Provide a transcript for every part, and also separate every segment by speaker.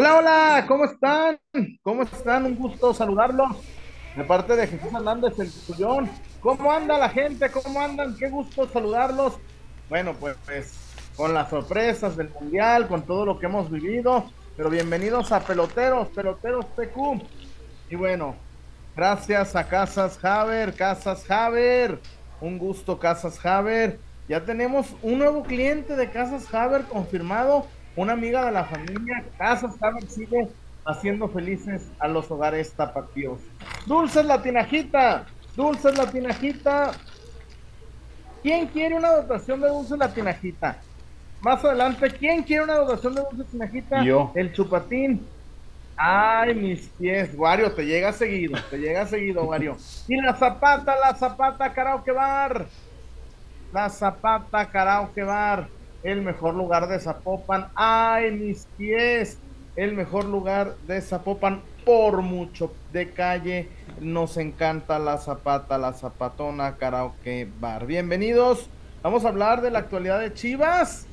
Speaker 1: Hola, hola, ¿cómo están? ¿Cómo están? Un gusto saludarlos. De parte de Jesús Hernández, el Tuyón. ¿Cómo anda la gente? ¿Cómo andan? Qué gusto saludarlos. Bueno, pues, pues con las sorpresas del Mundial, con todo lo que hemos vivido. Pero bienvenidos a Peloteros, Peloteros PQ. Y bueno, gracias a Casas Haber, Casas Haber. Un gusto, Casas Haber. Ya tenemos un nuevo cliente de Casas Haber confirmado una amiga de la familia, Casas Haber sigue haciendo felices a los hogares tapatíos. Dulces la tinajita, dulces la tinajita. ¿Quién quiere una dotación de dulces la tinajita? Más adelante, ¿quién quiere una dotación de dulces tinajita?
Speaker 2: Yo.
Speaker 1: El chupatín. Ay, mis pies, Wario, te llega seguido, te llega seguido, Wario. Y la zapata, la zapata, karaoke bar. La zapata, karaoke bar el mejor lugar de Zapopan. ¡Ay, mis pies! El mejor lugar de Zapopan por mucho de calle. Nos encanta la zapata, la zapatona, karaoke bar. Bienvenidos. Vamos a hablar de la actualidad de Chivas.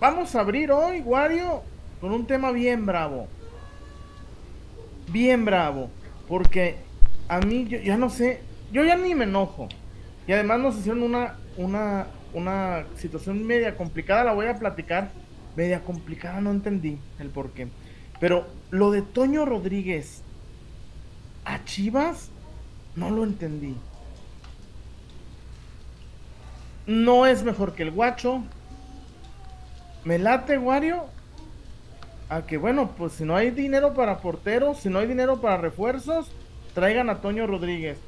Speaker 1: Vamos a abrir hoy, Wario, con un tema bien bravo. Bien bravo. Porque a mí, yo ya no sé, yo ya ni me enojo. Y además nos hicieron una, una, una situación media complicada, la voy a platicar. Media complicada, no entendí el por qué. Pero lo de Toño Rodríguez a Chivas, no lo entendí. No es mejor que el guacho. Me late, Wario. A que bueno, pues si no hay dinero para porteros, si no hay dinero para refuerzos, traigan a Toño Rodríguez.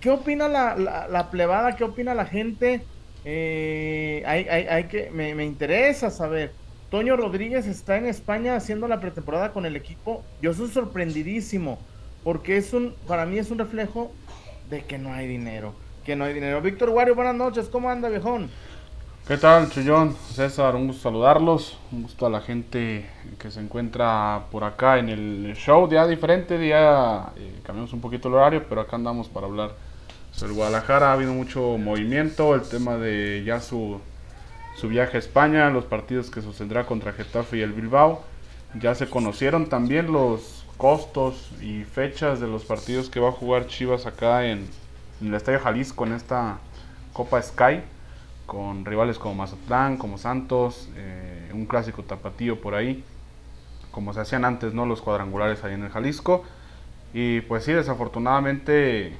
Speaker 1: ¿Qué opina la, la, la plebada? ¿Qué opina la gente? Eh, hay, hay, hay, que, me, interesa saber. Toño Rodríguez está en España haciendo la pretemporada con el equipo. Yo soy sorprendidísimo, porque es un, para mí es un reflejo de que no hay dinero, que no hay dinero. Víctor Wario, buenas noches, ¿cómo anda, viejón?
Speaker 2: ¿Qué tal, Chuyón? César, un gusto saludarlos, un gusto a la gente que se encuentra por acá en el show, día diferente, día, eh, cambiamos un poquito el horario, pero acá andamos para hablar el Guadalajara ha habido mucho movimiento, el tema de ya su, su viaje a España, los partidos que sostendrá contra Getafe y el Bilbao. Ya se conocieron también los costos y fechas de los partidos que va a jugar Chivas acá en, en el Estadio Jalisco en esta Copa Sky, con rivales como Mazatlán, como Santos, eh, un clásico tapatío por ahí, como se hacían antes, ¿no? Los cuadrangulares ahí en el Jalisco. Y pues sí, desafortunadamente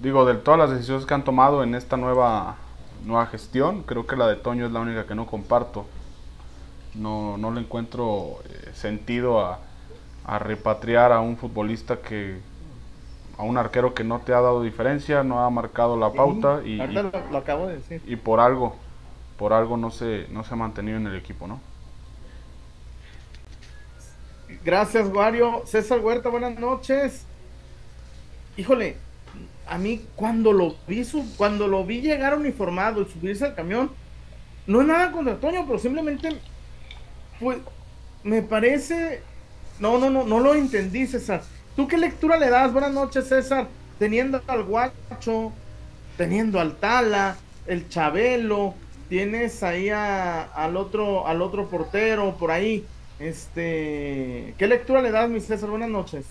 Speaker 2: digo, de todas las decisiones que han tomado en esta nueva, nueva gestión, creo que la de Toño es la única que no comparto. No, no le encuentro eh, sentido a, a, repatriar a un futbolista que, a un arquero que no te ha dado diferencia, no ha marcado la pauta y, y,
Speaker 1: lo, lo, acabo de decir.
Speaker 2: y por algo, por algo no se, no se ha mantenido en el equipo, ¿no?
Speaker 1: Gracias, Wario. César Huerta, buenas noches. Híjole, a mí cuando lo vi cuando lo vi llegar uniformado y subirse al camión, no es nada contra Toño, pero simplemente pues me parece no, no, no, no lo entendí, César. ¿Tú qué lectura le das? Buenas noches, César. Teniendo al guacho, teniendo al Tala, el Chabelo, tienes ahí al otro, al otro portero por ahí. Este, ¿qué lectura le das, mi César? Buenas noches.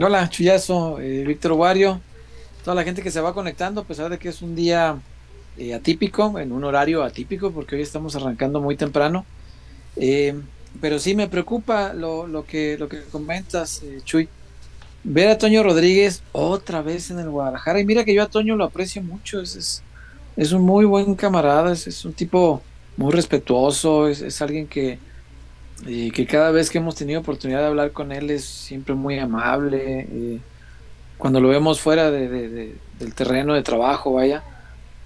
Speaker 3: Hola, Chuyazo, eh, Víctor Wario, toda la gente que se va conectando, a pesar de que es un día eh, atípico, en un horario atípico, porque hoy estamos arrancando muy temprano. Eh, pero sí me preocupa lo, lo, que, lo que comentas, eh, Chuy. Ver a Toño Rodríguez otra vez en el Guadalajara. Y mira que yo a Toño lo aprecio mucho. Es, es, un muy buen camarada, es, es un tipo muy respetuoso, es, es alguien que, eh, que cada vez que hemos tenido oportunidad de hablar con él es siempre muy amable. Cuando lo vemos fuera de, de, de, del terreno de trabajo, vaya,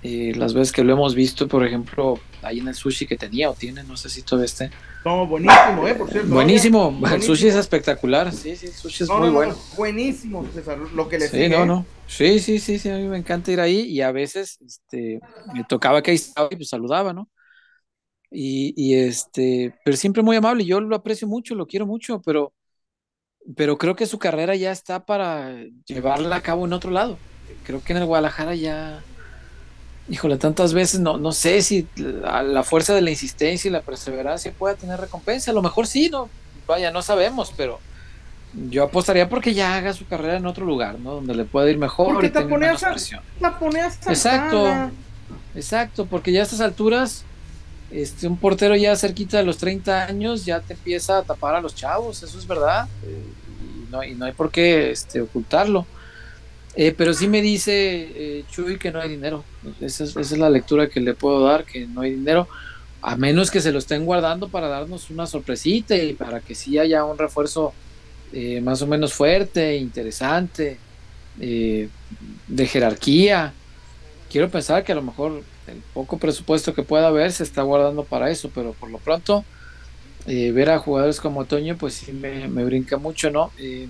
Speaker 3: eh, las veces que lo hemos visto, por ejemplo, ahí en el sushi que tenía o tiene, no sé si todavía esté.
Speaker 1: No, buenísimo, eh, por cierto.
Speaker 3: Buenísimo, buenísimo. el sushi es espectacular, sí, sí, el sushi es
Speaker 1: no,
Speaker 3: muy
Speaker 1: no,
Speaker 3: bueno.
Speaker 1: No, buenísimo, César, lo que le
Speaker 3: Sí, no, no. Sí, sí, sí, sí, a mí me encanta ir ahí y a veces este, me tocaba que ahí estaba y pues saludaba, ¿no? Y, y este, pero siempre muy amable, yo lo aprecio mucho, lo quiero mucho, pero pero creo que su carrera ya está para llevarla a cabo en otro lado. Creo que en el Guadalajara ya, híjole, tantas veces, no, no sé si la, la fuerza de la insistencia y la perseverancia pueda tener recompensa. A lo mejor sí, no, vaya, no sabemos, pero yo apostaría porque ya haga su carrera en otro lugar, ¿no? Donde le pueda ir mejor
Speaker 1: Porque
Speaker 3: y tenga menos
Speaker 1: taponeas a-
Speaker 3: Exacto. Exacto, porque ya a estas alturas, este, un portero ya cerquita de los 30 años ya te empieza a tapar a los chavos, eso es verdad, eh, y, no, y no hay por qué este, ocultarlo. Eh, pero sí me dice eh, Chuy que no hay dinero, esa es, esa es la lectura que le puedo dar, que no hay dinero, a menos que se lo estén guardando para darnos una sorpresita y para que sí haya un refuerzo eh, más o menos fuerte, interesante, eh, de jerarquía quiero pensar que a lo mejor el poco presupuesto que pueda haber se está guardando para eso, pero por lo pronto eh, ver a jugadores como Toño pues sí me, me brinca mucho, ¿no? Eh,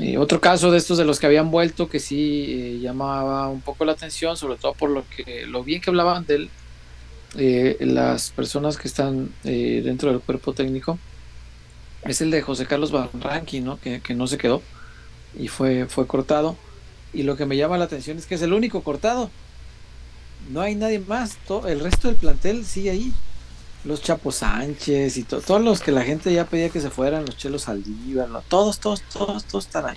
Speaker 3: eh, otro caso de estos de los que habían vuelto que sí llamaba un poco la atención, sobre todo por lo que lo bien que hablaban de él las personas que están dentro del cuerpo técnico, es el de José Carlos Barranqui, ¿no? Que, que no se quedó y fue, fue cortado. Y lo que me llama la atención es que es el único cortado. No hay nadie más. To- el resto del plantel sigue ahí. Los Chapo Sánchez y to- todos los que la gente ya pedía que se fueran, los Chelos Saldívar, ¿no? todos, todos, todos, todos están ahí.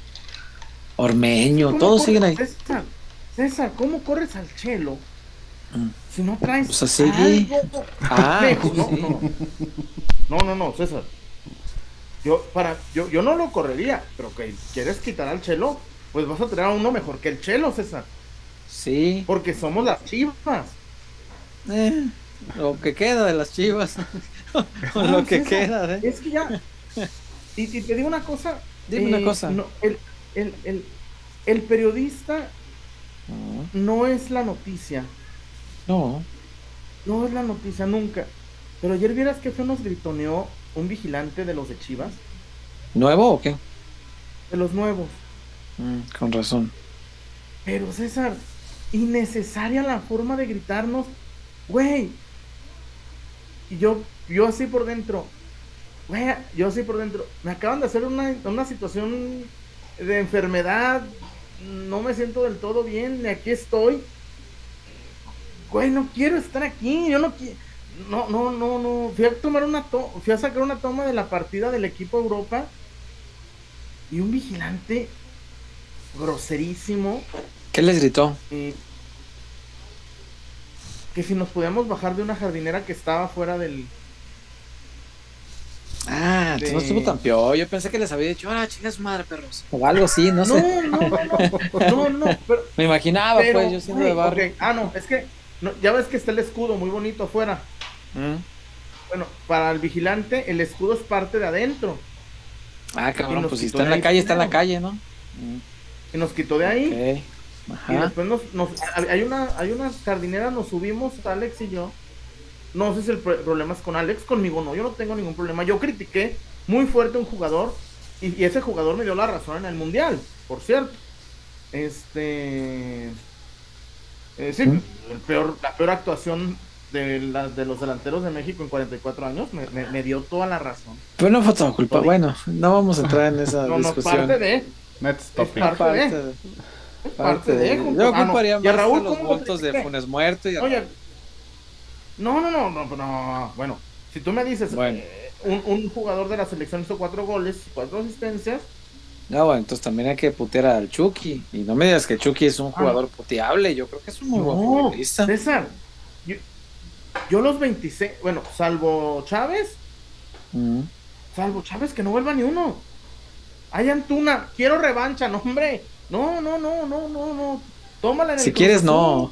Speaker 3: Ormeño,
Speaker 1: ¿Cómo
Speaker 3: todos
Speaker 1: corres,
Speaker 3: siguen ahí.
Speaker 1: César, César, ¿cómo corres al chelo
Speaker 3: Mm.
Speaker 1: si no traes
Speaker 3: Pues así.
Speaker 1: algo?
Speaker 3: Ah,
Speaker 1: no,
Speaker 3: sí.
Speaker 1: no. no, no, no, César. Yo, para, yo, yo no lo correría, pero que quieres quitar al chelo, pues vas a tener a uno mejor que el chelo, César.
Speaker 3: Sí.
Speaker 1: Porque somos las chivas.
Speaker 3: Eh, lo que queda de las chivas. O lo que
Speaker 1: César,
Speaker 3: queda, ¿eh?
Speaker 1: Es que ya. Y, te digo una cosa. eh,
Speaker 3: Dime una cosa.
Speaker 1: no, el, el, el, el periodista
Speaker 3: No,
Speaker 1: no es la noticia.
Speaker 3: No.
Speaker 1: No es la noticia nunca. Pero ayer vieras que fue nos gritoneó un vigilante de los de Chivas,
Speaker 3: ¿Nuevo o qué?
Speaker 1: de los nuevos.
Speaker 3: Mm, con razón.
Speaker 1: Pero César, innecesaria la forma de gritarnos, güey. Y yo, yo así por dentro, güey, yo así por dentro. Me acaban de hacer una, una situación de enfermedad, no me siento del todo bien, y aquí estoy. Güey, no quiero estar aquí, yo no quiero. No, no, no, no. Fui a tomar una to- fui a sacar una toma de la partida del equipo Europa y un vigilante groserísimo
Speaker 3: ¿Qué les gritó?
Speaker 1: eh, que si nos podíamos bajar de una jardinera que estaba fuera del
Speaker 3: Ah, entonces no estuvo tan peor. Yo pensé que les había dicho, ah, chinga su madre, perros. O algo así, no
Speaker 1: no,
Speaker 3: sé.
Speaker 1: no, no, no, no, no, pero,
Speaker 3: Me imaginaba,
Speaker 1: pero,
Speaker 3: pues, yo siendo de barrio.
Speaker 1: ah no, es que no, ya ves que está el escudo muy bonito afuera.
Speaker 3: Mm.
Speaker 1: Bueno, para el vigilante el escudo es parte de adentro
Speaker 3: Ah, cabrón, pues si está en la calle, está en la calle, ¿no? Mm,
Speaker 1: y nos quitó de ahí. Y después nos, nos- hay una hay una jardinera, nos subimos Alex y yo. No sé si el pro- problema es con Alex, conmigo no, yo no tengo ningún problema. Yo critiqué muy fuerte a un jugador y, y ese jugador me dio la razón en el mundial, por cierto. Este eh, sí,
Speaker 3: ¿Mm?
Speaker 1: el peor, la peor actuación de, la- de los delanteros de México en 44 años me, me- me dio toda la razón.
Speaker 3: Pero no fue toda culpa. Bueno, no vamos a entrar en esa
Speaker 1: No, no,
Speaker 3: discusión.
Speaker 1: parte de, es parte de- es
Speaker 3: parte
Speaker 1: parte de.
Speaker 3: de-
Speaker 1: junto-
Speaker 3: Yo
Speaker 1: ah,
Speaker 3: ocuparía más
Speaker 1: Raúl,
Speaker 3: los
Speaker 1: ¿cómo
Speaker 3: votos de? Funes Muerto y a-
Speaker 1: Oye, no, no, no, no, no, bueno, si tú me dices,
Speaker 3: Bueno.
Speaker 1: eh, un, un jugador de la selección hizo cuatro goles y cuatro asistencias,
Speaker 3: No, bueno, entonces también hay que putear al Chucky. Y no me digas que Chucky es un
Speaker 1: Ah,
Speaker 3: jugador puteable. Yo creo que es un muy buen futbolista.
Speaker 1: César, yo, yo los 26, bueno, salvo Chávez,
Speaker 3: Mm.
Speaker 1: salvo Chávez que no vuelva ni uno. Hay Antuna, quiero revancha, no, hombre, no, no, no, no, no, no, tómala en el
Speaker 3: Si quieres, no.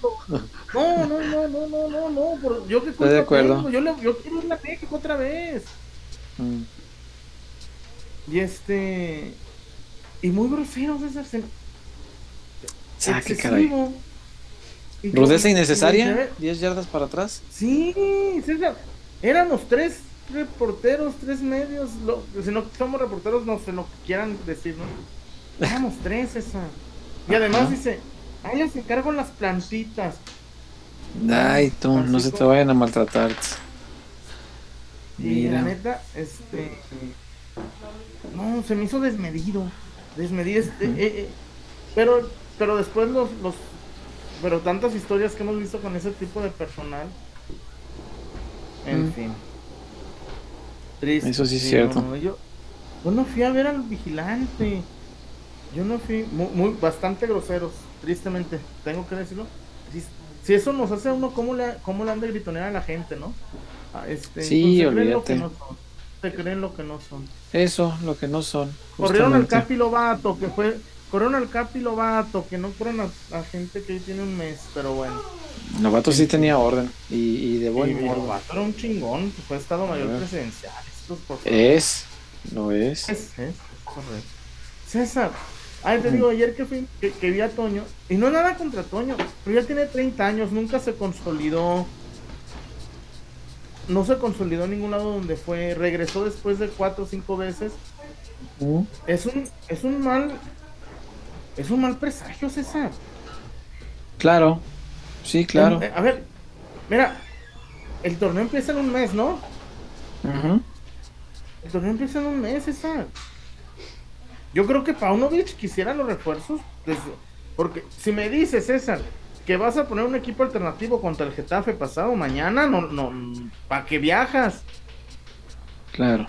Speaker 1: No, no, no, no, no, no, no, por- yo qué
Speaker 3: Estoy de acuerdo.
Speaker 1: tengo? Yo, le, yo quiero ir a México otra vez.
Speaker 3: Mm.
Speaker 1: Y este. Y muy grosero, César. se-
Speaker 3: Ah, qué caray.
Speaker 1: Y
Speaker 3: Rudeza
Speaker 1: y-
Speaker 3: innecesaria.
Speaker 1: y-
Speaker 3: 10 yardas para atrás.
Speaker 1: Sí, César. Éramos tres reporteros, tres medios. Lo, si no somos reporteros, no sé lo que quieran decir, ¿no? Éramos tres, César. Y además
Speaker 3: Ajá.
Speaker 1: dice: Ay, les encargo las plantitas.
Speaker 3: Ay, tú, no se te vayan a maltratar.
Speaker 1: Y
Speaker 3: Mira.
Speaker 1: la neta, este. No, se me hizo desmedido. Desmedido. este, eh, eh, pero, pero después los, los pero tantas historias que hemos visto con ese tipo de personal. En fin. Triste.
Speaker 3: Eso sí es cierto.
Speaker 1: yo, yo no fui a ver al vigilante. Yo no fui, muy, muy- bastante groseros, tristemente, tengo que decirlo. Si, si eso nos hace a uno, ¿cómo le, cómo le han de gritonear a la gente, no? Ah, Este,
Speaker 3: Sí,
Speaker 1: se creen lo que no son. Se creen lo que no son.
Speaker 3: Eso, lo que no son.
Speaker 1: Corrieron al
Speaker 3: justamente.
Speaker 1: Capi Lobato, que fue. Corrieron al Capi Lobato, que no fueron a, a gente que tiene un mes, pero bueno.
Speaker 3: Novato sí tenía orden y, y de buen.
Speaker 1: Lobato era un chingón, fue Estado Mayor. Presidencial. Es
Speaker 3: es. Es,
Speaker 1: es, es correcto. César, ay, te digo, ayer que, fui, que, que vi a Toño, y no nada contra Toño, pero ya tiene 30 años, nunca se consolidó. No se consolidó en ningún lado donde fue, regresó después de cuatro o cinco veces. Es un, es un mal, es un mal presagio, César.
Speaker 3: Claro, sí, claro.
Speaker 1: Eh, A ver, mira, el torneo empieza en un mes, ¿no?
Speaker 3: Ujú.
Speaker 1: El torneo empieza en un mes, César. Yo creo que Paunovic quisiera los refuerzos. desde- Porque si me dices, César, que vas a poner un equipo alternativo contra el Getafe pasado mañana, no, no, ¿para qué viajas?
Speaker 3: Claro.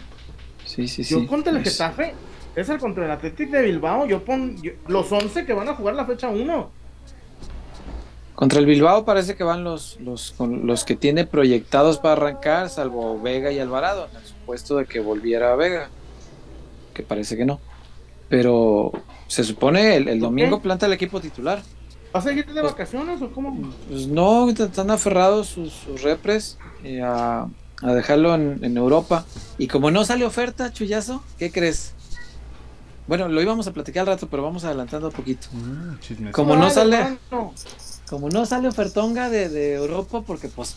Speaker 3: Sí, sí, sí.
Speaker 1: Yo contra el
Speaker 3: Es-
Speaker 1: Getafe, César contra el Athletic de Bilbao, yo pon yo- los 11 que van a jugar la fecha 1.
Speaker 3: Contra el Bilbao parece que van los, los, con los que tiene proyectados para arrancar, salvo Vega y Alvarado, en el supuesto de que volviera a Vega, que parece que no. Pero se supone el, el domingo planta el equipo titular.
Speaker 1: ¿Vas a ir de
Speaker 3: Pues-
Speaker 1: vacaciones o cómo?
Speaker 3: Pues no, están aferrados sus, sus repres eh, a, a dejarlo en, en Europa. Y como no sale oferta, Chuyazo, ¿qué crees? Bueno, lo íbamos a platicar al rato, pero vamos adelantando un poquito.
Speaker 2: Mm, chismes.
Speaker 3: Como no sale-. Como no sale ofertonga de, de Europa, porque pues,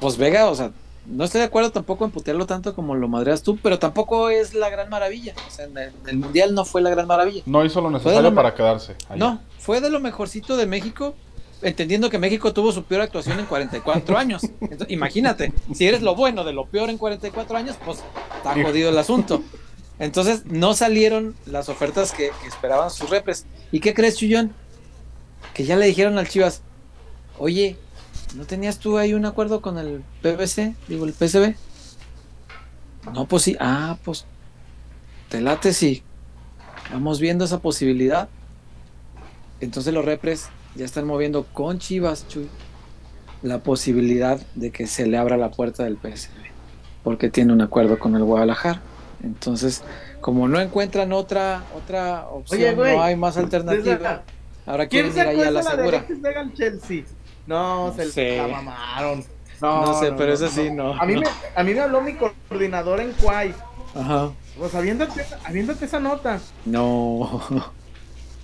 Speaker 3: pues Vega, o sea, no estoy de acuerdo tampoco en putearlo tanto como lo madreas tú, pero tampoco es la gran maravilla. O sea, en el, en el Mundial no fue la gran maravilla.
Speaker 2: No hizo lo necesario
Speaker 3: lo
Speaker 2: para quedarse. allá.
Speaker 3: No, fue de lo mejorcito de México, entendiendo que México tuvo su peor actuación en 44 años. Entonces, imagínate, si eres lo bueno de lo peor en 44 años, pues está jodido el asunto. Entonces, no salieron las ofertas que, que esperaban sus repres. ¿Y qué crees, Chuyón? Que ya le dijeron al Chivas, oye, ¿no tenías tú ahí un acuerdo con el PBC? Digo, el PCB. No, pues sí. Ah, pues te late si vamos viendo esa posibilidad. Entonces los repres ya están moviendo con Chivas, Chuy, la posibilidad de que se le abra la puerta del PSV, porque tiene un acuerdo con el Guadalajara. Entonces, como no encuentran otra otra opción,
Speaker 1: Oye, güey,
Speaker 3: no hay más alternativa. Ahora
Speaker 1: ¿Quién
Speaker 3: quieren ir ahí a la
Speaker 1: de
Speaker 3: segura.
Speaker 1: Chelsea? No, se
Speaker 3: sé.
Speaker 1: la mamaron. No,
Speaker 3: No sé, pero eso sí, no,
Speaker 1: A mí. Me, a mí me habló mi coordinador en Kuwait.
Speaker 3: Ajá.
Speaker 1: Pues aviéntate, aviéntate esa nota.
Speaker 3: No.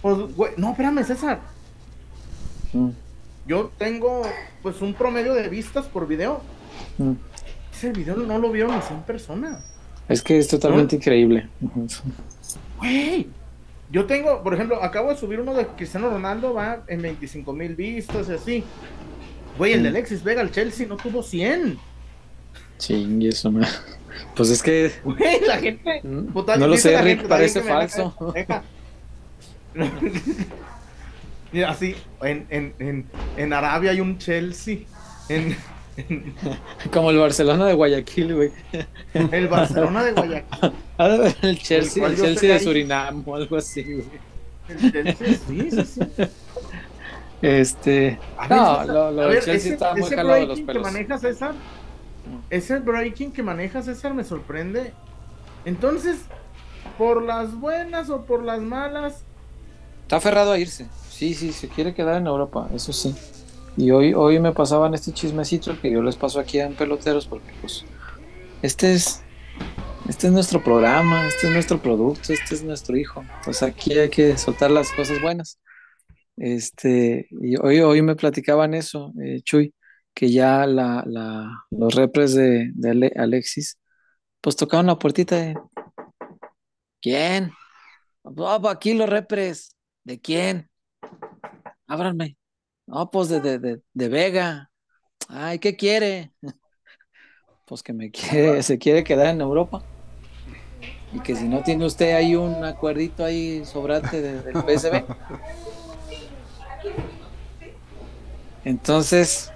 Speaker 1: Pues, güey, no, espérame, César.
Speaker 3: Mm,
Speaker 1: Yo tengo, pues, un promedio de vistas por video.
Speaker 3: mm.
Speaker 1: Ese video no lo vieron ni 100 personas.
Speaker 3: Es que es totalmente increíble.
Speaker 1: Güey. Yo tengo, por ejemplo, acabo de subir uno de Cristiano Ronaldo, va en 25 mil vistas y así. Güey, el de
Speaker 3: Mm.
Speaker 1: Alexis Vega al Chelsea no tuvo 100.
Speaker 3: Sí, y eso me... Pues es que
Speaker 1: Güey, la gente.
Speaker 3: Mm,
Speaker 1: puta,
Speaker 3: no lo sé, Rick,
Speaker 1: gente,
Speaker 3: parece
Speaker 1: "Ay, que me
Speaker 3: falso".
Speaker 1: Mira, así, en, en, en, en Arabia hay un Chelsea. En
Speaker 3: como el Barcelona de Guayaquil, güey.
Speaker 1: el Barcelona de Guayaquil.
Speaker 3: Ha de ver el Chelsea, el Chelsea de. Surinam o algo así, güey.
Speaker 1: El Chelsea, sí, sí, sí.
Speaker 3: Este. No, lo,
Speaker 1: ver,
Speaker 3: Chelsea
Speaker 1: ese,
Speaker 3: estaba muy
Speaker 1: ese
Speaker 3: jalado de los
Speaker 1: breaking que
Speaker 3: pelos.
Speaker 1: maneja César, ese breaking que maneja César me sorprende. Entonces, por las buenas o por las malas,
Speaker 3: Está aferrado a irse. Sí, sí, se quiere quedar en Europa, eso sí. Y hoy, hoy me pasaban este chismecito que yo les paso aquí en Peloteros porque pues este es este es nuestro programa, este es nuestro producto, este es nuestro hijo. Pues aquí hay que soltar las cosas buenas. Este, y hoy, hoy me platicaban eso, eh, Chuy, que ya la, la, los repres de, de Ale- Alexis, pues tocaban la puertita de ¿Quién? "Oh, aquí los repres. ¿De quién? Ábranme. No, pues de, de, de, de Vega. Ay, ¿qué quiere? Pues que me quiere, se quiere quedar en Europa. Y que si no tiene usted ahí un acuerdito ahí sobrante de- del PSB. Entonces,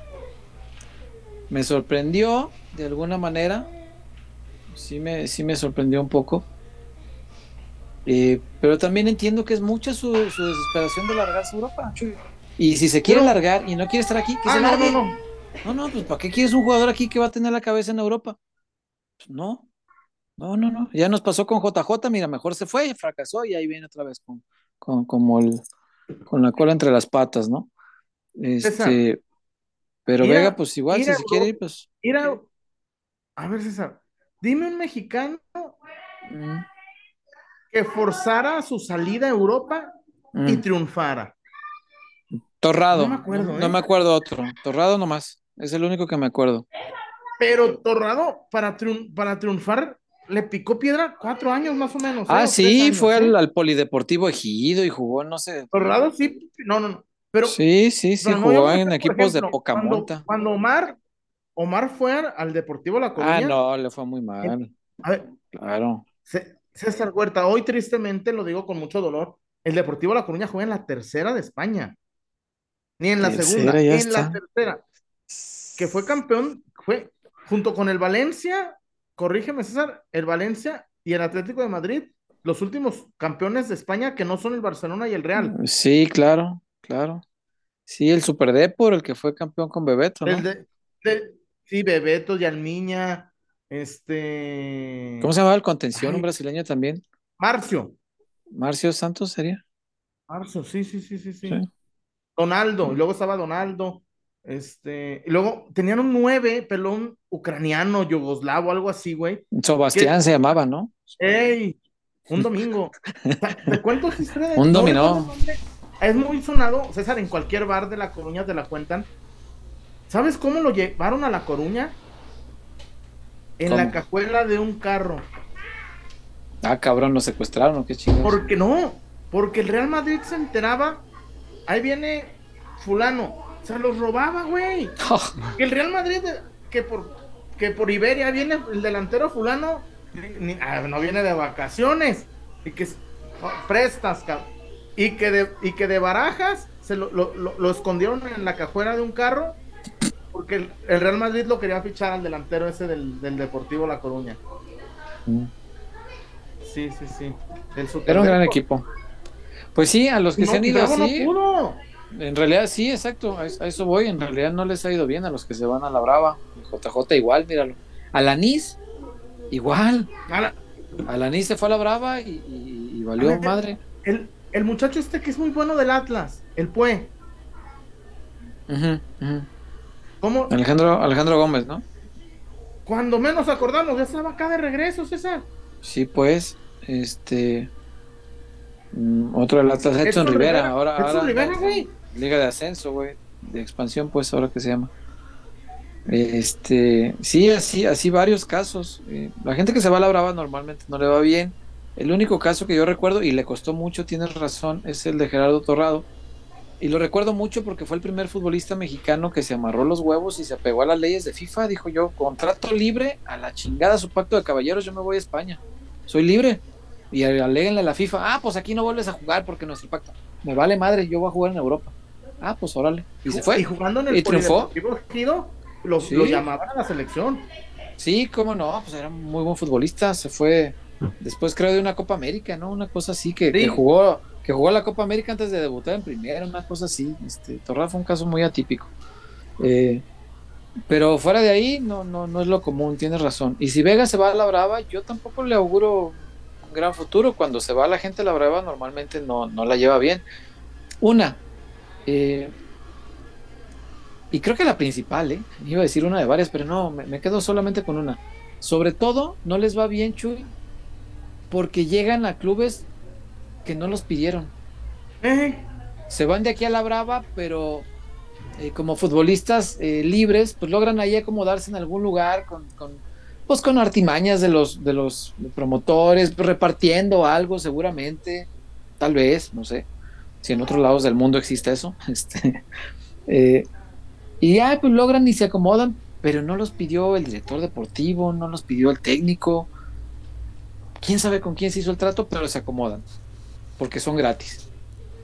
Speaker 3: me sorprendió de alguna manera. Sí me, sí me sorprendió un poco. Eh, pero también entiendo que es mucha su, desesperación de largarse a Europa. Y si se quiere largar y no quiere estar aquí, que
Speaker 1: ah,
Speaker 3: se
Speaker 1: largue. No, no,
Speaker 3: no. No, pues ¿para qué quieres un jugador aquí que va a tener la cabeza en Europa? Pues no. No, no, no. Ya nos pasó con JJ, mira, mejor se fue, fracasó y ahí viene otra vez con, con, como el, con la cola entre las patas, ¿no? Este, pero Vega, pues igual, si se quiere ir, pues.
Speaker 1: a, ver, César, dime un mexicano mm. que forzara su salida a Europa y mm. triunfara.
Speaker 3: Torrado. No me acuerdo. No, ¿eh? me acuerdo otro. Torrado nomás. Es el único que me acuerdo.
Speaker 1: Pero Torrado, para, para triunfar, le picó piedra cuatro años más o menos.
Speaker 3: ¿eh? Ah, sí, fue al, Polideportivo Ejido y jugó, no sé.
Speaker 1: Torrado sí, no, no, no. Pero,
Speaker 3: sí, sí, sí, jugó en equipos de poca
Speaker 1: cuando, Cuando Omar, Omar fue al Deportivo La Coruña.
Speaker 3: Ah, no, le fue muy mal.
Speaker 1: A ver, claro. César Huerta, hoy tristemente lo digo con mucho dolor. El Deportivo La Coruña juega en la tercera de España. Ni en la segunda, en la tercera. Que fue campeón, fue junto con el Valencia, corrígeme César, el Valencia y el Atlético de Madrid, los últimos campeones de España que no son el Barcelona y el Real.
Speaker 3: Sí, claro, claro. Sí, el Super Depor, el que fue campeón con Bebeto, ¿no?
Speaker 1: sí, Bebeto, Yalmiña, este...
Speaker 3: ¿Cómo se llamaba el contención, un brasileño también?
Speaker 1: Marcio.
Speaker 3: Marcio Santos sería.
Speaker 1: Marcio, sí, sí, sí, sí, sí. Donaldo, y luego estaba Donaldo. Este, y luego tenían un nueve pelón ucraniano, yugoslavo, algo así, güey.
Speaker 3: Sebastián se llamaba, ¿no?
Speaker 1: ¡Ey! Un domingo. ¿Te cuento esa historia?
Speaker 3: un dominó.
Speaker 1: Es muy sonado, César, en cualquier bar de La Coruña te la cuentan. ¿Sabes cómo lo llevaron a La Coruña? En la cajuela de un carro.
Speaker 3: Ah, cabrón, ¿lo secuestraron qué chingados?
Speaker 1: Porque no, porque el Real Madrid se enteraba. Ahí viene fulano, se los robaba, güey. el Real Madrid, que por, que por Iberia viene el delantero fulano, ah, no viene de vacaciones. Y que prestas, Y que de, y que de barajas se lo, lo, escondieron en la cajuela de un carro. Porque el, Real Madrid lo quería fichar al delantero ese del, Deportivo La Coruña. Mm. Sí, sí, sí.
Speaker 3: Era un gran equipo. Pues sí, a los que se han ido así. En realidad sí, exacto, a, eso voy. En realidad no les ha ido bien a los que se van a la Brava. JJ igual, míralo. A la NIS, igual. A la, NIS se fue a la Brava y, valió madre.
Speaker 1: El, el, muchacho este que es muy bueno del Atlas, el Pue.
Speaker 3: ¿Cómo? Alejandro, Alejandro Gómez, ¿no?
Speaker 1: Cuando menos acordamos, ya estaba acá de regreso, César.
Speaker 3: Sí, pues, este. Mm, otro del Atlas, Edson, Rivera. Ahora, ahora,
Speaker 1: Rivera, güey.
Speaker 3: Liga de ascenso, güey. De expansión, pues, ahora que se llama. Este, sí, así, así varios casos. Eh, la gente que se va a la brava normalmente no le va bien. El único caso que yo recuerdo, y le costó mucho, tienes razón, es el de Gerardo Torrado. Y lo recuerdo mucho porque fue el primer futbolista mexicano que se amarró los huevos y se apegó a las leyes de FIFA. Dijo yo, contrato libre, a la chingada su pacto de caballeros, yo me voy a España. Soy libre. Y aleguenle a la FIFA, ah, pues aquí no vuelves a jugar porque nuestro pacto. Me vale madre, yo voy a jugar en Europa. Ah, pues órale. Y se fue.
Speaker 1: Y jugando en el y triunfó. Lo, lo, llamaban a la selección.
Speaker 3: Sí, cómo no, pues era muy buen futbolista. Se fue después, creo, de una Copa América, ¿no? Una cosa así que, que jugó que jugó la Copa América antes de debutar en primera, una cosa así. Este, Torra fue un caso muy atípico. Eh, pero fuera de ahí, no, no, no es lo común, tienes razón. Y si Vega se va a la brava, yo tampoco le auguro gran futuro. Cuando se va la gente a la brava, normalmente no, no la lleva bien. Una, eh, y creo que la principal, ¿eh? iba a decir una de varias, pero no, me, quedo solamente con una. Sobre todo, no les va bien, Chuy, porque llegan a clubes que no los pidieron.
Speaker 1: ¿Eh?
Speaker 3: Se van de aquí a la brava, pero eh, como futbolistas libres, pues logran ahí acomodarse en algún lugar con pues con artimañas de los, de los promotores, repartiendo algo seguramente, tal vez, no sé, si en otros lados del mundo existe eso, este, eh, y ya pues logran y se acomodan, pero no los pidió el director deportivo, no los pidió el técnico, quién sabe con quién se hizo el trato, pero se acomodan, porque son gratis.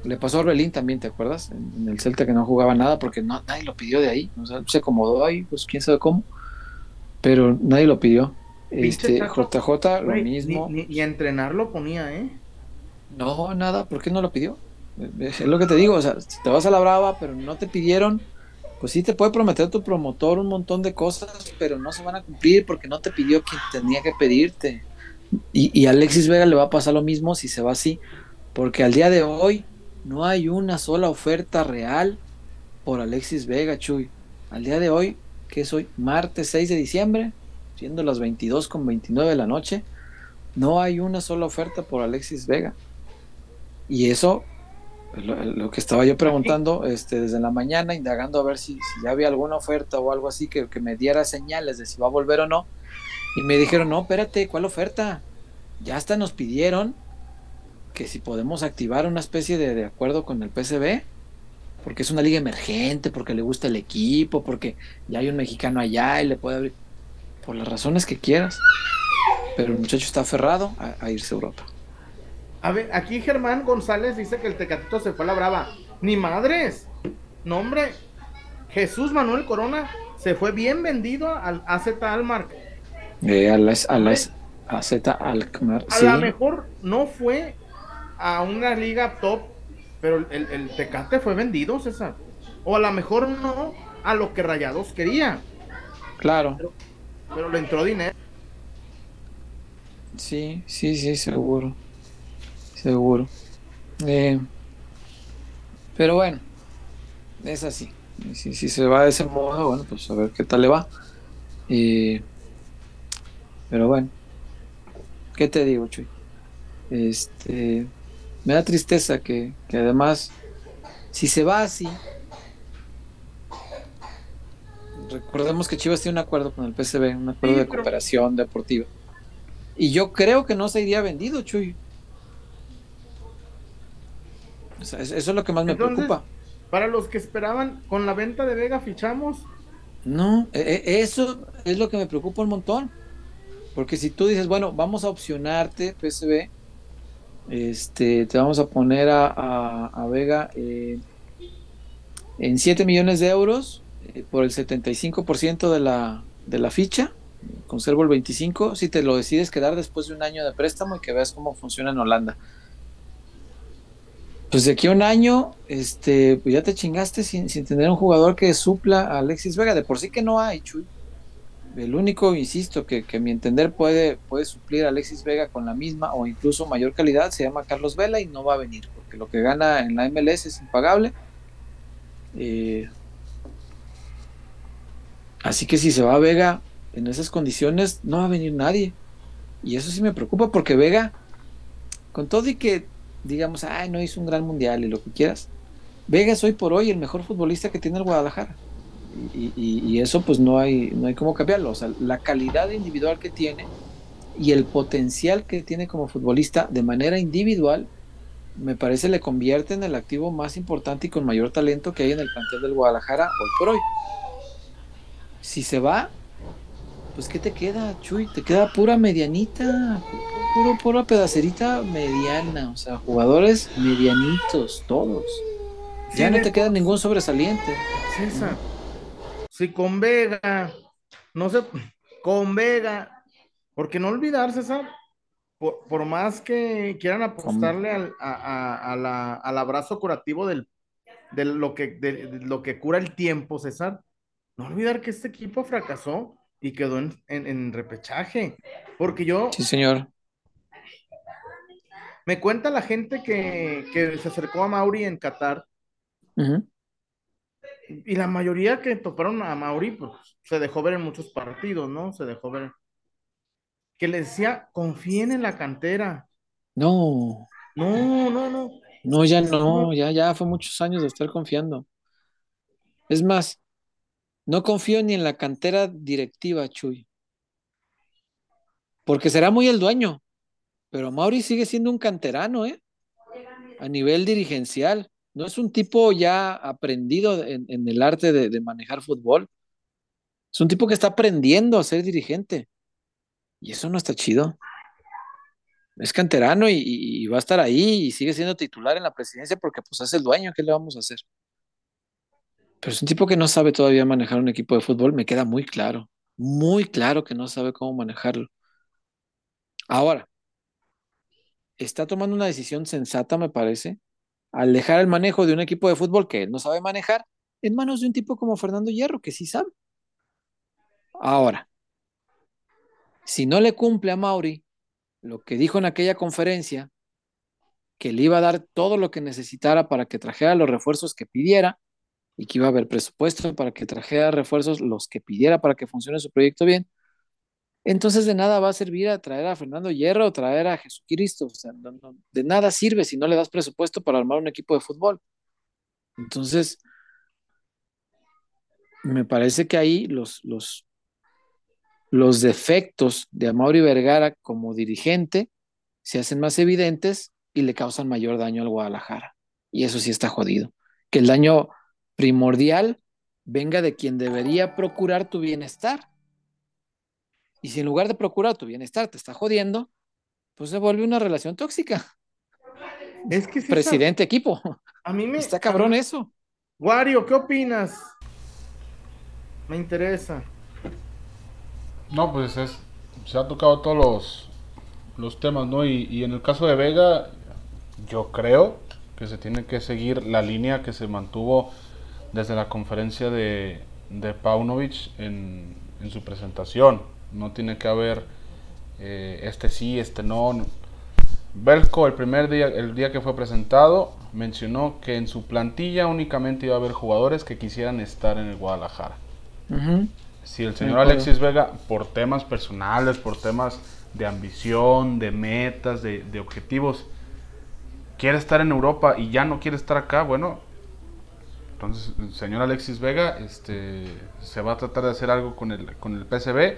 Speaker 3: Le pasó a Orbelín también, ¿te acuerdas? En, el Celta que no jugaba nada porque nadie lo pidió de ahí. Se acomodó ahí, pues quién sabe cómo. Pero nadie lo pidió. Este, JJ, lo mismo.
Speaker 1: Ni, ni- y a entrenar lo ponía, ¿eh?
Speaker 3: No, nada, ¿por qué no lo pidió? Es lo que te digo, o sea, si te vas a la brava, pero no te pidieron, pues sí te puede prometer tu promotor un montón de cosas, pero no se van a cumplir porque no te pidió quien tenía que pedirte. Y, y a Alexis Vega le va a pasar lo mismo si se va así, porque al día de hoy no hay una sola oferta real por Alexis Vega, Chuy. Al día de hoy, que es hoy, martes 6 de diciembre, siendo las 22 con 29 de la noche, no hay una sola oferta por Alexis Vega. Y eso, pues, lo, que estaba yo preguntando este, desde la mañana, indagando a ver si, si ya había alguna oferta o algo así que, que me diera señales de si va a volver o no. Y me dijeron, no, espérate, ¿cuál oferta? Ya hasta nos pidieron que si podemos activar una especie de, de acuerdo con el PCB, porque es una liga emergente, porque le gusta el equipo, porque ya hay un mexicano allá y le puede abrir, por las razones que quieras. Pero el muchacho está aferrado a, a irse a Europa.
Speaker 1: A ver, aquí Germán González dice que el Tecatito se fue a la brava. Ni madres. No, hombre. Jesús Manuel Corona se fue bien vendido al AZ Almar.
Speaker 3: Eh, a la, a la a Z Alkmaar.
Speaker 1: A
Speaker 3: sí.
Speaker 1: lo mejor no fue a una liga top, pero el, el Tecate fue vendido, César. O a lo mejor no a lo que Rayados quería,
Speaker 3: Claro.
Speaker 1: pero le entró dinero.
Speaker 3: Sí, sí, sí, seguro. Seguro. Eh, pero bueno, es así. Si, si se va de ese modo, bueno, pues a ver qué tal le va. Eh, pero bueno, ¿qué te digo, Chuy? Este, me da tristeza que, que además, si se va así, recordemos que Chivas tiene un acuerdo con el PCB, un acuerdo
Speaker 1: Sí,
Speaker 3: de
Speaker 1: pero-
Speaker 3: cooperación deportiva. Y yo creo que no se iría vendido, Chuy. O sea, es- eso es lo que más me
Speaker 1: Entonces-
Speaker 3: preocupa.
Speaker 1: Para los que esperaban, con la venta de Vega fichamos.
Speaker 3: No, e- e- eso es lo que me preocupa un montón. Porque si tú dices, bueno, vamos a opcionarte, PSB, este, te vamos a poner a, Vega eh, en 7 millones de euros eh, por el 75% de la, de la ficha, conservo el 25%, si te lo decides quedar después de un año de préstamo y que veas cómo funciona en Holanda. Pues de aquí a un año, este, pues ya te chingaste sin, sin tener un jugador que supla a Alexis Vega. De por sí que no hay, Chuy. El único, insisto, que, que a mi entender puede, puede suplir a Alexis Vega con la misma o incluso mayor calidad se llama Carlos Vela y no va a venir, porque lo que gana en la MLS es impagable. Eh, así que si se va a Vega en esas condiciones, no va a venir nadie. Y eso sí me preocupa porque Vega, con todo y que digamos, ay, no hizo un gran mundial y lo que quieras, Vega es hoy por hoy el mejor futbolista que tiene el Guadalajara. Y, y- y eso pues no hay, no hay cómo cambiarlo. O sea, la calidad individual que tiene y el potencial que tiene como futbolista de manera individual, me parece le convierte en el activo más importante y con mayor talento que hay en el plantel del Guadalajara hoy por hoy. Si se va, pues ¿qué te queda, Chuy? Te queda pura medianita, puro, pura pedacerita mediana, o sea, jugadores medianitos, todos. Ya no te queda ningún sobresaliente.
Speaker 1: César. Si con Vega, no sé, con Vega, porque no olvidar, César, por, por más que quieran apostarle al, a- a- a la- al abrazo curativo del, de, lo que, de, de lo que cura el tiempo, César, no olvidar que este equipo fracasó y quedó en, en- en repechaje. Porque yo,
Speaker 3: Sí, señor.
Speaker 1: me cuenta la gente que, que se acercó a Mauri en Qatar
Speaker 3: Ujú.
Speaker 1: Y la mayoría que toparon a Mauri, pues se dejó ver en muchos partidos, ¿no? Se dejó ver. Que le decía, confíen en la cantera.
Speaker 3: No,
Speaker 1: No, no, no.
Speaker 3: no, ya no, ya, ya fue muchos años de estar confiando. Es más, no confío ni en la cantera directiva, Chuy. Porque será muy el dueño, pero Mauri sigue siendo un canterano, ¿eh? A nivel dirigencial. No es un tipo ya aprendido en, en el arte de, de manejar fútbol. Es un tipo que está aprendiendo a ser dirigente. Y eso no está chido. es canterano y, va a estar ahí y sigue siendo titular en la presidencia porque pues es el dueño, ¿qué le vamos a hacer? Pero es un tipo que no sabe todavía manejar un equipo de fútbol, me queda muy claro, muy claro que no sabe cómo manejarlo. Ahora, está tomando una decisión sensata, me parece, al dejar el manejo de un equipo de fútbol que él no sabe manejar en manos de un tipo como Fernando Hierro, que sí sabe. Ahora, si no le cumple a Mauri lo que dijo en aquella conferencia, que le iba a dar todo lo que necesitara para que trajera los refuerzos que pidiera y que iba a haber presupuesto para que trajera refuerzos los que pidiera para que funcione su proyecto bien, entonces de nada va a servir a traer a Fernando Hierro o traer a Jesucristo. O sea, de nada sirve si no le das presupuesto para armar un equipo de fútbol. Entonces, me parece que ahí los, los, los defectos de Amaury Vergara como dirigente se hacen más evidentes y le causan mayor daño al Guadalajara. Y eso sí está jodido. Que el daño primordial venga de quien debería procurar tu bienestar. Y si en lugar de procurar tu bienestar te está jodiendo, pues se vuelve una relación tóxica. Es que presidente equipo. A mí me está cabrón eso.
Speaker 1: Wario, ¿qué opinas? Me interesa.
Speaker 2: No, pues es se ha tocado todos los, los temas, ¿no? Y, y en el caso de Vega, yo creo que se tiene que seguir la línea que se mantuvo desde la conferencia de, de Paunovic en, en su presentación. No tiene que haber eh, este sí, este no. Belko el primer día, el día que fue presentado, mencionó que en su plantilla únicamente iba a haber jugadores que quisieran estar en el Guadalajara. Si el señor Alexis Vega, por temas personales, por temas de ambición, de metas, de, de objetivos, quiere estar en Europa y ya no quiere estar acá, bueno, entonces el señor Alexis Vega este, se va a tratar de hacer algo con el, con el PSV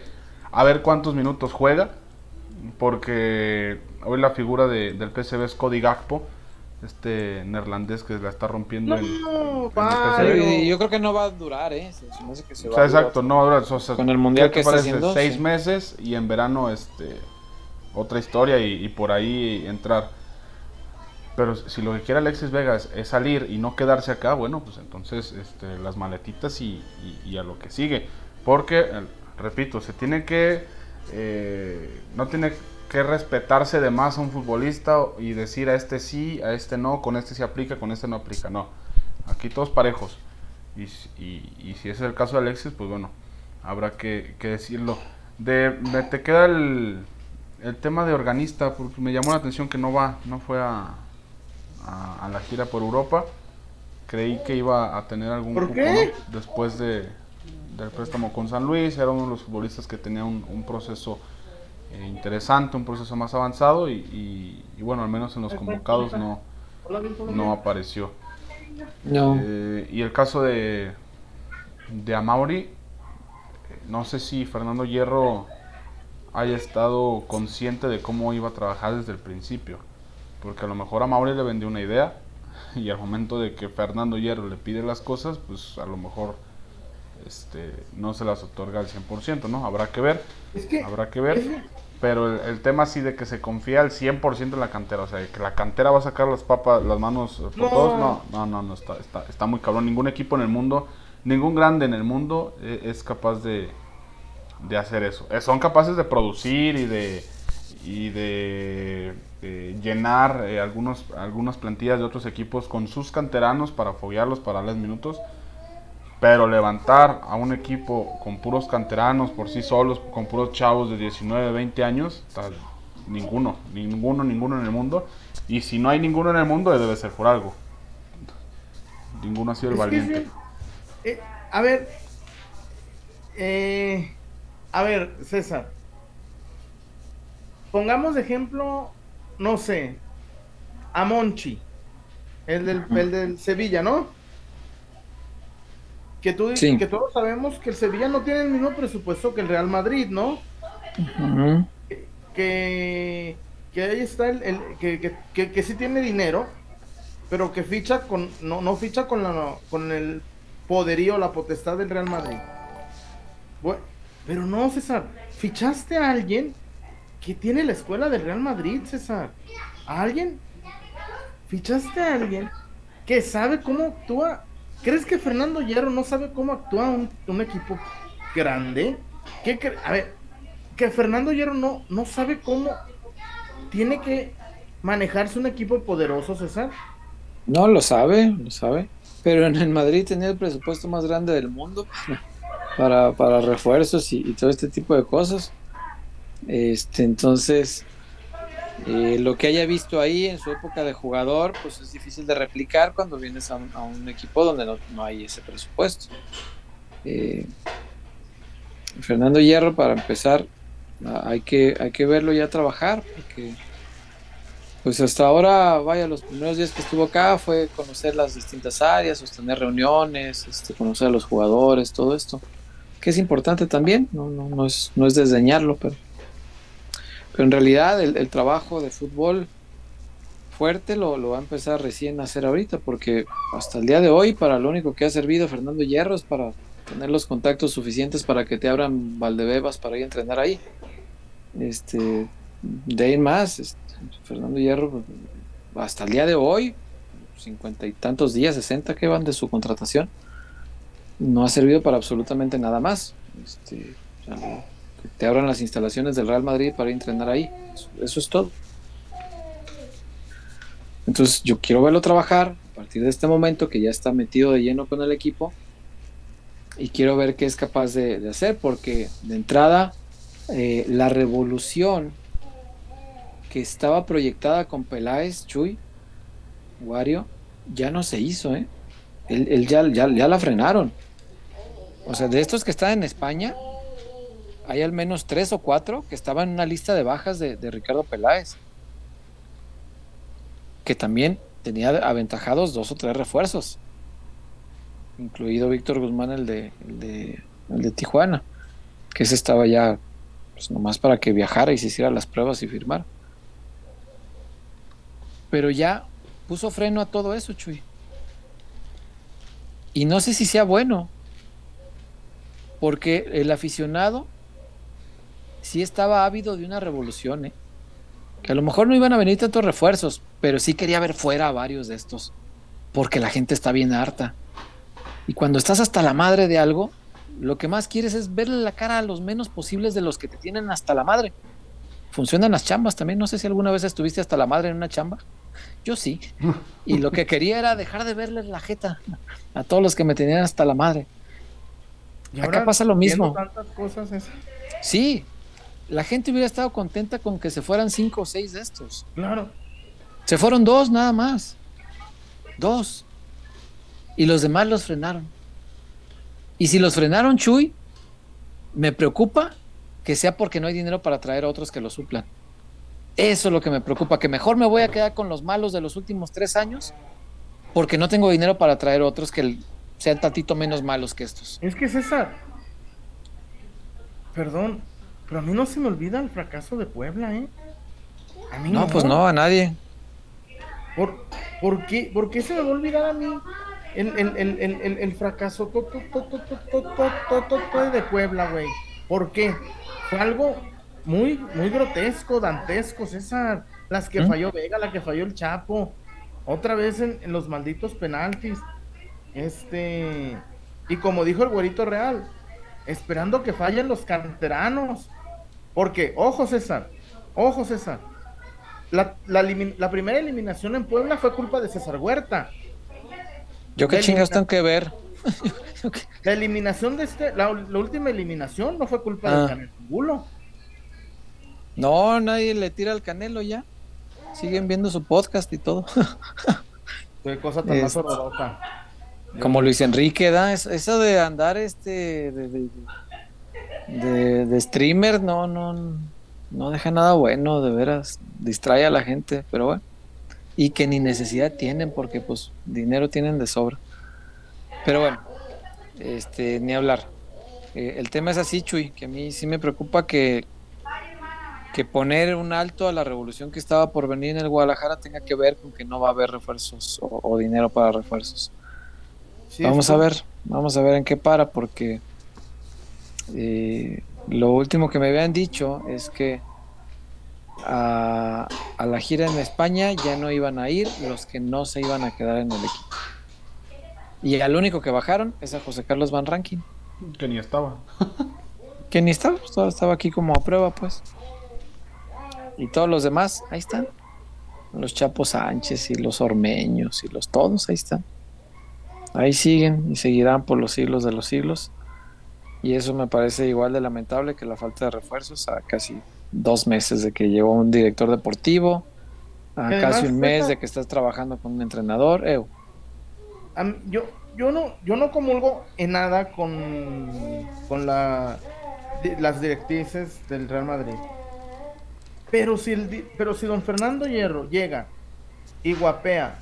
Speaker 2: a ver cuántos minutos juega, porque hoy la figura de, del PSV es Cody Gakpo, este neerlandés que la está rompiendo en,
Speaker 3: el Yo creo que no va a durar, ¿eh?
Speaker 2: o sea, exacto, no va a durar. con el mundial que está haciendo, seis meses y en verano este otra historia y, por ahí entrar. Pero si lo que quiere Alexis Vegas es salir y no quedarse acá, bueno, pues entonces este, las maletitas y, y a lo que sigue. Porque repito, se tiene que, eh, no tiene que respetarse de más a un futbolista y decir a este sí, a este no, con este se aplica, con este no aplica, no. Aquí todos parejos. Y, si es el caso de Alexis, pues bueno, habrá que, decirlo. De, te queda el, el, tema de organista, porque me llamó la atención que no va, no fue a, a, la gira por Europa. Creí que iba a tener algún
Speaker 1: ¿Por qué?
Speaker 2: después de, del préstamo con San Luis, era uno de los futbolistas que tenía un, proceso eh, interesante, un proceso más avanzado y, bueno, al menos en los convocados no, no apareció. Eh, y el caso de, de Amauri, no sé si Fernando Hierro haya estado consciente de cómo iba a trabajar desde el principio, porque a lo mejor a Mauri le vendió una idea y al momento de que Fernando Hierro le pide las cosas, pues a lo mejor este, no se las otorga al 100%, ¿no? Habrá que ver, habrá que ver. Pero el, tema sí de que se confía al 100% en la cantera, o sea, que la cantera va a sacar las papas, las manos por no. todos, no, no, no, no está, está, está, muy cabrón. Ningún equipo en el mundo, ningún grande en el mundo eh, es capaz de, de hacer eso. Eh, son capaces de producir y de, y de, llenar eh, algunos, algunas plantillas de otros equipos con sus canteranos para foguearlos, para darles minutos pero levantar a un equipo con puros canteranos por sí solos, con puros chavos de 19, 20 años, ninguno, ninguno, ninguno en el mundo. Y si no hay ninguno en el mundo, debe ser por algo. Ninguno ha sido el valiente.
Speaker 1: Eh, a ver, eh, a ver, César. Pongamos de ejemplo, no sé, a Monchi, el del, el del Sevilla, ¿no? Que tú que todos sabemos que el Sevilla no tiene el mismo presupuesto que el Real Madrid, ¿no? que, que ahí está el, que, que, que, sí tiene dinero, pero que ficha con no, no ficha con la con el poderío, la potestad del Real Madrid. Bueno, pero no, César, fichaste a alguien ¿qué tiene la escuela del Real Madrid, César? ¿A alguien? ¿Fichaste a alguien que sabe cómo actúa? ¿Crees que Fernando Hierro no sabe cómo actúa un, equipo grande? ¿Qué a ver, que Fernando Hierro no, no sabe cómo tiene que manejarse un equipo poderoso, César.
Speaker 3: No, lo sabe, lo sabe. Pero en el Madrid tenía el presupuesto más grande del mundo para, para refuerzos y, todo este tipo de cosas. Este, entonces, eh, lo que haya visto ahí en su época de jugador, pues es difícil de replicar cuando vienes a un, equipo donde no, hay ese presupuesto. Eh, Fernando Hierro, para empezar, hay que, hay que verlo ya trabajar, porque pues hasta ahora, vaya, los primeros días que estuvo acá fue conocer las distintas áreas, sostener reuniones, este, conocer a los jugadores, todo esto, que es importante también, no, no, no, es, no es desdeñarlo, pero, pero en realidad el, trabajo de fútbol fuerte lo, va a empezar recién a hacer ahorita, porque hasta el día de hoy para lo único que ha servido Fernando Hierro es para tener los contactos suficientes para que te abran Valdebebas para ir a entrenar ahí. Este, de ahí más, este, Fernando Hierro, hasta el día de hoy, cincuenta y tantos días, sesenta que van de su contratación, no ha servido para absolutamente nada más. Este, te abran las instalaciones del Real Madrid para entrenar ahí. Eso, es todo. Entonces yo quiero verlo trabajar a partir de este momento que ya está metido de lleno con el equipo y quiero ver qué es capaz de, hacer porque de entrada eh, la revolución que estaba proyectada con Peláez, Chuy, Wario, ya no se hizo, ¿eh? Él, ya, ya, la frenaron. O sea, de estos que están en España, hay al menos tres o cuatro que estaban en una lista de bajas de, Ricardo Peláez. Que también tenía aventajados dos o tres refuerzos. Incluido Víctor Guzmán, el de, el de, Tijuana. Que ese estaba ya, pues nomás para que viajara y se hiciera las pruebas y firmara pero ya puso freno a todo eso, Chuy. Y no sé si sea bueno, porque el aficionado sí estaba ávido de una revolución, ¿eh? que a lo mejor no iban a venir tantos refuerzos, pero sí quería ver fuera a varios de estos, porque la gente está bien harta. Y cuando estás hasta la madre de algo, lo que más quieres es verle la cara a los menos posibles de los que te tienen hasta la madre. Funcionan las chambas también, no sé si alguna vez estuviste hasta la madre en una chamba. Yo sí. Y lo que quería era dejar de verles la jeta a todos los que me tenían hasta la madre. Y Acá pasa lo mismo. Sí, la gente hubiera estado contenta con que se fueran cinco o seis de estos.
Speaker 1: Claro.
Speaker 3: Se fueron dos nada más. Dos. Y los demás los frenaron. Y si los frenaron, Chuy, me preocupa que sea porque no hay dinero para traer a otros que lo suplan. Eso es lo que me preocupa, que mejor me voy a quedar con los malos de los últimos tres años porque no tengo dinero para traer otros que sean tantito menos malos que estos.
Speaker 1: Es que César, perdón, pero a mí no se me olvida el fracaso de Puebla, ¿eh?
Speaker 3: A mí no, no. pues no, a nadie.
Speaker 1: ¿Por, por, qué, ¿Por qué se me va a olvidar a mí el, el, el, el fracaso de Puebla, güey? ¿Por qué? Fue algo muy, muy grotesco, dantesco, César. Las que ¿Mm? falló Vega, la que falló el Chapo. Otra vez en, los malditos penaltis. Este. Y como dijo el güerito real, esperando que fallen los canteranos. Porque, ojo César, ojo César. La, la, primera eliminación en Puebla fue culpa de César Huerta.
Speaker 3: Yo qué chingados tengo que ver.
Speaker 1: la eliminación de este, la, última eliminación no fue culpa de ah. Canelo
Speaker 3: no, nadie le tira al Canelo ya. Siguen viendo su podcast y todo.
Speaker 1: Qué cosa tan más horrorosa.
Speaker 3: Como Luis Enrique da, eso de andar este de, de, streamer no, no, no deja nada bueno, de veras, distrae a la gente, pero bueno. Y que ni necesidad tienen porque pues dinero tienen de sobra. Pero bueno, este, ni hablar. Eh, el tema es así, Chuy, que a mí sí me preocupa que, que poner un alto a la revolución que estaba por venir en el Guadalajara tenga que ver con que no va a haber refuerzos o, dinero para refuerzos. vamos a ver, vamos a ver en qué para, porque eh, lo último que me habían dicho es que a, a la gira en España ya no iban a ir los que no se iban a quedar en el equipo. Y al único que bajaron es a José Carlos Van Rankin.
Speaker 2: Que ni estaba.
Speaker 3: Que ni estaba, estaba, estaba aquí como a prueba, pues. Y todos los demás, ahí están. Los Chapos Sánchez y los Ormeños y los todos, ahí están. Ahí siguen y seguirán por los siglos de los siglos. Y eso me parece igual de lamentable que la falta de refuerzos a casi dos meses de que llegó un director deportivo, a casi un mes de que estás trabajando con un entrenador. Ew.
Speaker 1: Yo, yo no, yo no comulgo en nada con, con la, las directrices del Real Madrid. Pero si, el, pero si don Fernando Hierro llega y guapea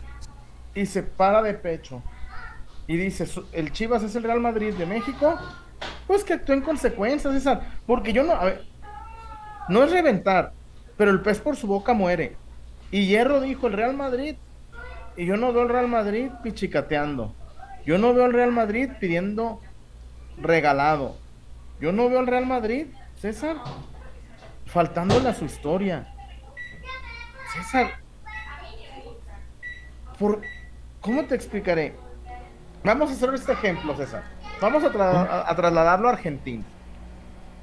Speaker 1: y se para de pecho y dice "Su- el Chivas es el Real Madrid de México, pues que actúe en consecuencia, César. Porque yo no, a ver, no es reventar, pero el pez por su boca muere. Y Hierro dijo el Real Madrid y yo no veo al Real Madrid pichicateando. Yo no veo al Real Madrid pidiendo regalado. Yo no veo al Real Madrid, César, faltándole a su historia. César, por, ¿cómo te explicaré? Vamos a hacer este ejemplo, César. Vamos a, tra- a- a trasladarlo a Argentina.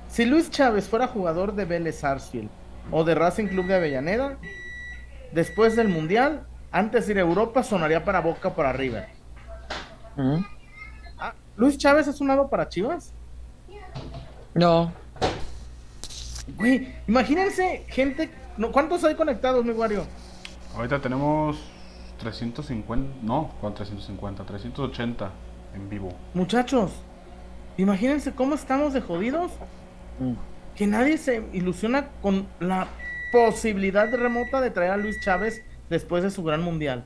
Speaker 1: Si Luis Chávez fuera jugador de Vélez Sarsfield o de Racing Club de Avellaneda, después del Mundial, antes de ir a Europa, sonaría para Boca para River.
Speaker 3: Ujú.
Speaker 1: Ah, ¿Luis Chávez es un lado para Chivas?
Speaker 3: No,
Speaker 1: Güey, imagínense, gente. ¿Cuántos hay conectados, mi Wario?
Speaker 2: Ahorita tenemos 350, no, ¿cuál 350? 380 en vivo.
Speaker 1: Muchachos, imagínense cómo estamos de jodidos.
Speaker 3: Mm.
Speaker 1: Que nadie se ilusiona con la posibilidad remota de traer a Luis Chávez después de su gran mundial.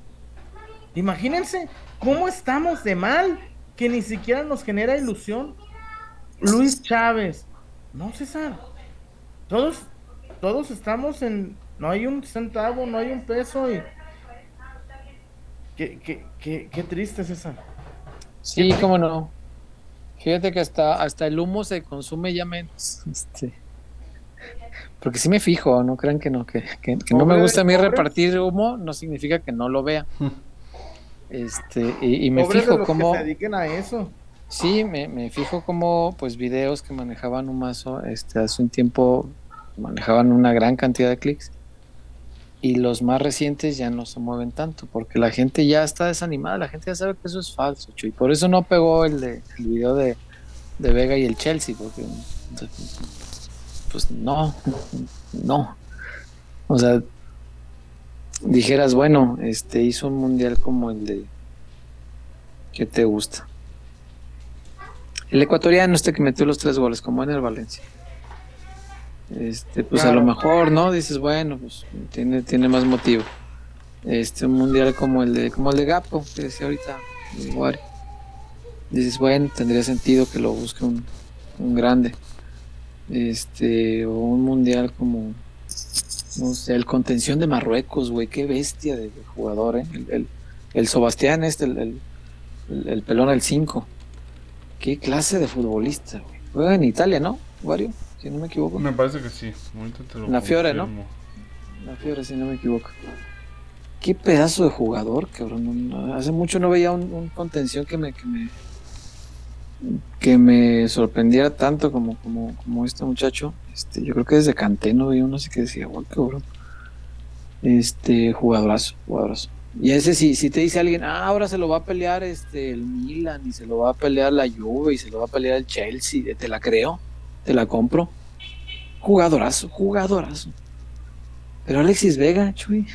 Speaker 1: Imagínense cómo estamos de mal que ni siquiera nos genera ilusión. Luis Chávez. No, César. Todos, todos estamos en. No hay un centavo, no hay un peso y. Qué, qué, qué, qué triste, César.
Speaker 3: Sí, cómo no. Fíjate que hasta, hasta el humo se consume ya menos. Este, porque sí me fijo, no crean que no, que, que- que no me gusta a mí
Speaker 1: pobre-
Speaker 3: repartir humo, no significa que no lo vea. Este, y, y me
Speaker 1: Pobres
Speaker 3: fijo cómo,
Speaker 1: que se dediquen a eso.
Speaker 3: sí, me, me fijo como pues videos que manejaban un mazo, este, hace un tiempo manejaban una gran cantidad de clics. Y los más recientes ya no se mueven tanto, porque la gente ya está desanimada, la gente ya sabe que eso es falso, Chuy. Por eso no pegó el, de, el video de, de Vega y el Chelsea, porque pues no, no. O sea, dijeras, bueno, este hizo un mundial como el de ¿qué te gusta? El ecuatoriano este que metió los tres goles, como en el Valencia. Este, pues a lo mejor, ¿no? Dices, bueno, pues tiene, tiene más motivo. Este, un mundial como el de, como el de Gapo, que decía ahorita, el Guari. Dices, bueno, tendría sentido que lo busque un, un grande. Este, o un mundial como, no sé, el contención de Marruecos, güey, qué bestia de, de jugador, ¿eh? El, el, el Sebastián este, el, el, el- el pelón al 5. Qué clase de futbolista, güey. Juega en Italia, ¿no? Wario, si no me equivoco.
Speaker 2: Me parece que sí. Ahorita te lo
Speaker 3: La Fiore, ¿no? La Fiore, si no me equivoco. Qué pedazo de jugador, cabrón. Hace mucho no veía un, un contención que me, que me que me sorprendiera tanto como, como, como este muchacho. Este, yo creo que desde Canté no veía uno así que decía, guau, cabrón. Este, jugadorazo, jugadorazo. Y ese si, si te dice alguien, ah, ahora se lo va a pelear este el Milan y se lo va a pelear la Juve y se lo va a pelear el Chelsea, te la creo, te la compro. Jugadorazo, jugadorazo. Pero Alexis Vega, Chuy.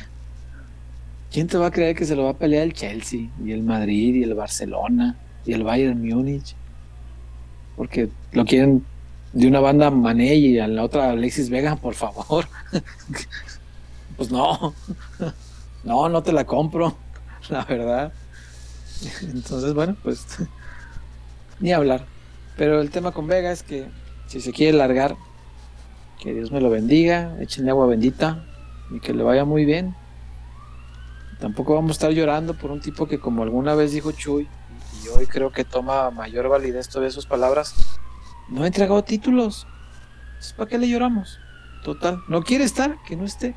Speaker 3: ¿Quién te va a creer que se lo va a pelear el Chelsea y el Madrid y el Barcelona y el Bayern Múnich? Porque lo quieren de una banda Mané y a la otra Alexis Vega, por favor. pues no. No, no te la compro, la verdad. Entonces, bueno, pues ni hablar. Pero el tema con Vega es que si se quiere largar, que Dios me lo bendiga, échenle agua bendita y que le vaya muy bien. Tampoco vamos a estar llorando por un tipo que como alguna vez dijo Chuy, y hoy creo que toma mayor validez todas sus palabras, no ha entregado títulos. Entonces, ¿Para qué le lloramos? total. No quiere estar, que no esté.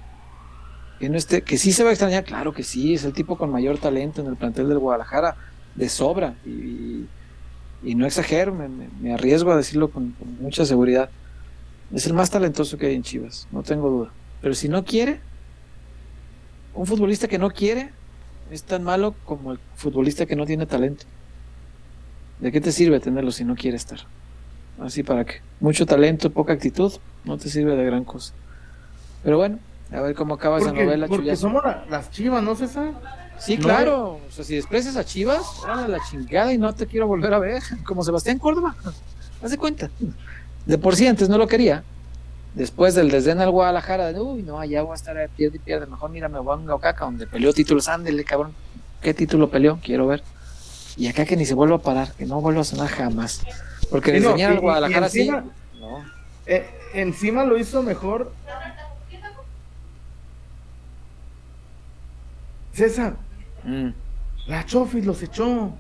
Speaker 3: Que no esté, que sí se va a extrañar, claro que sí, es el tipo con mayor talento en el plantel del Guadalajara, de sobra. Y, y no exagero, me, me, arriesgo a decirlo con, con, mucha seguridad. Es el más talentoso que hay en Chivas, no tengo duda. Pero si no quiere, un futbolista que no quiere es tan malo como el futbolista que no tiene talento. ¿De qué te sirve tenerlo si no quiere estar? Así para qué. Mucho talento, poca actitud, no te sirve de gran cosa. Pero bueno, a ver cómo acaba
Speaker 1: porque,
Speaker 3: esa novela.
Speaker 1: Porque somos la, las chivas, ¿no, César?
Speaker 3: Sí,
Speaker 1: No
Speaker 3: claro. O sea, si desprecias a Chivas, a la chingada y no te quiero volver a ver. Como Sebastián Córdoba. Haz de cuenta. De por sí antes no lo quería. Después del desdén al Guadalajara, de, uy, no, allá voy a estar a pierde y pierde. Mejor mira, me voy a Oaxaca, donde peleó títulos. Ándele, cabrón. ¿Qué título peleó? Quiero ver. Y acá que ni se vuelva a parar, que no vuelva a sonar jamás. Porque
Speaker 1: Sí, no, y-
Speaker 3: al
Speaker 1: y
Speaker 3: Guadalajara así.
Speaker 1: encima-
Speaker 3: No.
Speaker 1: Eh, encima lo hizo mejor. César,
Speaker 3: Mm.
Speaker 1: la Chofis los echó.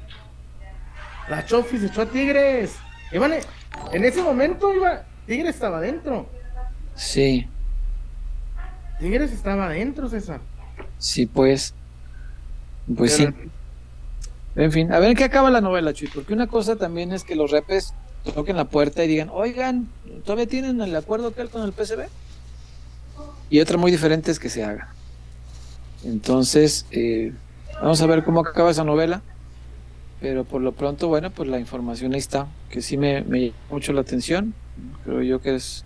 Speaker 1: La Chofis echó a Tigres. Y vale, en ese momento iba, Tigres estaba adentro.
Speaker 3: Sí,
Speaker 1: Tigres estaba adentro, César.
Speaker 3: sí, pues. Pues
Speaker 1: Pero-
Speaker 3: sí. En fin, a ver qué acaba la novela, Chuy, porque una cosa también es que los repes toquen la puerta y digan, oigan, ¿todavía tienen el acuerdo aquel con el PSB? Y otra muy diferente es que se haga. Entonces, eh, vamos a ver cómo acaba esa novela, pero por lo pronto, bueno, pues la información ahí está, que sí me, me llamó mucho la atención, creo yo que es,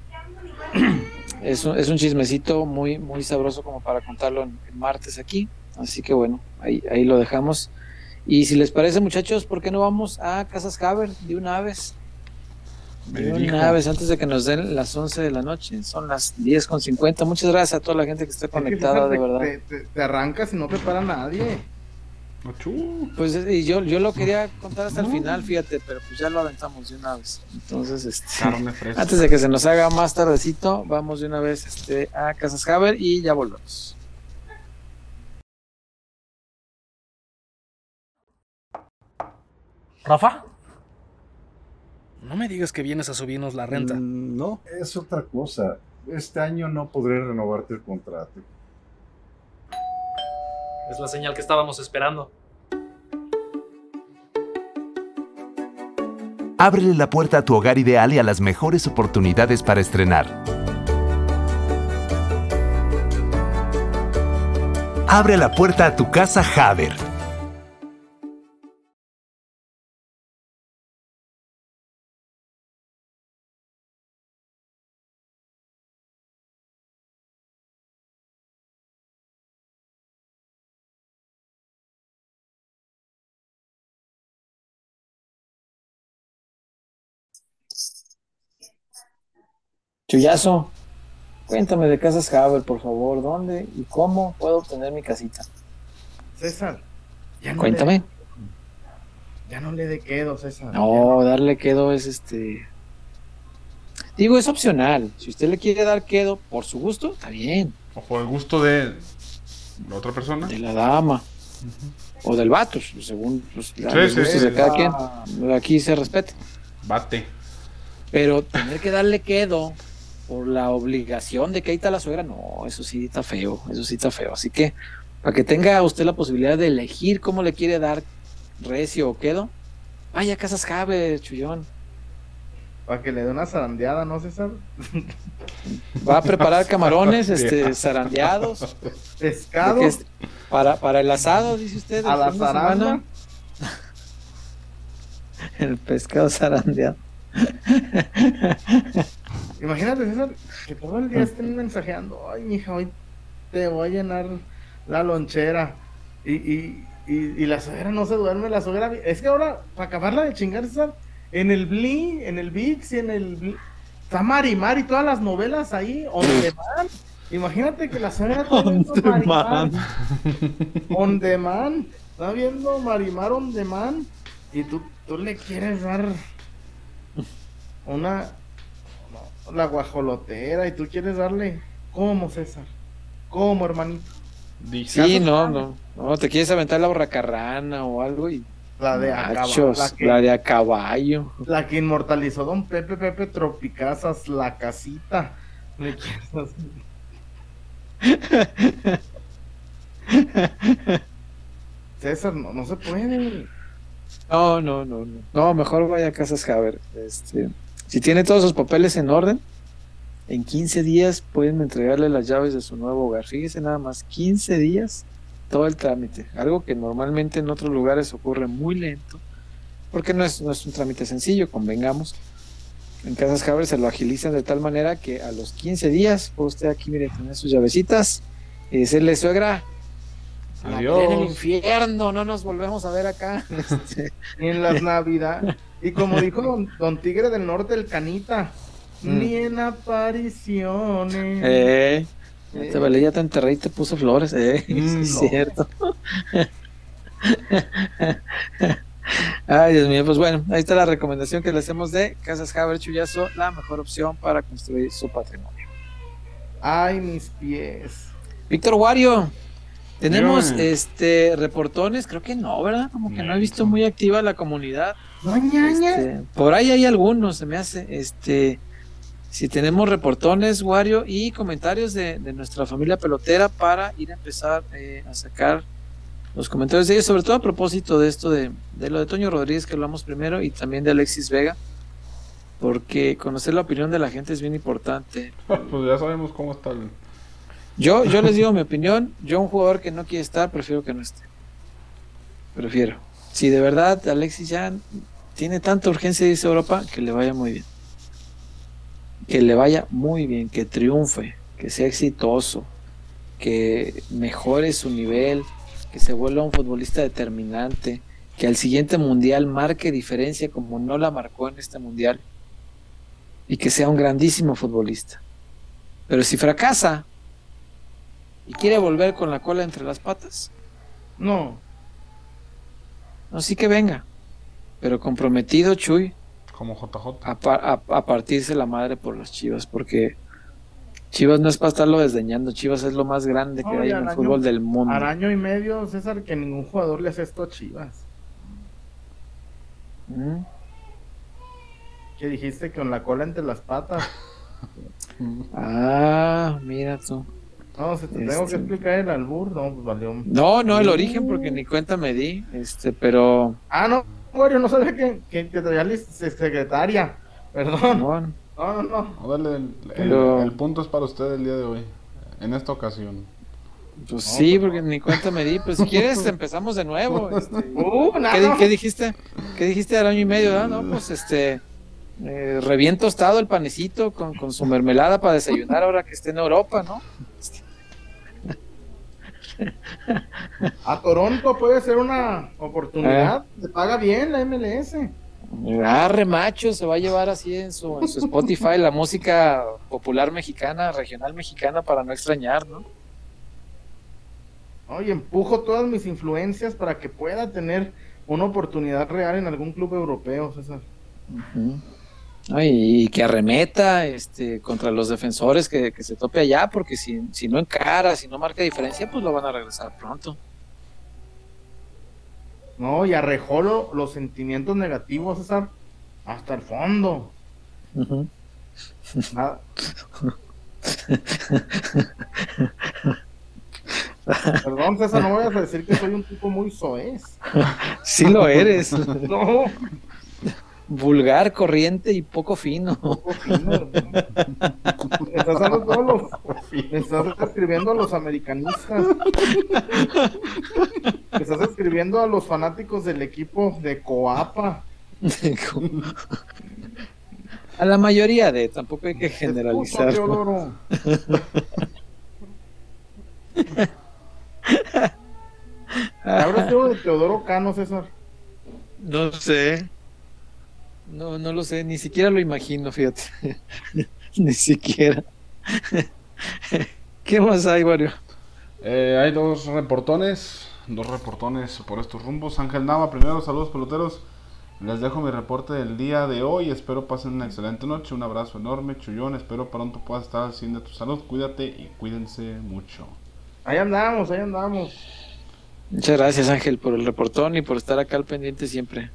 Speaker 3: es, un, es un chismecito muy, muy sabroso como para contarlo en, en martes aquí, así que bueno, ahí, ahí lo dejamos. Y si les parece, muchachos, ¿por qué no vamos a Casas Haber de una vez? De una vez antes de que nos den las 11 de la noche. Son las 10 con 50. Muchas gracias a toda la gente que está
Speaker 1: Es que,
Speaker 3: conectada, de verdad.
Speaker 1: Te, te- te arrancas y no te para nadie.
Speaker 2: Achú.
Speaker 3: Pues y yo, yo lo quería contar hasta el final, fíjate, pero pues ya lo aventamos de una vez. Entonces, este,
Speaker 2: Carne fresca.
Speaker 3: antes de que se nos haga más tardecito, vamos de una vez este, a Casas Haber y ya volvemos.
Speaker 4: Rafa. No me digas que vienes a subirnos la renta.
Speaker 5: Mm, No, es otra cosa. Este año no podré renovarte el contrato.
Speaker 4: Es la señal que estábamos esperando.
Speaker 6: Ábrele la puerta a tu hogar ideal y a las mejores oportunidades para estrenar. Abre la puerta a tu casa Haber.
Speaker 3: Chuyazo, cuéntame de Casas Haber, por favor. ¿Dónde y cómo puedo obtener mi casita?
Speaker 1: César, ya no
Speaker 3: Cuéntame.
Speaker 1: Le, ya no le de quedo, César.
Speaker 3: No, darle quedo es este. Digo, es opcional. Si usted le quiere dar quedo por su gusto, está bien.
Speaker 2: O por el gusto de la otra persona.
Speaker 3: De la dama. O del vato, según pues, la-
Speaker 2: Sí,
Speaker 3: los
Speaker 2: sí,
Speaker 3: gustos
Speaker 2: sí.
Speaker 3: de cada quien. Aquí se respeta.
Speaker 2: Bate.
Speaker 3: Pero tener que darle quedo por la obligación de que ahí está la suegra, no, eso sí está feo, eso sí está feo. Así que para que tenga usted la posibilidad de elegir cómo le quiere dar recio o quedo, vaya a Casas Jabe, chullón.
Speaker 1: Para que le dé una zarandeada, ¿no, César?
Speaker 3: Va a preparar camarones este, zarandeados.
Speaker 1: Pescado
Speaker 3: es- para, para el asado, dice usted.
Speaker 1: a la zaranda.
Speaker 3: El pescado zarandeado.
Speaker 1: Imagínate, César, que todo el día estén mensajeando. Ay, mija, hoy te voy a llenar la lonchera. Y, y, y, y la suegra no se duerme, la suegra. Es que ahora, para acabarla de chingar, César, en el Bli, en el VIX y en el. Bli- Está Marimar y todas las novelas ahí, on demand. Imagínate que la suegra está viendo
Speaker 3: On
Speaker 1: Marimar.
Speaker 3: demand.
Speaker 1: On demand. Está viendo Marimar on demand. Y tú, tú le quieres dar una. No, la guajolotera. Y tú quieres darle. ¿Cómo, César? ¿Cómo, hermanito?
Speaker 3: Sí, no, no. No, te quieres aventar la borracarrana o algo y.
Speaker 1: La de a caballo, la, que,
Speaker 3: la de a caballo.
Speaker 1: la que inmortalizó Don Pepe Pepe Tropicazas, la casita. Le quiero- César, no, no se puede.
Speaker 3: No, no, no, no. No, mejor vaya a Casas Haber. Este, si tiene todos sus papeles en orden, en 15 días pueden entregarle las llaves de su nuevo hogar. Fíjese nada más, 15 días todo el trámite. Algo que normalmente en otros lugares ocurre muy lento, porque no es, no es un trámite sencillo, convengamos. En Casas Haber se lo agilizan de tal manera que a los 15 días, puede usted aquí, mire, tener sus llavecitas y decirle, suegra,
Speaker 2: Adiós.
Speaker 3: en el infierno, no nos volvemos a ver acá. Este,
Speaker 1: Ni en las navidades. Y como dijo don, don Tigre del Norte, el Canita,
Speaker 3: Mm.
Speaker 1: ni en apariciones.
Speaker 3: Eh,
Speaker 1: Eh.
Speaker 3: te vale, ya te enterré y te puse flores, eh.
Speaker 2: Mm,
Speaker 3: sí, es
Speaker 2: no.
Speaker 3: cierto. Ay, Dios mío, pues bueno, ahí está la recomendación que le hacemos de Casas Haber Chuyazo, la mejor opción para construir su patrimonio.
Speaker 1: Ay, mis pies.
Speaker 3: Víctor Wario, tenemos este reportones, creo que no, ¿verdad? Como que no he visto muy activa la comunidad. Este, por ahí hay algunos, se me hace. Este, si tenemos reportones, Wario, y comentarios de, de nuestra familia pelotera para ir a empezar eh, a sacar los comentarios de ellos, sobre todo a propósito de esto de, de lo de Toño Rodríguez que hablamos primero y también de Alexis Vega, porque conocer la opinión de la gente es bien importante.
Speaker 2: Pues ya sabemos cómo está el.
Speaker 3: Yo, yo les digo mi opinión, yo un jugador que no quiere estar, prefiero que no esté. Prefiero. Si de verdad Alexis ya tiene tanta urgencia a Europa, que le vaya muy bien. Que le vaya muy bien, que triunfe, que sea exitoso, que mejore su nivel, que se vuelva un futbolista determinante, que al siguiente mundial marque diferencia como no la marcó en este mundial y que sea un grandísimo futbolista. Pero si fracasa, y quiere volver con la cola entre las patas,
Speaker 1: No.
Speaker 3: no, sí que venga. Pero comprometido, Chuy,
Speaker 2: Como JJ.
Speaker 3: a, a- a partirse la madre por las chivas, porque Chivas no es para estarlo desdeñando, Chivas es lo más grande que hay en el
Speaker 1: año-
Speaker 3: fútbol del mundo.
Speaker 1: Al año y medio, César, que ningún jugador le hace esto a Chivas.
Speaker 3: ¿Mm?
Speaker 1: Que dijiste con la cola entre las patas.
Speaker 3: Ah, mira tú.
Speaker 1: No, si te tengo que
Speaker 3: Este-
Speaker 1: explicar el albur, no, pues valió.
Speaker 3: No, no, el origen, porque ni cuenta me di, este, pero
Speaker 1: Ah, no, Wario, no sabía que, que, que traía lis- secretaria. Perdón.
Speaker 3: bueno,
Speaker 1: No, no, no.
Speaker 2: No, dale, el, el-
Speaker 3: Pero-
Speaker 2: el punto es para usted el día de hoy. En esta ocasión.
Speaker 3: pues sí, porque ni cuenta me di. Pues si quieres, empezamos de nuevo. este.
Speaker 1: Uh,
Speaker 3: ¿Qué,
Speaker 1: nada.
Speaker 3: di- qué dijiste? ¿Qué dijiste al año y medio? ah? No, pues este. Eh, reviento tostado el panecito con, con su mermelada para desayunar ahora que esté en Europa, ¿no?
Speaker 1: A Toronto puede ser una oportunidad.
Speaker 3: Eh.
Speaker 1: Se paga bien la MLS.
Speaker 3: Arre macho, se va a llevar así en su, en su Spotify la música popular mexicana, regional mexicana para no extrañar, ¿no?
Speaker 1: Oye, empujo todas mis influencias para que pueda tener una oportunidad real en algún club europeo, César.
Speaker 3: Ujú. Ay, y que arremeta este, contra los defensores que, que se tope allá, porque si, si no encara, si no marca diferencia, pues lo van a regresar pronto.
Speaker 1: No, y arrejó lo- los sentimientos negativos, César, hasta el fondo. Nada. Perdón, César, no vayas a decir que soy un tipo muy soez.
Speaker 3: Sí lo eres.
Speaker 1: No,
Speaker 3: Vulgar, corriente y poco fino.
Speaker 1: poco fino, estás los. Escribiendo a los americanistas. Me estás escribiendo a los fanáticos del equipo de Coapa.
Speaker 3: A la mayoría de, tampoco hay que generalizar.
Speaker 1: Teodoro. ¿Habrá sido de Teodoro Cano, César?
Speaker 3: No sé. No, no lo sé, ni siquiera lo imagino, fíjate. ni siquiera. ¿Qué más hay, Wario?
Speaker 2: Eh, hay dos reportones. Dos reportones por estos rumbos. Ángel Nava, primero, saludos peloteros. Les dejo mi reporte del día de hoy. Espero pasen una excelente noche. Un abrazo enorme, Chullón. Espero pronto puedas estar al 100 de tu salud. Cuídate y cuídense mucho.
Speaker 1: Ahí andamos, ahí andamos.
Speaker 3: Muchas gracias, Ángel, por el reportón y por estar acá al pendiente siempre.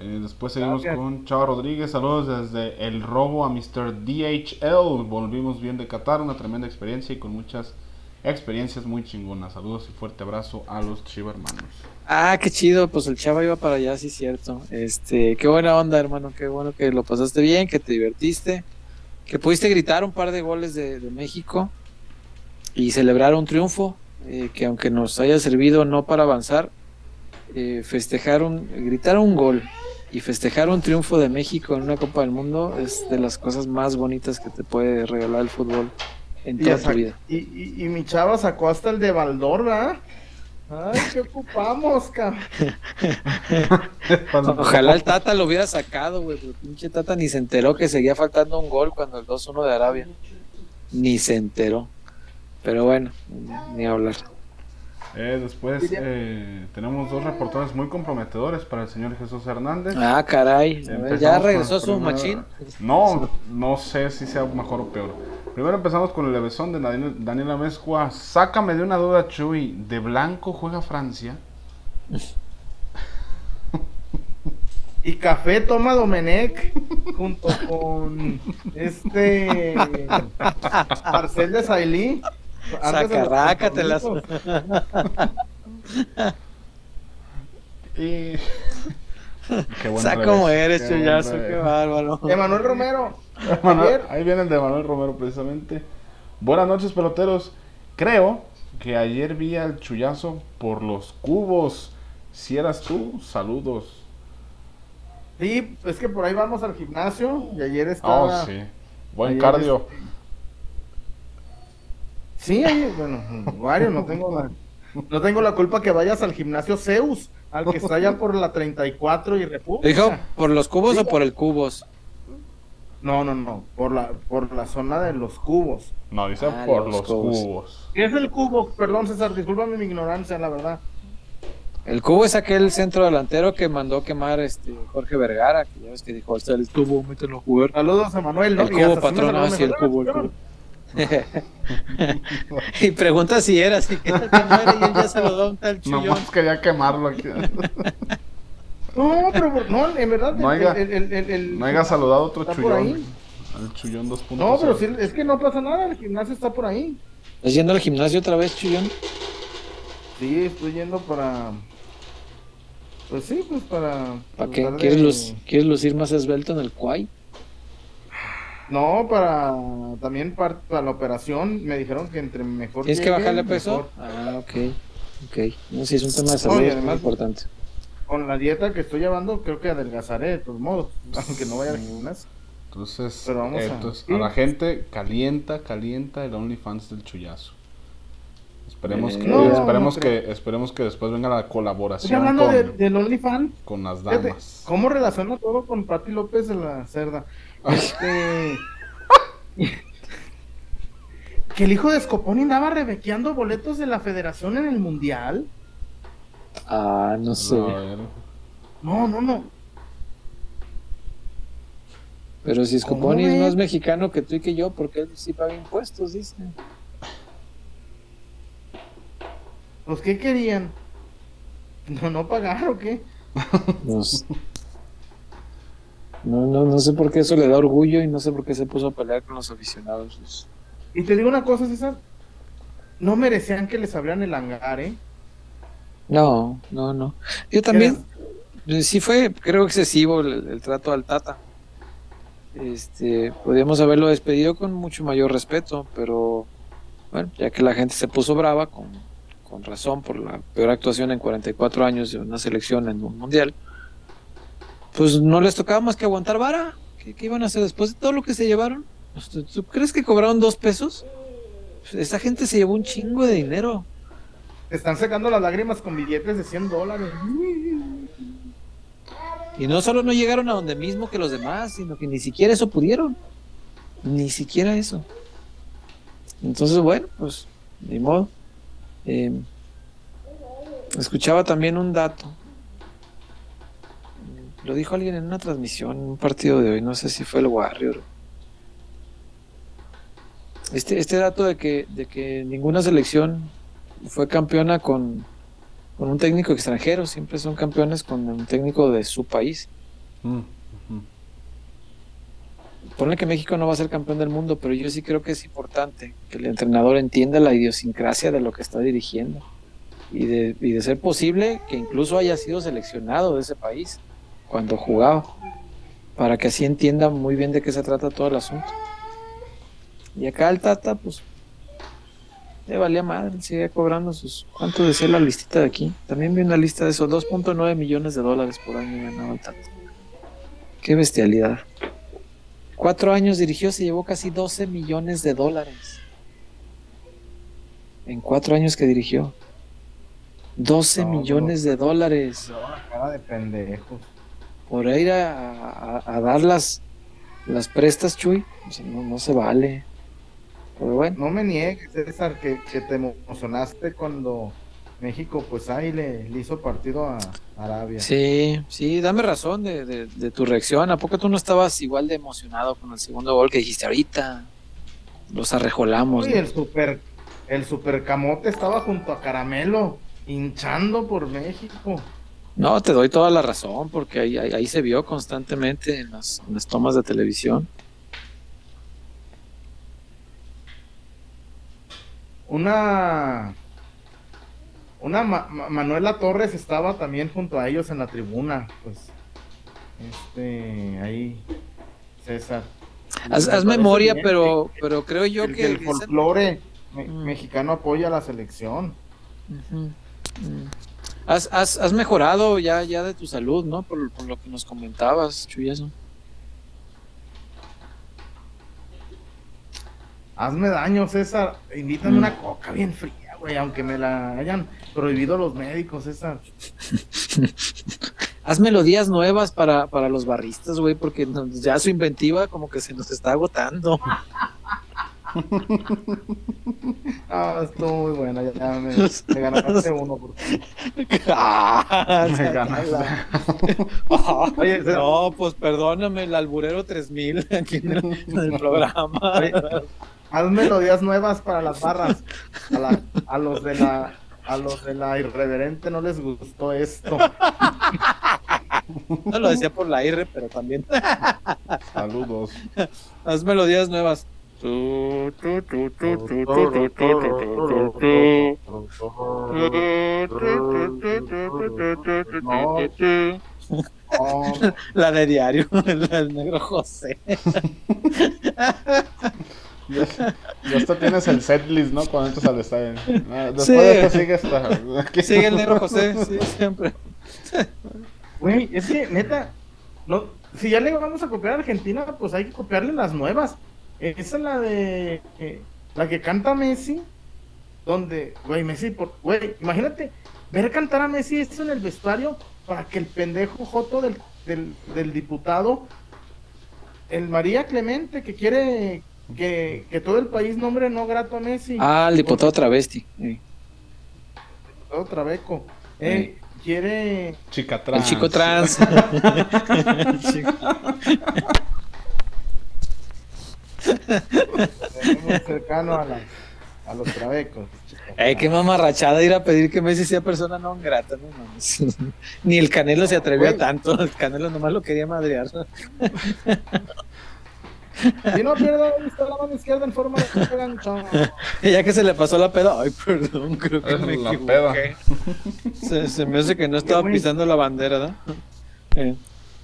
Speaker 2: Eh, después seguimos
Speaker 1: Gracias.
Speaker 2: con Chava Rodríguez. Saludos desde el robo a Mr. DHL. Volvimos bien de Qatar, una tremenda experiencia y con muchas experiencias muy chingonas. Saludos y fuerte abrazo a los Chiva hermanos.
Speaker 3: Ah, qué chido, pues el chava iba para allá, sí, cierto. Este, qué buena onda, hermano, qué bueno que lo pasaste bien, que te divertiste, que pudiste gritar un par de goles de, de México y celebrar un triunfo, eh, que aunque nos haya servido no para avanzar, eh, festejar un, gritar un gol y festejar un triunfo de México en una Copa del Mundo es de las cosas más bonitas que te puede regalar el fútbol en
Speaker 1: Y,
Speaker 3: toda tu vida.
Speaker 1: y, y- y mi chava sacó hasta el de Baldor, ¿verdad? Ay, ¿qué ocupamos, cabrón?
Speaker 3: Ojalá el Tata lo hubiera sacado, güey. pero pinche Tata ni se enteró que seguía faltando un gol cuando el 2-1 de Arabia. Ni se enteró. Pero bueno, ni hablar.
Speaker 2: Eh, después eh, tenemos dos reportajes muy comprometedores para el señor Jesús Hernández.
Speaker 3: Ah, caray.
Speaker 2: Empezamos
Speaker 3: ya regresó su
Speaker 2: primera-
Speaker 3: machín.
Speaker 2: No, no sé si sea mejor o peor. Primero empezamos con el levesón de Daniel- Daniela Mezcua. Sácame de una duda, Chuy. ¿De blanco juega Francia?
Speaker 1: Y café toma Domenech junto con este Marcel de Sailí.
Speaker 3: Sacarrácatelas.
Speaker 2: Y... Qué buen
Speaker 3: Sa
Speaker 2: revés,
Speaker 3: como eres,
Speaker 2: qué
Speaker 3: chullazo, qué bárbaro.
Speaker 1: Emanuel Romero.
Speaker 2: Ahí viene el de Manuel Romero precisamente. Buenas noches, peloteros. Creo que ayer vi al chullazo por los cubos. Si eras tú, saludos.
Speaker 1: sí, es que por ahí vamos al gimnasio y ayer estaba.
Speaker 2: Oh, sí. Buen
Speaker 1: ayer
Speaker 2: cardio.
Speaker 1: Sí, ahí, bueno, Wario, no tengo la, no tengo la culpa que vayas al gimnasio Zeus, al que está allá por la 34 y República.
Speaker 3: ¿Dijo por los cubos
Speaker 1: Sí.
Speaker 3: o por el cubos?
Speaker 1: No, no, no, por la, por la zona de los cubos.
Speaker 2: No, dice
Speaker 3: Ah,
Speaker 2: por
Speaker 3: los
Speaker 2: los
Speaker 3: cubos.
Speaker 2: cubos.
Speaker 1: ¿Qué es el cubo? Perdón, César, discúlpame mi ignorancia, la verdad.
Speaker 3: El cubo es aquel centro delantero que mandó quemar este Jorge Vergara, que ya ves que dijo, hasta el tubo, mételo a jugar.
Speaker 1: Saludos a Manuel, ¿no?
Speaker 3: El cubo, patrón, sí, el cubo, el
Speaker 1: "Ah,
Speaker 3: cubo". y pregunta si era, si que no era, y él ya se lo da un tal chullón.
Speaker 2: Nomás quería quemarlo aquí.
Speaker 1: No, pero no, en verdad.
Speaker 2: No
Speaker 1: el-
Speaker 2: haya-
Speaker 1: el- el- el- el-
Speaker 2: No haya saludado a otro chullón. Al chullón 2.0.
Speaker 1: No, pero sí, es que no pasa nada, el gimnasio está por ahí.
Speaker 3: ¿Estás yendo al gimnasio otra vez, chullón?
Speaker 1: Sí, estoy yendo para. Pues sí, pues para.
Speaker 3: ¿Para qué? ¿Quieres,
Speaker 1: de-
Speaker 3: luz- ¿Quieres lucir más esbelto en el cuay?
Speaker 1: No, para. También para, para la operación. Me dijeron que entre mejor.
Speaker 3: ¿Tienes que bajarle peso?
Speaker 1: mejor.
Speaker 3: Ah, ok. Ok. No, sí, es un tema de salud
Speaker 1: además-
Speaker 3: importante.
Speaker 1: Con la dieta que estoy llevando, creo que adelgazaré de todos modos. Aunque no vaya al gimnasio.
Speaker 2: Entonces,
Speaker 1: Pero vamos a-
Speaker 2: entonces,
Speaker 1: sí.
Speaker 2: a la gente calienta, calienta el OnlyFans del chullazo. Esperemos,
Speaker 3: Eh,
Speaker 2: que,
Speaker 3: no,
Speaker 2: esperemos,
Speaker 1: no
Speaker 2: que, esperemos que después venga la
Speaker 1: Estoy
Speaker 2: colaboración
Speaker 1: hablando
Speaker 2: con,
Speaker 1: de, del OnlyFans.
Speaker 2: con las
Speaker 1: Fíjate,
Speaker 2: damas.
Speaker 1: ¿Cómo relaciona todo con Pati López de la Cerda? Este... que el hijo de Scoponi andaba rebequeando boletos de la federación en el mundial.
Speaker 3: Ah, no sé.
Speaker 1: No, no, no.
Speaker 3: Pero si
Speaker 1: ¿Cómo
Speaker 3: Scoponi es más mexicano que tú y que yo, porque él sí paga impuestos, dice.
Speaker 1: Pues, ¿qué querían? ¿No, no pagar o qué?
Speaker 3: Nos- No, no, no sé por qué eso le da orgullo y no sé por qué se puso a pelear con los aficionados.
Speaker 1: Y te digo una cosa, César. No merecían que les abrieran el hangar, ¿eh?
Speaker 3: No, no, no. Yo también, eh, sí fue, creo, excesivo el, el trato al Tata. Este, podríamos haberlo despedido con mucho mayor respeto, pero bueno, ya que la gente se puso brava, con, con razón, por la peor actuación en 44 años de una selección en un mundial, pues no les tocaba más que aguantar vara. ¿Qué, qué iban a hacer después de todo lo que se llevaron? ¿Tú, tú crees que cobraron dos pesos? Pues, esa gente se llevó un chingo de dinero.
Speaker 1: Te están secando las lágrimas con billetes de 100 dólares.
Speaker 3: Y no solo no llegaron a donde mismo que los demás, sino que ni siquiera eso pudieron. Ni siquiera eso. Entonces, bueno, pues, ni modo. Eh, escuchaba también un dato. Lo dijo alguien en una transmisión, en un partido de hoy, no sé si fue el Warrior. Este, este dato de que, de que ninguna selección fue campeona con, con un técnico extranjero, siempre son campeones con un técnico de su país.
Speaker 2: Mm,
Speaker 3: Ponle que México no va a ser campeón del mundo, pero yo sí creo que es importante que el entrenador entienda la idiosincrasia de lo que está dirigiendo. Y de, y de ser posible que incluso haya sido seleccionado de ese país cuando jugaba, para que así entienda muy bien de qué se trata todo el asunto. Y acá el Tata, pues, le valía madre, sigue cobrando sus... ¿Cuánto decía la listita de aquí? También vi una lista de esos 2.9 millones de dólares por año ganaba el Tata. Qué bestialidad. Cuatro años dirigió, se llevó casi 12 millones de dólares. En cuatro años que dirigió. 12
Speaker 1: No,
Speaker 3: millones de dólares
Speaker 1: Cara de pendejos.
Speaker 3: Por ir a, a- a dar las, las prestas, Chuy. O sea, no, no se vale. Pero bueno,
Speaker 1: No me niegues, César, que, que te emocionaste cuando México, pues ahí le, le hizo partido a Arabia.
Speaker 3: sí, sí, dame razón de, de- de tu reacción. ¿A poco tú no estabas igual de emocionado con el segundo gol que dijiste ahorita? Los arrejolamos. ¿no?
Speaker 1: el super, el super camote estaba junto a Caramelo, hinchando por México.
Speaker 3: No, te doy toda la razón, porque ahí, ahí, ahí se vio constantemente en las, en las tomas de televisión.
Speaker 1: Una, una Ma- Ma- Manuela Torres estaba también junto a ellos en la tribuna, pues, este, ahí, César.
Speaker 3: Haz, memoria,
Speaker 1: bien
Speaker 3: pero, pero creo yo
Speaker 1: que
Speaker 3: que...
Speaker 1: el folclore me-
Speaker 3: Mm.
Speaker 1: mexicano apoya a la selección.
Speaker 3: Mm. Has, has, has mejorado ya, ya de tu salud, ¿no? Por, por lo que nos comentabas, Chuyazo.
Speaker 1: Hazme daño, César. Invítame
Speaker 3: Mm.
Speaker 1: una coca bien fría, güey, aunque me la hayan prohibido los médicos, César.
Speaker 3: Haz melodías nuevas para, para los barristas, güey, porque ya su inventiva como que se nos está agotando.
Speaker 1: Ah, estuvo muy buena, ya, ya me, me ganaste uno. por.
Speaker 3: Ah,
Speaker 2: Me ganaste.
Speaker 1: Oye,
Speaker 3: No, pues perdóname, el alburero 3000 aquí en el, en el programa.
Speaker 1: Oye, haz melodías nuevas para las barras. A, la- a los de la a los de la irreverente no les gustó esto.
Speaker 3: No lo decía por la R, pero también.
Speaker 2: Saludos.
Speaker 3: Haz melodías nuevas. La de diario, el negro José.
Speaker 2: Ya, ya tienes el setlist, ¿no? Cuando entras al estadio. Ah, después
Speaker 3: sí.
Speaker 2: de esto sigue hasta. Ah,
Speaker 3: sigue el negro José, sí, siempre.
Speaker 1: Güey, es que, neta, no, si ya le vamos a copiar a Argentina, pues hay que copiarle las nuevas. Esa es la de eh, la que canta Messi, donde, güey, Messi, por, güey, imagínate ver cantar a Messi eso en el vestuario para que el pendejo joto del, del, del diputado, el María Clemente, que quiere que, que todo el país nombre no grato a Messi,
Speaker 3: Ah, el diputado travesti. sí.
Speaker 1: trabeco, eh, quiere
Speaker 2: Chica trans.
Speaker 3: El chico trans. El chico-
Speaker 1: muy cercano a, la- a los trabecos.
Speaker 3: Ay, qué mamarrachada ir a pedir que Messi sea persona no grata, no mames. Ni el Canelo se atrevió a tanto, el Canelo nomás lo quería madrear.
Speaker 1: Si no pierdo, está la mano izquierda en forma de gancho.
Speaker 3: Y ya que se le pasó la peda, ay, perdón, creo que
Speaker 2: Es
Speaker 3: me
Speaker 2: la
Speaker 3: equivoqué. Se, se me hace que no estaba pisando la bandera, ¿no? Eh,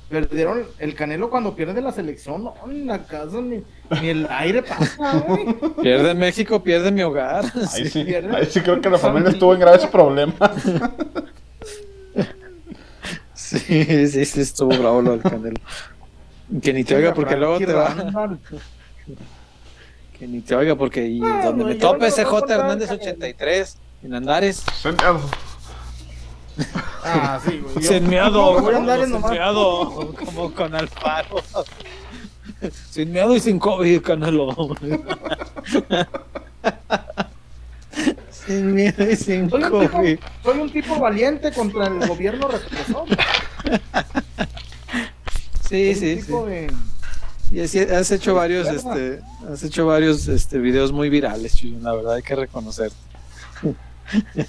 Speaker 1: Perdieron el Canelo cuando pierde la selección, no, en la casa ni, ni el aire pasa, güey.
Speaker 3: Pierde México, pierde mi hogar.
Speaker 2: Ahí sí,
Speaker 1: pierde.
Speaker 2: ahí sí creo que la familia estuvo en graves problemas.
Speaker 3: Sí, sí, sí, estuvo bravo lo del Canelo. Que ni te oiga porque luego te va. Que ni te oiga porque y
Speaker 1: Ah,
Speaker 3: donde me tope ese J Hernández
Speaker 1: Canelo.
Speaker 3: 83 en Andares.
Speaker 1: Ah, sí, güey.
Speaker 3: sin
Speaker 1: nomás.
Speaker 3: miedo, como con Alfaro. Sin miedo y sin COVID, Canelo. Sin miedo y sin
Speaker 1: Soy un, tipo,
Speaker 3: COVID.
Speaker 1: soy un tipo valiente contra el gobierno represor.
Speaker 3: Sí,
Speaker 1: Soy
Speaker 3: sí, sí.
Speaker 1: de-
Speaker 3: Y así has hecho varios, este, has hecho varios, este, videos muy virales, Chuyo, la verdad hay que reconocer.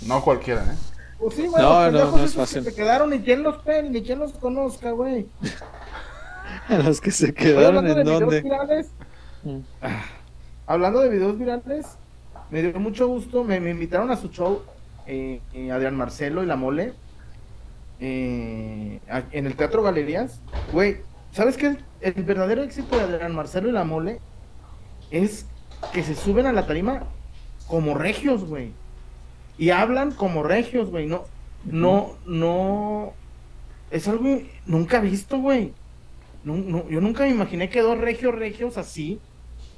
Speaker 2: No cualquiera, ¿eh?
Speaker 1: Pues sí, güey,
Speaker 3: No,
Speaker 1: los
Speaker 3: no, no es fácil.
Speaker 1: que se quedaron ni quien los pele, ni quien los conozca, güey.
Speaker 3: Los que se quedaron en dónde.
Speaker 1: virales,
Speaker 3: Mm.
Speaker 1: hablando de videos virales, me dio mucho gusto, me, me invitaron a su show eh, eh, Adrián Marcelo y La Mole eh, a- en el Teatro Galerías. Güey, ¿sabes qué? El, el verdadero éxito de Adrián Marcelo y La Mole es que se suben a la tarima como regios, güey. Y hablan como regios, güey. No, no, no. Es algo nunca visto, güey. No, no, yo nunca me imaginé que dos regios, regios así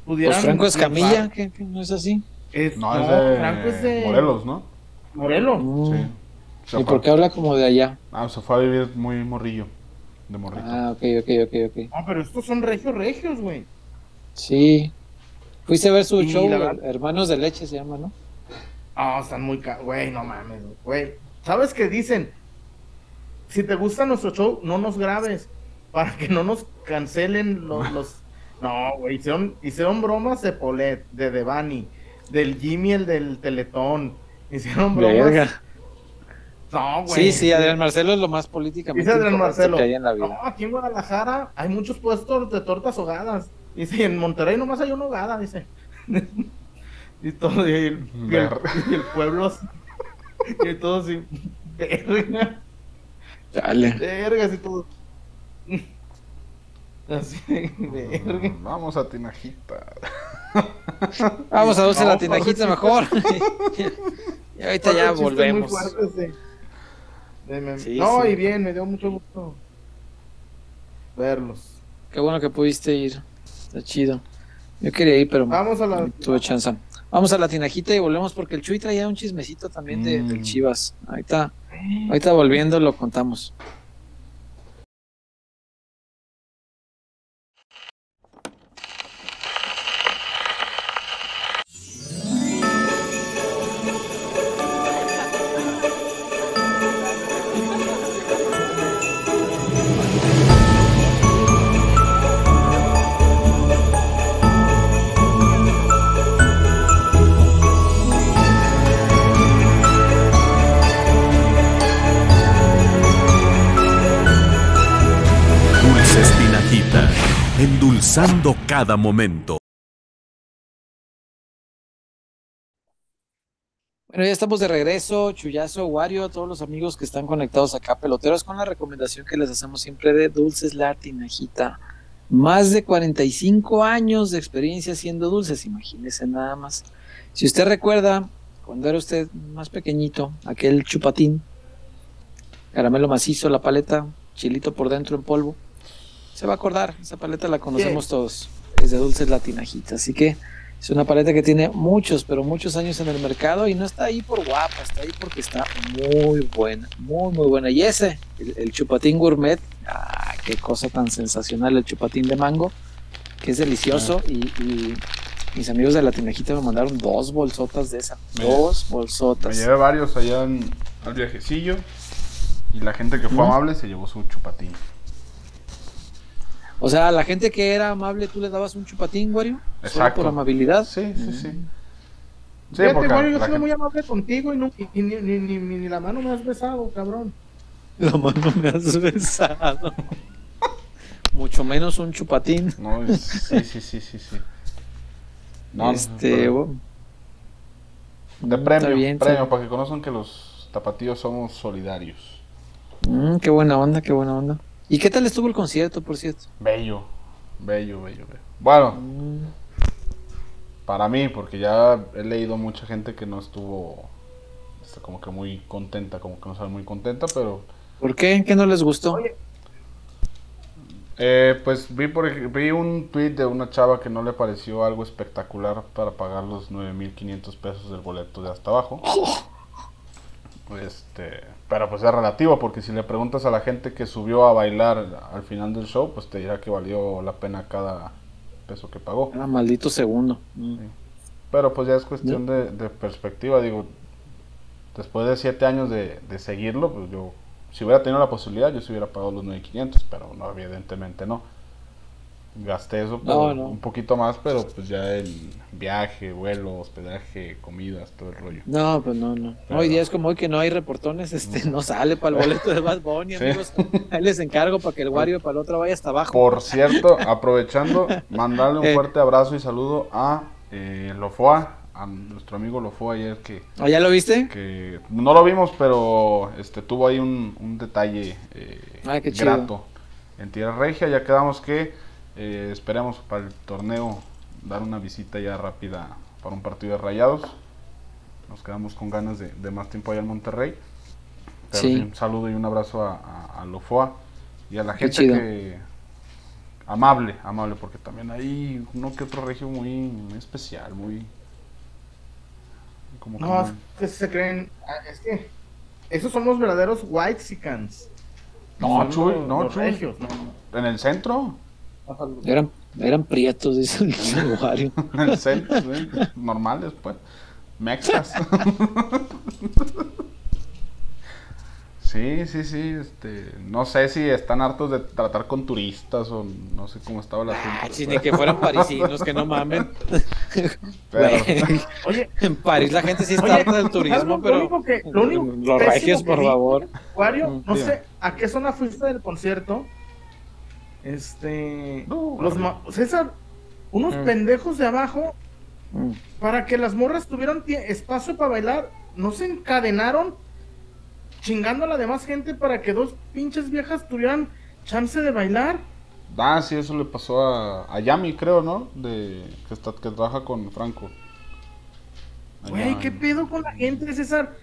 Speaker 1: pudieran.
Speaker 3: Pues Franco Escamilla. ¿qué, qué? no es así?
Speaker 1: Es-
Speaker 2: No,
Speaker 1: no,
Speaker 2: es de
Speaker 1: Franco es de
Speaker 2: Morelos, ¿no?
Speaker 1: Morelos.
Speaker 3: Mm.
Speaker 2: Sí. Se
Speaker 3: ¿Y por qué habla como de allá?
Speaker 2: Ah, se fue a vivir muy morrillo. De morrito.
Speaker 3: Ah, ok, ok, ok, ok.
Speaker 1: No, pero estos son regios, regios, güey.
Speaker 3: Sí. Fuiste a ver su
Speaker 1: Y
Speaker 3: show,
Speaker 1: la
Speaker 3: Hermanos de Leche se llama, ¿no?
Speaker 1: Ah, están muy ca... Güey, no mames, güey. ¿Sabes qué dicen? Si te gusta nuestro show, no nos grabes. Para que no nos cancelen los... los... No, güey, hicieron, hicieron bromas de Polet, de Devani, del Jimmy, el del Teletón. Hicieron bromas...
Speaker 3: Verga.
Speaker 1: No, güey.
Speaker 3: Sí, sí, Adrián Marcelo es lo más políticamente
Speaker 1: Dice Adrián Marcelo.
Speaker 3: que hay en la vida.
Speaker 1: No, aquí en Guadalajara hay muchos puestos de tortas ahogadas. Dice, y en Monterrey nomás hay una ahogada, dice. y todo, y el, y el- y el pueblo así, y todo así, verga,
Speaker 3: Dale.
Speaker 1: verga, así todo. Así, verga.
Speaker 2: Mm, Vamos a Tinajita.
Speaker 3: Vamos a Dulce
Speaker 1: No,
Speaker 3: la Tinajita mejor. y ahorita ya volvemos.
Speaker 1: muy fuerte, sí.
Speaker 3: Sí,
Speaker 1: no,
Speaker 3: sí.
Speaker 1: y bien, me dio mucho gusto verlos.
Speaker 3: Qué bueno que pudiste ir. Está chido. Yo quería ir, pero
Speaker 1: Vamos a la.
Speaker 3: tuve chance. Vamos a la Tinajita y volvemos porque el Chuy traía un chismecito también de,
Speaker 2: Mm.
Speaker 3: del Chivas. Ahorita, ahorita volviendo lo contamos.
Speaker 7: Cada momento.
Speaker 3: Bueno, ya estamos de regreso, Chuyazo, Wario, todos los amigos que están conectados acá, peloteros, con la recomendación que les hacemos siempre de Dulces La Tinajita. Más de 45 años de experiencia haciendo dulces, imagínese nada más. Si usted recuerda, cuando era usted más pequeñito, aquel chupatín, caramelo macizo, la paleta, chilito por dentro en polvo, se va a acordar, esa paleta la conocemos todos, es de Dulces La Tinajita, así que es una paleta que tiene muchos, pero muchos años en el mercado y no está ahí por guapa, está ahí porque está muy buena, muy, muy buena. Y ese, el, el chupatín gourmet, ah, qué cosa tan sensacional, el chupatín de mango, que es delicioso. Y, y mis amigos de la tinajita me mandaron dos bolsotas de esa,
Speaker 2: Me-
Speaker 3: dos
Speaker 2: Me
Speaker 3: bolsotas.
Speaker 2: llevé varios allá en, al viajecillo. Y la gente que fue amable se llevó su chupatín.
Speaker 3: O sea, a la gente que era amable, tú le dabas un chupatín, Wario, solo
Speaker 2: Exacto.
Speaker 3: por amabilidad.
Speaker 2: Sí, sí, sí. Sí,
Speaker 1: Fíjate,
Speaker 2: porque
Speaker 1: Wario, yo
Speaker 2: la
Speaker 1: soy
Speaker 2: gente-
Speaker 1: muy amable contigo y, no, y- y ni, ni, ni- ni- la mano me has besado, cabrón.
Speaker 3: La mano me has besado. Mucho menos un chupatín.
Speaker 2: No, es- sí, sí, sí, sí, sí. No,
Speaker 3: este,
Speaker 2: pero-
Speaker 3: bueno.
Speaker 2: de
Speaker 3: Mm,
Speaker 2: premio,
Speaker 3: bien,
Speaker 2: premio,
Speaker 3: bien.
Speaker 2: para que conozcan que los tapatíos somos solidarios.
Speaker 3: Mm, qué buena onda, qué buena onda. ¿Y qué tal estuvo el concierto, por cierto?
Speaker 2: Bello, bello, bello, bello. Bueno,
Speaker 3: Mm,
Speaker 2: para mí, porque ya he leído mucha gente que no estuvo como que muy contenta, como que no sale muy contenta, pero
Speaker 3: ¿Por qué? ¿Qué no les gustó?
Speaker 2: Eh, pues vi por vi un tweet de una chava que no le pareció algo espectacular para pagar los 9.500 pesos del boleto de hasta abajo. Este, pero pues es relativo porque si le preguntas a la gente que subió a bailar al final del show, pues te dirá que valió la pena cada peso que pagó.
Speaker 3: Ah, maldito segundo. Mm.
Speaker 2: Pero pues ya es cuestión de, de perspectiva, digo, después de siete años de, de seguirlo, pues yo, si hubiera tenido la posibilidad, yo se hubiera pagado los 9.500, pero no, evidentemente no. Gasté eso,
Speaker 3: No,
Speaker 2: pero
Speaker 3: no.
Speaker 2: un poquito más, pero pues ya el viaje, vuelo, hospedaje, comidas, todo el rollo.
Speaker 3: No, pues no, no.
Speaker 2: Pero-
Speaker 3: Hoy día es como hoy que no hay reportones, este, no sale para el boleto de Bad Bunny,
Speaker 2: Sí.
Speaker 3: amigos. Ahí les encargo para que el Wario para el otro vaya hasta abajo.
Speaker 2: Por cierto, aprovechando, mandarle un
Speaker 3: Eh.
Speaker 2: fuerte abrazo y saludo a eh, Lofoa, a nuestro amigo Lofoa ayer que,
Speaker 3: ¿Ah, ¿Ya lo viste?
Speaker 2: que no lo vimos, pero este tuvo ahí un, un detalle eh,
Speaker 3: Ah, qué chido.
Speaker 2: grato en Tierra Regia. Ya quedamos que eh, esperamos para el torneo dar una visita ya rápida para un partido de rayados. Nos quedamos con ganas de, de más tiempo allá en Monterrey. Pero
Speaker 3: Sí.
Speaker 2: un saludo y un abrazo a, a, a Lofoa y a la
Speaker 3: Qué
Speaker 2: gente
Speaker 3: chido.
Speaker 2: que amable, amable, porque también hay uno que otro regio muy, muy especial, muy como
Speaker 1: No, es que se creen. ah, Es que esos son los verdaderos white sicans.
Speaker 2: No, Chuy, no,
Speaker 1: los
Speaker 2: Chuy.
Speaker 1: regios, no.
Speaker 2: en el centro,
Speaker 3: Eran, eran prietos, dice el
Speaker 2: centro, sí, normales, pues, mexas. Sí, sí, sí, este, no sé si están hartos de tratar con turistas o no sé cómo estaba la
Speaker 3: Ah,
Speaker 2: gente.
Speaker 3: chis, ni que fueran parisinos, que no mamen.
Speaker 2: Pero-
Speaker 1: Oye,
Speaker 3: en París la gente sí está harta del turismo,
Speaker 1: lo
Speaker 3: pero
Speaker 1: único que- lo único
Speaker 3: los regios, por favor. Mm,
Speaker 1: no sé a qué zona fuiste del concierto. Este.
Speaker 2: No,
Speaker 1: los ma- César, unos
Speaker 3: Mm.
Speaker 1: pendejos de abajo,
Speaker 3: Mm.
Speaker 1: para que las morras tuvieran espacio para bailar, no se encadenaron chingando a la demás gente para que dos pinches viejas tuvieran chance de bailar.
Speaker 2: Ah, sí, eso le pasó a, a Yami, creo, ¿no? De, que, está, que trabaja con Franco.
Speaker 1: Güey, ¿qué pedo con la gente, César?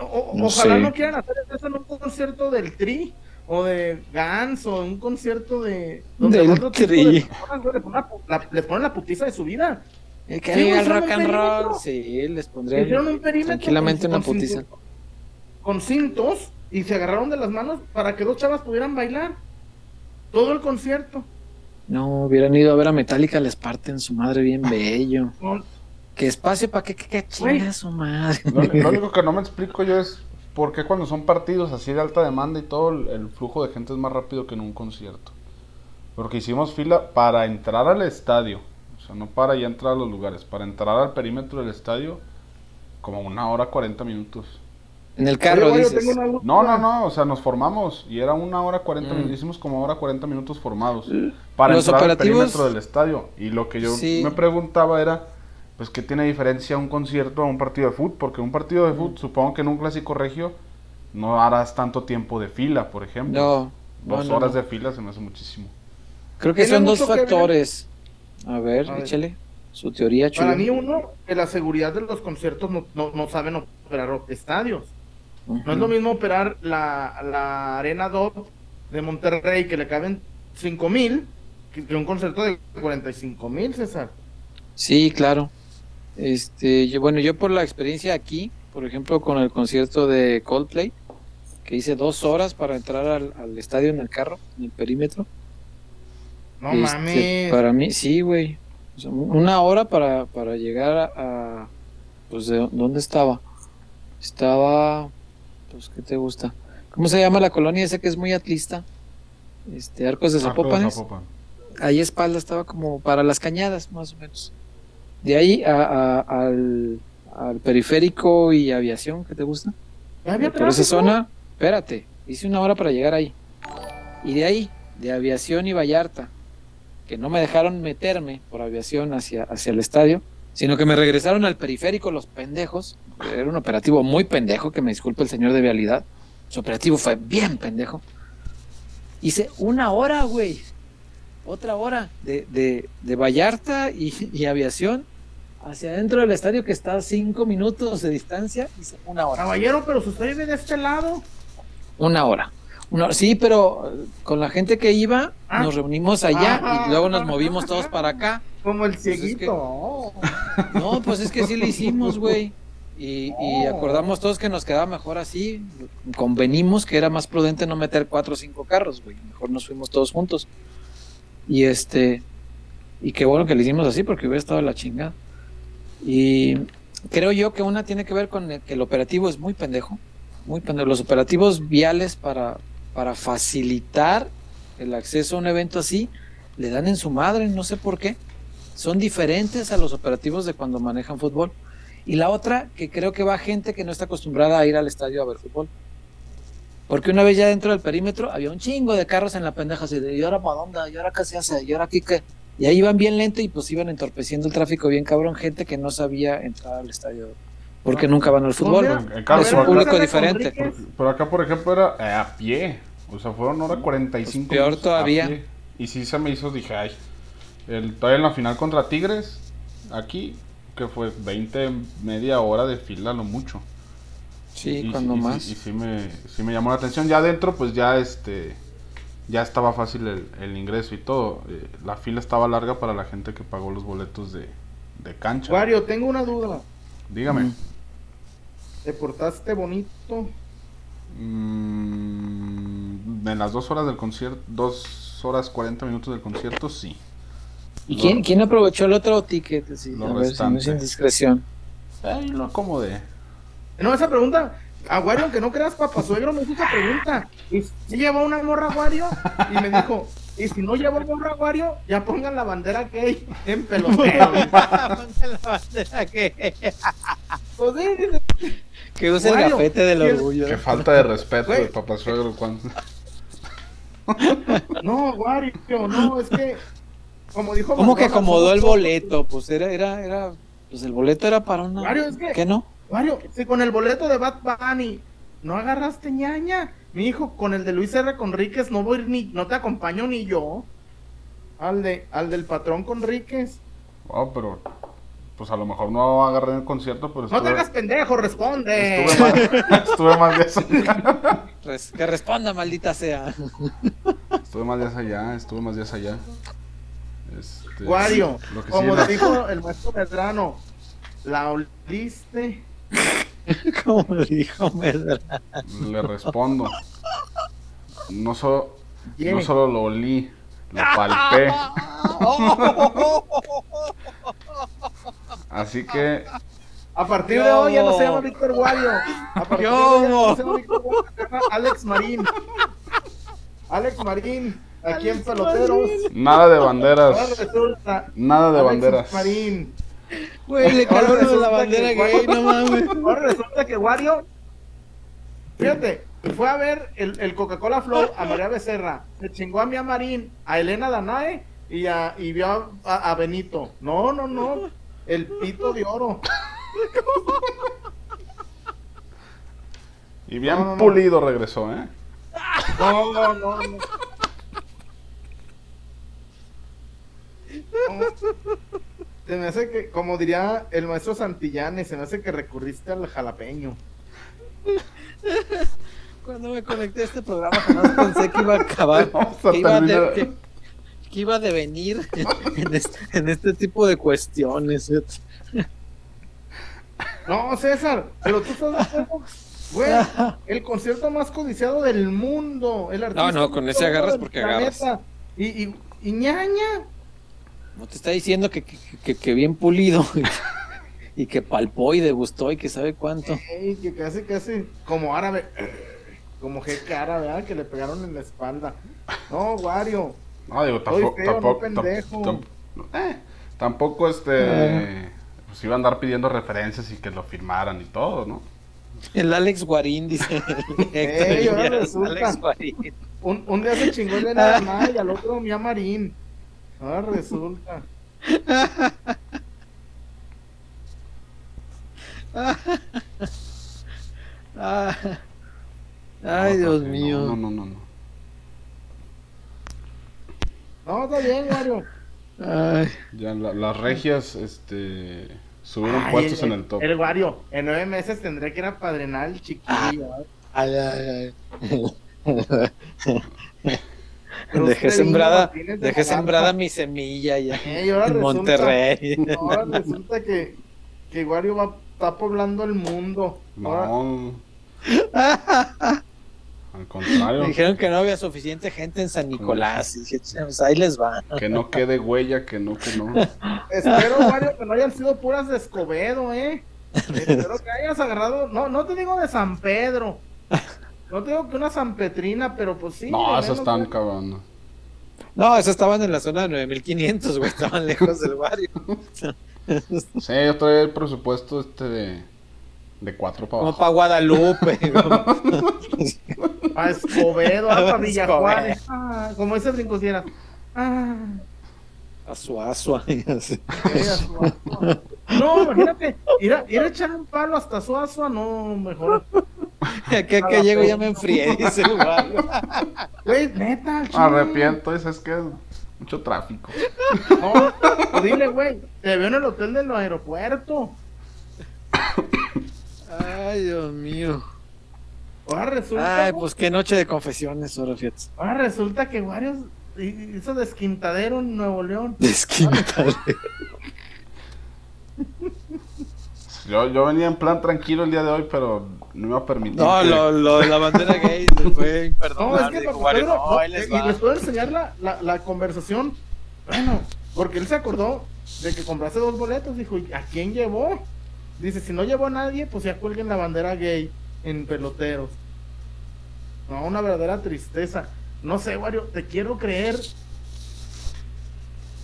Speaker 1: O- o-
Speaker 3: No
Speaker 1: ojalá
Speaker 3: sé.
Speaker 1: no quieran hacer eso en un concierto del Tri o de Gans o un concierto de.
Speaker 3: Del
Speaker 1: otro tipo de personas, güey, le, ponen la, pu- la- le ponen la putiza de su vida.
Speaker 3: El que
Speaker 1: Sí,
Speaker 3: el rock and roll, sí, les
Speaker 1: Hicieron
Speaker 3: pondré
Speaker 1: un perímetro
Speaker 3: tranquilamente
Speaker 1: con-
Speaker 3: una
Speaker 1: con
Speaker 3: putiza.
Speaker 1: con cintos y se agarraron de las manos para que dos chavas pudieran bailar. Todo el concierto.
Speaker 3: No, hubieran ido a ver a Metallica, les parten su madre bien bello.
Speaker 1: Con-
Speaker 3: ¿Qué espacio para qué, qué, qué
Speaker 1: Güey.
Speaker 3: chinga su madre?
Speaker 2: Lo, lo único que no me explico yo es por qué cuando son partidos así de alta demanda y todo, el, el flujo de gente es más rápido que en un concierto. Porque hicimos fila para entrar al estadio, o sea, no para ya entrar a los lugares, para entrar al perímetro del estadio, como una hora 40 minutos.
Speaker 3: En el carro,
Speaker 1: Oye,
Speaker 3: dices.
Speaker 2: No, no, no, o sea, nos formamos y era una hora 40
Speaker 3: Mm.
Speaker 2: minutos, hicimos como hora 40 minutos formados para
Speaker 3: Los
Speaker 2: entrar
Speaker 3: operativos-
Speaker 2: al perímetro del estadio. Y lo que yo
Speaker 3: Sí.
Speaker 2: me preguntaba era, pues, ¿qué tiene diferencia un concierto a un partido de fútbol? Porque un partido de
Speaker 3: Mm.
Speaker 2: fútbol, supongo que en un clásico regio no harás tanto tiempo de fila, por ejemplo.
Speaker 3: No,
Speaker 2: Dos
Speaker 3: no,
Speaker 2: horas
Speaker 3: no.
Speaker 2: de fila se me hace muchísimo.
Speaker 3: Creo que son dos
Speaker 1: que
Speaker 3: factores. A ver,
Speaker 1: A ver.
Speaker 3: échale. Su teoría, chulo.
Speaker 1: Para mí, uno, que la seguridad de los conciertos no, no, no saben operar estadios. No es lo mismo operar la, la Arena Dot de Monterrey que le caben 5 mil que, que un concierto de 45 mil, César.
Speaker 3: Sí, claro. Este, yo, bueno, yo por la experiencia aquí, por ejemplo, con el concierto de Coldplay, que hice dos horas para entrar al, al estadio en el carro, en el perímetro.
Speaker 1: No
Speaker 3: Este,
Speaker 1: mames.
Speaker 3: Para mí, sí, güey. O sea, una hora para, para llegar a, a- Pues, ¿de dónde estaba? Estaba. Pues, ¿qué te gusta? ¿Cómo se llama la colonia esa que es muy atlista? Este, Arcos de
Speaker 2: Arco de
Speaker 3: Zapopan.
Speaker 2: Zapopan.
Speaker 3: Ahí espalda estaba como para las cañadas, más o menos. De ahí a- a- al, al periférico y aviación, ¿qué te gusta?
Speaker 1: ¿Ya había
Speaker 3: Por esa zona, espérate, hice una hora para llegar ahí. Y de ahí, de aviación y Vallarta, que no me dejaron meterme por aviación hacia, hacia el estadio, sino que me regresaron al periférico los pendejos. Era un operativo muy pendejo, que me disculpe el señor de vialidad. Su operativo fue bien pendejo. Hice una hora, güey. Otra hora de, de, de Vallarta y, y aviación hacia adentro del estadio que está a cinco minutos de distancia. Una hora.
Speaker 1: Caballero, pero si usted vive de este lado.
Speaker 3: Una hora. Una hora. Sí, pero eh, con la gente que iba,
Speaker 1: Ah.
Speaker 3: nos reunimos allá y luego nos movimos todos para acá.
Speaker 1: Como el
Speaker 3: Pues es
Speaker 1: cieguito.
Speaker 3: que-. No, pues es que sí lo hicimos, güey. Y, y
Speaker 1: Oh.
Speaker 3: acordamos todos que nos quedaba mejor así. Convenimos que era más prudente no meter cuatro o cinco carros, güey. Mejor nos fuimos todos juntos. Y este. Y qué bueno que lo hicimos así porque hubiera estado la chingada. Y creo yo que una tiene que ver con que el operativo es muy pendejo. Muy pendejo. Los operativos viales para, para facilitar el acceso a un evento así le dan en su madre, no sé por qué. Son diferentes a los operativos de cuando manejan fútbol. Y la otra, que creo que va gente que no está acostumbrada a ir al estadio a ver fútbol. Porque una vez ya dentro del perímetro había un chingo de carros en la pendeja, así de, ¿y ahora para dónde? ¿Y ahora qué se hace? ¿Y ahora aquí qué? Y ahí iban bien lento y pues iban entorpeciendo el tráfico bien cabrón, gente que no sabía entrar al estadio porque nunca van al fútbol. es un público
Speaker 1: Acá
Speaker 3: diferente.
Speaker 1: Conríquez,
Speaker 2: Pero acá, por ejemplo, era eh, a pie. O sea, fueron hora 45
Speaker 3: Pues peor todavía.
Speaker 2: Y sí se me hizo, dije, ay. El, todavía en la final contra Tigres, aquí, que fue 20, media hora de fila, lo mucho.
Speaker 3: Sí,
Speaker 2: Y-
Speaker 3: cuando
Speaker 2: y-
Speaker 3: más.
Speaker 2: Y, sí, me, sí me llamó la atención. Ya adentro, pues ya este. Ya estaba fácil el, el ingreso y todo. Eh, la fila estaba larga para la gente que pagó los boletos de, de cancha.
Speaker 1: Wario, tengo una duda.
Speaker 2: Dígame.
Speaker 3: Mm.
Speaker 1: ¿Te portaste bonito?
Speaker 2: Mm, en las dos horas del concierto, dos horas 40 minutos del concierto, sí.
Speaker 3: ¿Y quién, quién aprovechó el otro ticket? Sí,
Speaker 2: Lo
Speaker 3: a ver si no es indiscreción.
Speaker 2: Ahí lo acomodé.
Speaker 1: No, esa pregunta, a Wario, aunque no creas, papá suegro, me hizo esa pregunta. Y si llevó una morra Wario y me dijo, y si no llevó morra Wario, ya pongan la bandera gay en pelotero. Pues sí,
Speaker 3: Que use el
Speaker 1: Wario,
Speaker 3: gafete del
Speaker 1: el-
Speaker 3: orgullo.
Speaker 2: Qué falta de respeto de papá suegro cuando...
Speaker 1: no, Wario, no, es que, como dijo
Speaker 3: ¿Cómo que acomodó el boleto? Pues era, era, era, pues el boleto era para una.
Speaker 1: Wario, es que-
Speaker 3: ¿Qué no?
Speaker 1: Wario, si con el boleto de Bad Bunny no agarraste ñaña, mi hijo, con el de Luis R. Conríquez no voy ni, no te acompaño ni yo. Al de, al del patrón Conríquez.
Speaker 2: Oh, pero... Pues a lo mejor no agarré en el concierto, pero
Speaker 1: No te hagas pendejo, responde.
Speaker 2: estuve, más, estuve más días allá.
Speaker 3: Res- que responda, maldita sea.
Speaker 2: Estuve más días allá, estuve más días allá. Este,
Speaker 1: Wario,
Speaker 2: sí
Speaker 1: como dijo el maestro Medrano, ¿la oliste?
Speaker 3: Como dijo Medra.
Speaker 2: Le respondo. No, solo no solo lo olí, lo palpé. Así que
Speaker 1: A partir de hoy ya no se llama. Víctor Wario. A partir de hoy ya no se llama Víctor se llama Alex Marín. Alex Marín, aquí en Peloteros.
Speaker 2: nada de banderas. Nada de
Speaker 1: Alex
Speaker 2: banderas.
Speaker 1: Marín.
Speaker 3: Güey, le cagaron
Speaker 1: resulta
Speaker 3: la bandera
Speaker 1: que-
Speaker 3: gay, no mames.
Speaker 1: Ahora resulta que Wario, fíjate, fue a ver el, el Coca-Cola Flow a María Becerra, se chingó a Mía Marín, a Elena Danae y, a, y vio a, a- a Benito. No, no, no, el pito de oro.
Speaker 2: Y bien
Speaker 1: No, no, no.
Speaker 2: pulido regresó, ¿eh?
Speaker 1: No, no, no, no. Se me hace que, como diría el maestro Santillane, se me hace que recurriste al jalapeño.
Speaker 3: Cuando me conecté a este programa, jamás pensé que iba a acabar. Que iba, a de-
Speaker 2: terminar.
Speaker 3: que, que iba a devenir en este, en este tipo de cuestiones.
Speaker 1: No, César, pero tú estás de acuerdo, güey, el concierto más codiciado del mundo, el artista
Speaker 3: No, no, con ese agarras porque
Speaker 1: planeta. Y, y, y ñaña,
Speaker 3: No te está diciendo que, que, que- que bien pulido y que palpó y degustó y que sabe cuánto.
Speaker 1: ey, que casi, casi, como árabe, como jeque árabe, ¿verdad? que le pegaron en la espalda. No, Wario,
Speaker 2: No, digo, tampoco.
Speaker 1: feo, no
Speaker 2: tampoco,
Speaker 1: pendejo.
Speaker 2: eh, tampoco este. Pues iba a andar pidiendo referencias y que lo firmaran y todo, ¿no?
Speaker 3: El Alex Guarín dice. Héctor
Speaker 1: Ey, ahora
Speaker 3: Elías,
Speaker 1: resulta.
Speaker 3: Alex Guarín.
Speaker 1: un, un día se chingó el Danae y al otro Mía Marín. Ahora resulta.
Speaker 3: Ah. Ay,
Speaker 2: No,
Speaker 3: Dios mío.
Speaker 2: No, no, no, no.
Speaker 1: No, está bien, Wario.
Speaker 3: Ay.
Speaker 2: Ya la- las regias, este. Subieron
Speaker 1: Ay,
Speaker 2: puestos en el top.
Speaker 1: El Wario, en nueve meses tendré que ir a padrinar al chiquillo. ¿eh?
Speaker 3: Ay, ay, ay.
Speaker 1: Pero
Speaker 3: Dejé sembrada,
Speaker 1: de
Speaker 3: dejé sembrada mi semilla ya
Speaker 1: ahora
Speaker 3: en
Speaker 1: resulta-
Speaker 3: Monterrey.
Speaker 1: Ahora resulta que, que Wario va, está poblando el mundo. Ahora-
Speaker 2: No. Al contrario.
Speaker 3: Me dijeron que no había suficiente gente en San Nicolás. Y dije, pues ahí les va.
Speaker 2: Que no quede huella, que no, que no.
Speaker 1: Espero, Wario, que no hayan sido puras de Escobedo, ¿eh? Espero que hayas agarrado. No, no te digo de San Pedro. No te digo que una San Petrina, pero pues sí.
Speaker 2: No, esas están
Speaker 1: ¿no?
Speaker 2: cabrón.
Speaker 3: No, esos estaban en la zona de 9500, güey, estaban lejos del barrio.
Speaker 2: Sí, yo traía el presupuesto este de, de cuatro para abajo.
Speaker 3: para Guadalupe. como-
Speaker 1: A Escobedo, a
Speaker 3: Escobedo.
Speaker 1: Villajuárez. Ah, como ese brincosiera. Ah,
Speaker 3: A Suazua. y así.
Speaker 1: era Suazua. No, imagínate, ir a, ir a echar un palo hasta Suazua, no, mejor.
Speaker 3: Aquí que llego ya me enfrié, dice.
Speaker 1: Güey, neta, chile.
Speaker 2: arrepiento, eso es que es mucho tráfico.
Speaker 1: No, pues dile, güey, te veo en el hotel del aeropuerto.
Speaker 3: Ay, Dios mío.
Speaker 1: Ahora resulta,
Speaker 3: Ay, pues qué noche de confesiones, ahora fíjate.
Speaker 1: ahora resulta que varios hizo desquintadero en Nuevo León.
Speaker 3: Desquintado.
Speaker 2: Yo, yo venía en plan tranquilo el día de hoy, pero no me iba a permitir.
Speaker 3: No,
Speaker 2: que-
Speaker 3: lo, lo de la bandera gay se fue
Speaker 1: No,
Speaker 3: imperdonable.
Speaker 1: es que Papá Pedro,
Speaker 3: no,
Speaker 1: no,
Speaker 3: les
Speaker 1: y
Speaker 3: va.
Speaker 1: les puedo enseñar la, la, la conversación. Bueno, porque él se acordó de que compraste dos boletos. Dijo, ¿y ¿a quién llevó? Dice, si no llevó a nadie, pues ya cuelguen la bandera gay en peloteros. No, una verdadera tristeza. No sé, Wario, te quiero creer.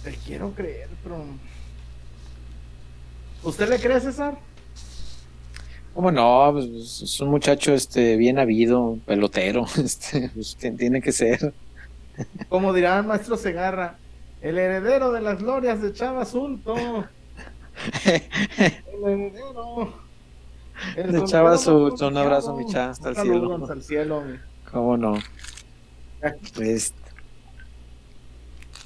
Speaker 1: Te quiero creer, pero. ¿Usted le cree, César?
Speaker 3: ¿Cómo no? Pues, pues, es un muchacho este, bien habido, pelotero. Este, pues, tiene que ser.
Speaker 1: Como dirá el maestro Segarra, el heredero de las glorias de Chava Azulto. El heredero. El
Speaker 3: De Chava
Speaker 1: confiado.
Speaker 3: un abrazo, mi Chava, hasta el cielo.
Speaker 1: hasta el cielo. mi.
Speaker 3: ¿Cómo no? Este,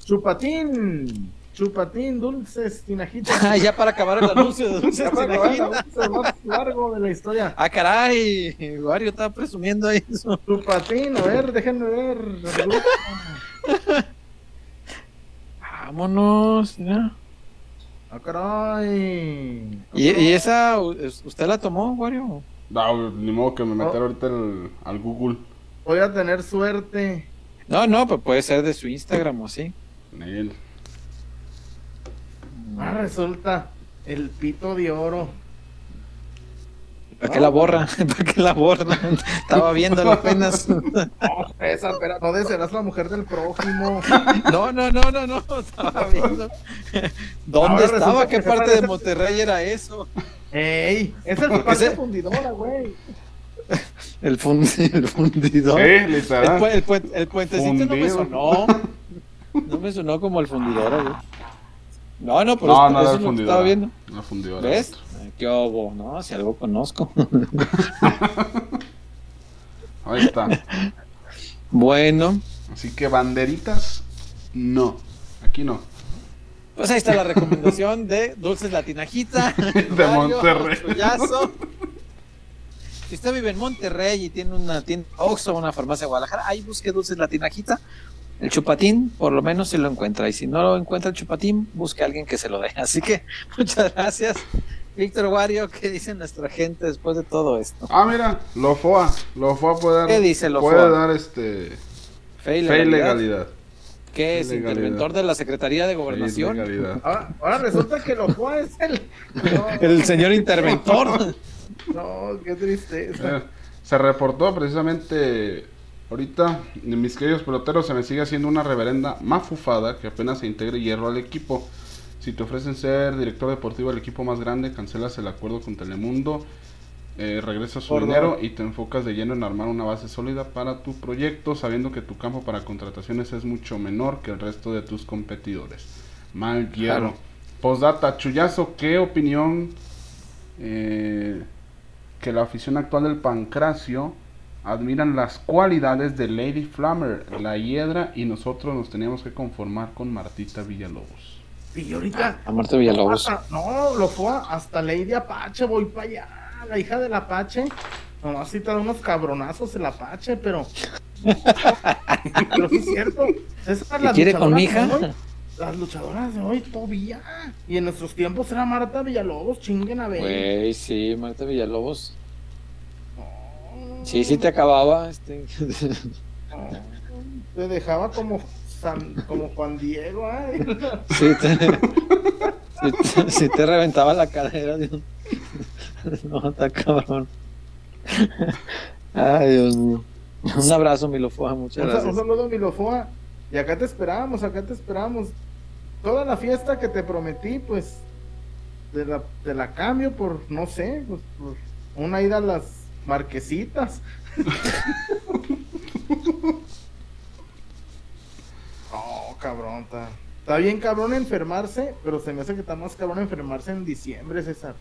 Speaker 1: Chupatín, chupatín, dulces, tinajitas.
Speaker 3: Ah, ya para acabar el anuncio de Dulces
Speaker 1: el
Speaker 3: Tinajitas.
Speaker 1: anuncio más largo de la historia.
Speaker 3: Ah, caray, Wario estaba presumiendo eso.
Speaker 1: Chupatín, a ver, déjenme ver.
Speaker 3: Vámonos, ya.
Speaker 1: Ah, caray.
Speaker 3: ¿Y, y esa, usted la tomó, Wario?
Speaker 2: No, ni modo que me meter
Speaker 1: Oh.
Speaker 2: ahorita el- al Google.
Speaker 1: Voy a tener suerte.
Speaker 3: No, no, pues puede ser de su Instagram o.
Speaker 2: Él.
Speaker 1: Ah, resulta el pito de oro.
Speaker 3: ¿Para qué la borra? ¿Para qué la borra? Estaba viéndolo apenas.
Speaker 1: No, esa, espera, no desearás la mujer del prójimo.
Speaker 3: No, no, no, no, no. Estaba viendo. ¿Dónde
Speaker 1: Ahora
Speaker 3: estaba? ¿Qué parte de Monterrey era eso?
Speaker 1: ¡Ey! Esa es parte
Speaker 3: Ese-
Speaker 1: fundidora, güey.
Speaker 3: El, fund- el fundidor.
Speaker 2: Sí,
Speaker 3: El, pu- el, puen- el puentecito no me sonó. No me sonó como el fundidor, güey. No, no, pero
Speaker 2: No,
Speaker 3: es-
Speaker 2: no
Speaker 3: eso
Speaker 2: era
Speaker 3: es
Speaker 2: el
Speaker 3: lo que
Speaker 2: fundidor.
Speaker 3: estaba viendo.
Speaker 2: La fundidora.
Speaker 3: ¿Ves? ¿Qué obo? No, si algo conozco.
Speaker 2: Ahí está.
Speaker 3: bueno,
Speaker 2: Así que banderitas, no. Aquí no.
Speaker 3: pues ahí está la recomendación de Dulces Latinajita.
Speaker 2: De Monterrey.
Speaker 3: Si usted vive en Monterrey y tiene una tienda Oxxo o una farmacia de Guadalajara, ahí busque Dulces Latinajita. El chupatín, por lo menos se lo encuentra. Y si no lo encuentra el chupatín, busque a alguien que se lo dé. Así que muchas gracias. Víctor Wario, ¿qué dice nuestra gente después de todo esto?
Speaker 2: Ah, mira, Lofoa. Lofoa puede dar.
Speaker 3: ¿Qué dice Lofoa?
Speaker 2: Puede dar este.
Speaker 3: Fe y
Speaker 2: Fe y
Speaker 3: legalidad.
Speaker 2: legalidad.
Speaker 3: ¿Qué es?
Speaker 2: Legalidad.
Speaker 3: ¿Interventor de la Secretaría de
Speaker 2: Fe y
Speaker 3: Gobernación?
Speaker 2: legalidad.
Speaker 1: Ahora, ahora resulta que lo fue es el. No,
Speaker 3: El señor interventor.
Speaker 1: no, qué tristeza.
Speaker 2: Eh, Se reportó precisamente ahorita, mis queridos peloteros, se me sigue haciendo una reverenda mafufada que apenas se integre hierro al equipo. Si te ofrecen ser director deportivo del equipo más grande, cancelas el acuerdo con Telemundo, eh, regresas su
Speaker 1: Por
Speaker 2: dinero y te enfocas de lleno en armar una base sólida para tu proyecto, sabiendo que tu campo para contrataciones es mucho menor que el resto de tus competidores. Mal hierro.
Speaker 3: Claro.
Speaker 2: Postdata, Chuyazo, ¿qué opinión eh, que la afición actual del Pancracio admiran las cualidades de Lady Flammer, la hiedra, y nosotros nos teníamos que conformar con Martita Villalobos?
Speaker 1: Y ahorita.
Speaker 3: A Marta Villalobos.
Speaker 1: no, lo fue hasta Lady Apache, voy para allá. La hija del Apache. Nomás sí te da unos cabronazos el Apache, pero. pero sí es cierto. Esas
Speaker 3: ¿Y
Speaker 1: las
Speaker 3: quiere con mi hija?
Speaker 1: Las luchadoras de hoy todavía. Y en nuestros tiempos era Marta Villalobos, chinguen a ver.
Speaker 3: Güey, sí, Marta Villalobos. Sí, sí te acababa. Este.
Speaker 1: Te dejaba como, San- como Juan Diego, ay.
Speaker 3: Sí te, sí te, sí te reventaba la cadera de un... No, está cabrón. Ay, Dios mío. Un abrazo, Milofoa, muchas
Speaker 1: Un, sa- un
Speaker 3: gracias.
Speaker 1: saludo Milofoa. Y acá te esperamos, acá te esperamos. Toda la fiesta que te prometí, pues, te la, te la cambio por, no sé, pues, por una ida a las marquesitas. oh, cabrón, está. Está bien cabrón enfermarse, pero se me hace que está más cabrón enfermarse en diciembre, César.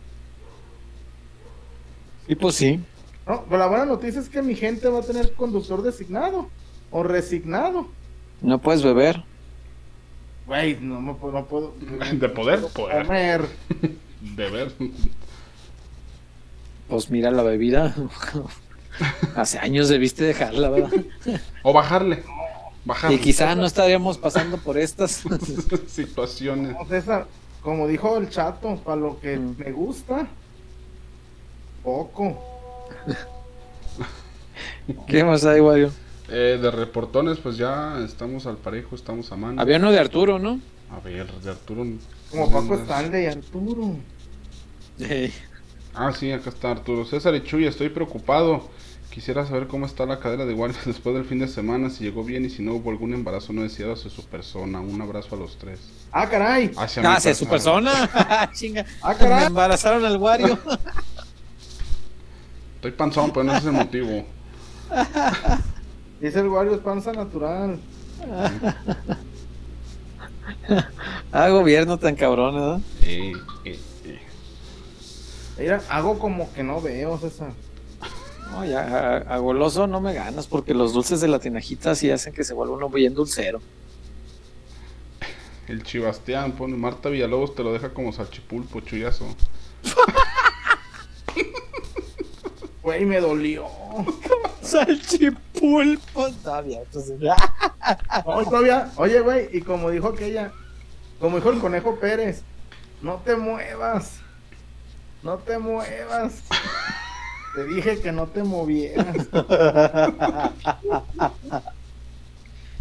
Speaker 3: Y pues sí.
Speaker 1: No, pero la buena noticia es que mi gente va a tener conductor designado o resignado.
Speaker 3: No puedes beber.
Speaker 1: Güey, no, me puedo- no puedo.
Speaker 2: De poder, poder.
Speaker 1: Comer.
Speaker 2: De ver.
Speaker 3: Pues mira la bebida. Hace años debiste dejarla, ¿verdad?
Speaker 2: O bajarle. Bajarle.
Speaker 3: Y quizá no estaríamos pasando por estas.
Speaker 2: Situaciones.
Speaker 1: No, César, como dijo el chato, para lo que
Speaker 3: Mm.
Speaker 1: me gusta, poco.
Speaker 3: ¿Qué más hay, Wario?
Speaker 2: Eh, de reportones, pues ya estamos al parejo, estamos a mano.
Speaker 3: Había uno de Arturo, ¿no?
Speaker 2: A ver, de Arturo.
Speaker 1: Como Paco. Stanley, Arturo.
Speaker 2: Ah, sí, acá está Arturo. César y Chuy, estoy preocupado. Quisiera saber cómo está la cadera de guardia después del fin de semana, si llegó bien y si no hubo algún embarazo no deseado hacia su persona. Un abrazo a los tres.
Speaker 1: Ah, caray.
Speaker 2: Hacia mi
Speaker 3: Ah, sí, su persona. Chinga.
Speaker 1: Ah,
Speaker 3: Me
Speaker 1: caray.
Speaker 3: embarazaron al Wario.
Speaker 2: Estoy panzón, pero no ese es el motivo.
Speaker 1: Dice el Wario es panza natural.
Speaker 3: Ah, gobierno tan cabrón, ¿verdad?
Speaker 2: Eh, eh, eh.
Speaker 1: Mira, hago como que no veo, César.
Speaker 3: No, ya, a, a goloso no me ganas porque los dulces de la tinajita sí hacen que se vuelva uno bien dulcero.
Speaker 2: El Chibastián pone Marta Villalobos te lo deja como salchipulpo, chuyazo.
Speaker 1: Güey, me dolió.
Speaker 3: Salchipulpo. Bien, entonces.
Speaker 1: No, todavía, oye, güey, y como dijo aquella, como dijo el conejo Pérez, no te muevas, no te muevas. Te dije que no te movieras.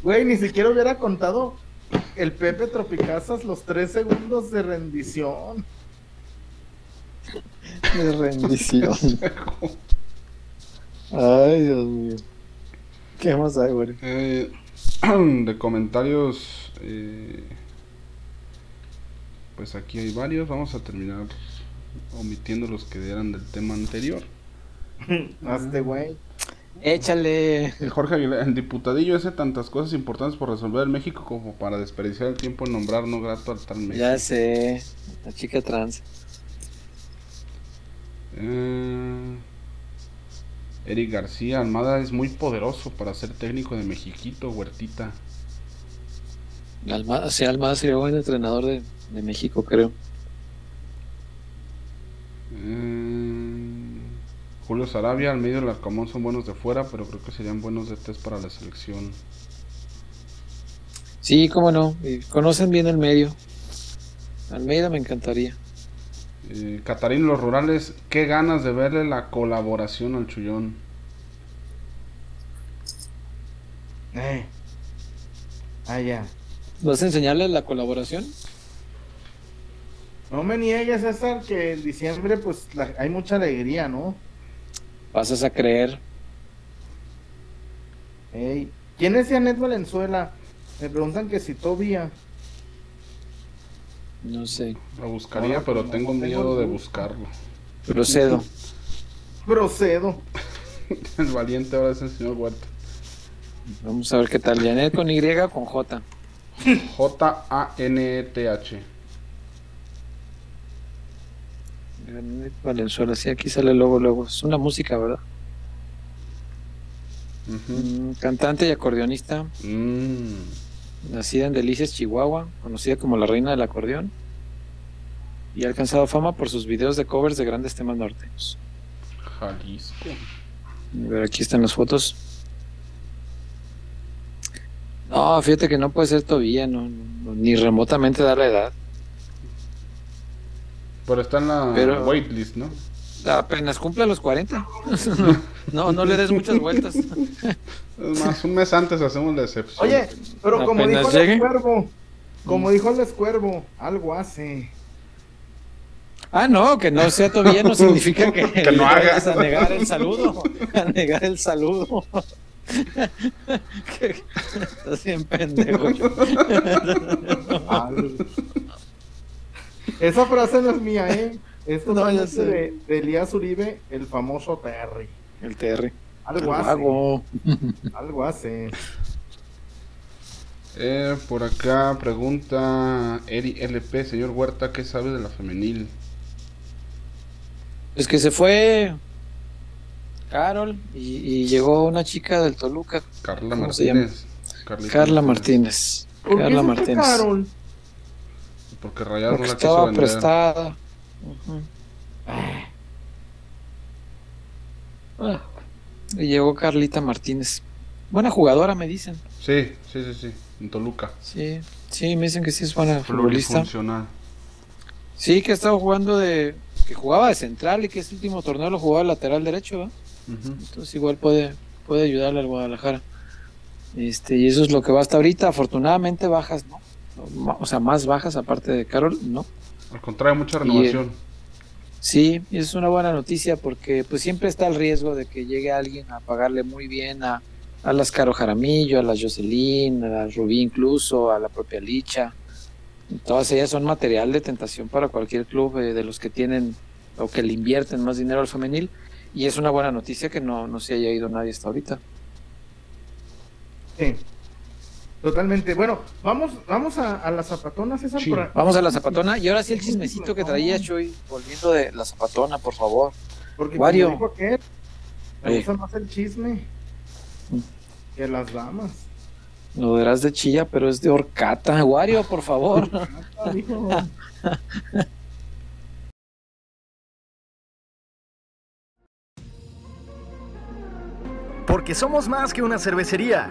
Speaker 1: Güey, ni siquiera hubiera contado el Pepe Tropicazas los tres segundos de rendición.
Speaker 3: De rendición. Ay, Dios mío. ¿Qué más hay, güey?
Speaker 2: Eh, de comentarios, eh, pues aquí hay varios. Vamos a terminar omitiendo los que eran del tema anterior.
Speaker 1: Hazte, güey.
Speaker 3: Échale.
Speaker 2: El Jorge Aguilar, el diputadillo hace tantas cosas importantes por resolver en México como para desperdiciar el tiempo en nombrar no grato al tal México.
Speaker 3: Ya sé. La chica trans.
Speaker 2: Eh, Eric García, Almada es muy poderoso para ser técnico de Mexiquito, Huertita.
Speaker 3: Almada, sí, Almada sería buen entrenador de, de México, creo.
Speaker 2: Eh, Julio Sarabia, al medio del Arcamón son buenos de fuera, pero creo que serían buenos de test para la selección.
Speaker 3: Sí, cómo no. y conocen bien el medio. Almeida me encantaría.
Speaker 2: Eh, Catarín Los Rurales, qué ganas de verle la colaboración al Chullón.
Speaker 1: Eh. Ah, ya.
Speaker 3: ¿Vas a enseñarle la colaboración?
Speaker 1: No me niegues, César, que en diciembre pues la- hay mucha alegría, ¿no?
Speaker 3: Pasas a creer.
Speaker 1: Ey. ¿Quién es Janet Valenzuela? Me preguntan que si Tobía.
Speaker 3: No sé.
Speaker 2: Lo buscaría,
Speaker 1: Ahora,
Speaker 2: pero tengo miedo de buscarlo.
Speaker 3: Procedo.
Speaker 1: Procedo.
Speaker 2: El valiente ahora es el señor Huerta.
Speaker 3: Vamos a ver qué tal. Janet con Y o con J.
Speaker 2: J-A-N-E-T-H.
Speaker 3: Janet Valenzuela. Sí, aquí sale luego, luego. Es una música, ¿verdad? Mm, cantante y acordeonista.
Speaker 2: Mm.
Speaker 3: Nacida en Delicias, Chihuahua. Conocida como la reina del acordeón. Y ha alcanzado fama por sus videos de covers de grandes temas norteños.
Speaker 2: Jalisco.
Speaker 3: A ver, aquí están las fotos. No, fíjate que no puede ser todavía, no, no, ni remotamente da la edad.
Speaker 2: Pero está en la
Speaker 3: Pero-
Speaker 2: waitlist, ¿no?
Speaker 3: Apenas cumple los 40. no, no le des muchas vueltas.
Speaker 2: Es más, un mes antes hacemos la excepción.
Speaker 1: Oye, pero como
Speaker 3: Apenas
Speaker 1: dijo
Speaker 3: llegue.
Speaker 1: el cuervo, como dijo el escuervo, algo hace.
Speaker 3: Ah, no, que no sea todavía no significa que,
Speaker 2: Que no
Speaker 3: le
Speaker 2: haga.
Speaker 3: vayas a negar el saludo. A negar el saludo. Estás bien pendejo.
Speaker 1: Esa frase no es mía, ¿eh? Es
Speaker 3: No, ya sé.
Speaker 1: de, de Elías Uribe, el famoso Terry.
Speaker 3: El TR.
Speaker 1: Algo
Speaker 3: El
Speaker 1: hace.
Speaker 3: vago.
Speaker 1: Algo hace.
Speaker 2: Eh, por acá pregunta Eri LP, señor Huerta, ¿qué sabe de la femenil?
Speaker 3: Es que se fue Carol y, y llegó una chica del Toluca,
Speaker 2: Carla. Martínez. Carlita
Speaker 3: Carla Martínez.
Speaker 1: ¿Por qué
Speaker 3: Carla Martínez.
Speaker 1: Carol?
Speaker 2: Porque Rayados
Speaker 3: Porque
Speaker 2: no la quiso vender.
Speaker 3: prestada. Ah. Y llegó Carlita Martínez. Buena jugadora, me dicen.
Speaker 2: Sí, sí, sí, sí. En Toluca.
Speaker 3: Sí, sí, me dicen que sí es buena futbolista. Sí, que ha estado jugando de. que jugaba de central y que este último torneo lo jugaba de lateral derecho. Entonces igual puede, puede ayudarle al Guadalajara. Este, y eso es lo que va hasta ahorita. Afortunadamente bajas, ¿no? O sea, más bajas aparte de Carol, ¿no?
Speaker 2: Al contrario, mucha
Speaker 3: Y,
Speaker 2: renovación.
Speaker 3: Sí, es una buena noticia porque pues siempre está el riesgo de que llegue alguien a pagarle muy bien a, a las Caro Jaramillo, a las Jocelyn, a la Rubí incluso, a la propia Licha. Todas ellas son material de tentación para cualquier club eh, de los que tienen o que le invierten más dinero al femenil. Y es una buena noticia que no, no se haya ido nadie hasta ahorita.
Speaker 1: Sí. Totalmente. Bueno, vamos, vamos a, a las zapatonas, César.
Speaker 2: Sí.
Speaker 1: por-
Speaker 3: Vamos a la zapatona. Y ahora sí el chismecito que traía Chuy, volviendo de la zapatona, por favor.
Speaker 1: Porque
Speaker 3: Wario.
Speaker 1: dijo aquel, me gusta más el chisme
Speaker 3: Mm.
Speaker 1: que las damas.
Speaker 3: Lo verás de chilla, pero es de horcata. Wario, por favor.
Speaker 1: Ah, dijo.
Speaker 8: Porque somos más que una cervecería.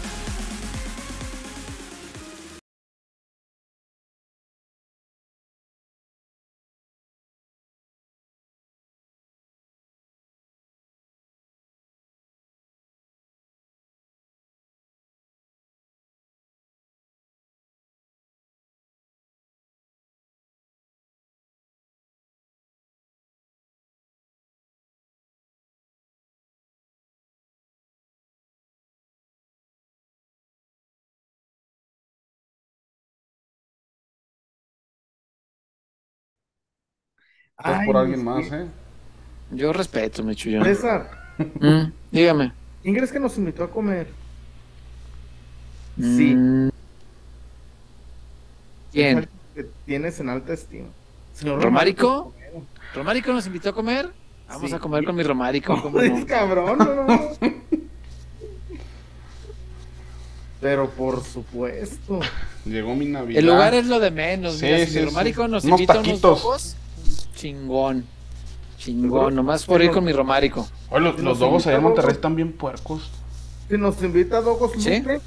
Speaker 2: Estás
Speaker 1: Ay,
Speaker 2: por alguien
Speaker 1: sí.
Speaker 2: más, ¿eh?
Speaker 3: Yo respeto, me chuyo.
Speaker 1: César,
Speaker 3: Mm, dígame.
Speaker 1: ¿quién crees que nos invitó a comer? Sí.
Speaker 3: Mm. ¿Quién?
Speaker 1: Que tienes en alta estima. Señor
Speaker 3: ¿Romárico? ¿Romárico nos invitó a comer? Vamos
Speaker 1: Sí.
Speaker 3: a comer con mi Romárico. ¿cómo
Speaker 1: Joder,
Speaker 3: no?
Speaker 1: cabrón, no, no. Pero por supuesto.
Speaker 2: Llegó mi Navidad.
Speaker 3: El lugar es lo de menos.
Speaker 2: Sí,
Speaker 3: Mira, si
Speaker 2: sí,
Speaker 3: mi Romárico
Speaker 2: sí.
Speaker 3: nos
Speaker 2: Unos
Speaker 3: invita a unos
Speaker 2: taquitos.
Speaker 3: Chingón. Chingón, nomás por ir con mi Romárico.
Speaker 2: Oye, los, los dogos allá en Monterrey están bien puercos.
Speaker 1: Si nos invita a Dogos
Speaker 3: ¿Sí?
Speaker 1: Lupe,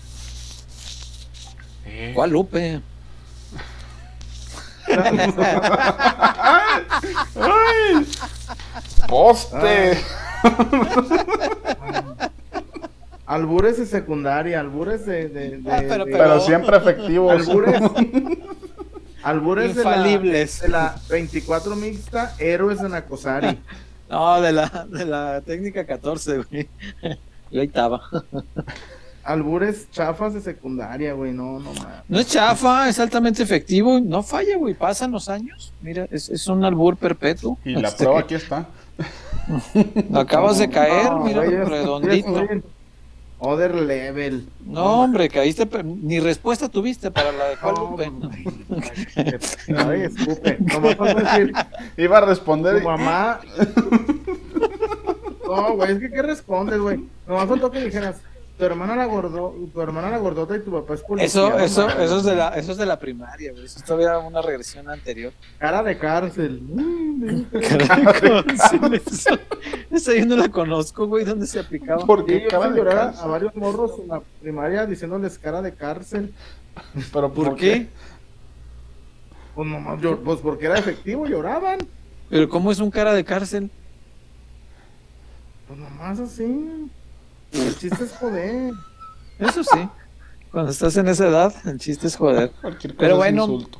Speaker 2: Eh.
Speaker 3: ¿Cuál Lupe?
Speaker 2: ¡Ay! ¡Poste!
Speaker 1: albures de secundaria, albures de. de, de-
Speaker 3: Ah, pero-
Speaker 1: de-
Speaker 2: Pero siempre efectivos.
Speaker 1: albures. albures de la,
Speaker 3: Infalibles.
Speaker 1: de la 24 mixta, héroes de Nacosari.
Speaker 3: No, de la, de la técnica 14, güey. Yo ahí estaba.
Speaker 1: Albures chafas de secundaria, güey, no, no mames.
Speaker 3: No es chafa, es altamente efectivo. No falla, güey. Pasan los años. Mira, es, es un albur perpetuo.
Speaker 2: Y la
Speaker 3: Este,
Speaker 2: prueba aquí está.
Speaker 3: Acabas de caer,
Speaker 1: No,
Speaker 3: mira,
Speaker 1: güey,
Speaker 3: redondito.
Speaker 1: Other level.
Speaker 3: No, hombre, caíste, pero ni respuesta tuviste para la de
Speaker 1: No,
Speaker 3: Lupe.
Speaker 1: Ay, escupe. A decir,
Speaker 2: Iba a responder.
Speaker 1: tu mamá. No, güey, es que ¿qué respondes, güey? Nomás faltó que dijeras, tu hermana la gordo, tu hermana la gordota y tu papá es policía.
Speaker 3: Eso, eso, eso es de la, eso es de la primaria, güey. Eso es todavía una regresión anterior.
Speaker 1: Cara de cárcel. Mm,
Speaker 3: Eso- Esa yo no la conozco, güey. ¿Dónde se aplicaba?
Speaker 2: ¿Por
Speaker 1: Sí,
Speaker 2: qué
Speaker 1: yo
Speaker 2: cara de
Speaker 1: llorar
Speaker 2: cárcel?
Speaker 1: a varios morros en la primaria diciéndoles cara de cárcel.
Speaker 2: ¿Pero
Speaker 3: ¿Por qué?
Speaker 1: Pues nomás, llor- pues porque era efectivo, lloraban.
Speaker 3: Pero ¿cómo es un cara de cárcel?
Speaker 1: Pues nomás así. El chiste es joder.
Speaker 3: Eso sí. Cuando estás en esa edad, el chiste es joder.
Speaker 2: Cualquier cosa
Speaker 3: Pero
Speaker 2: es
Speaker 3: bueno.
Speaker 2: insulto.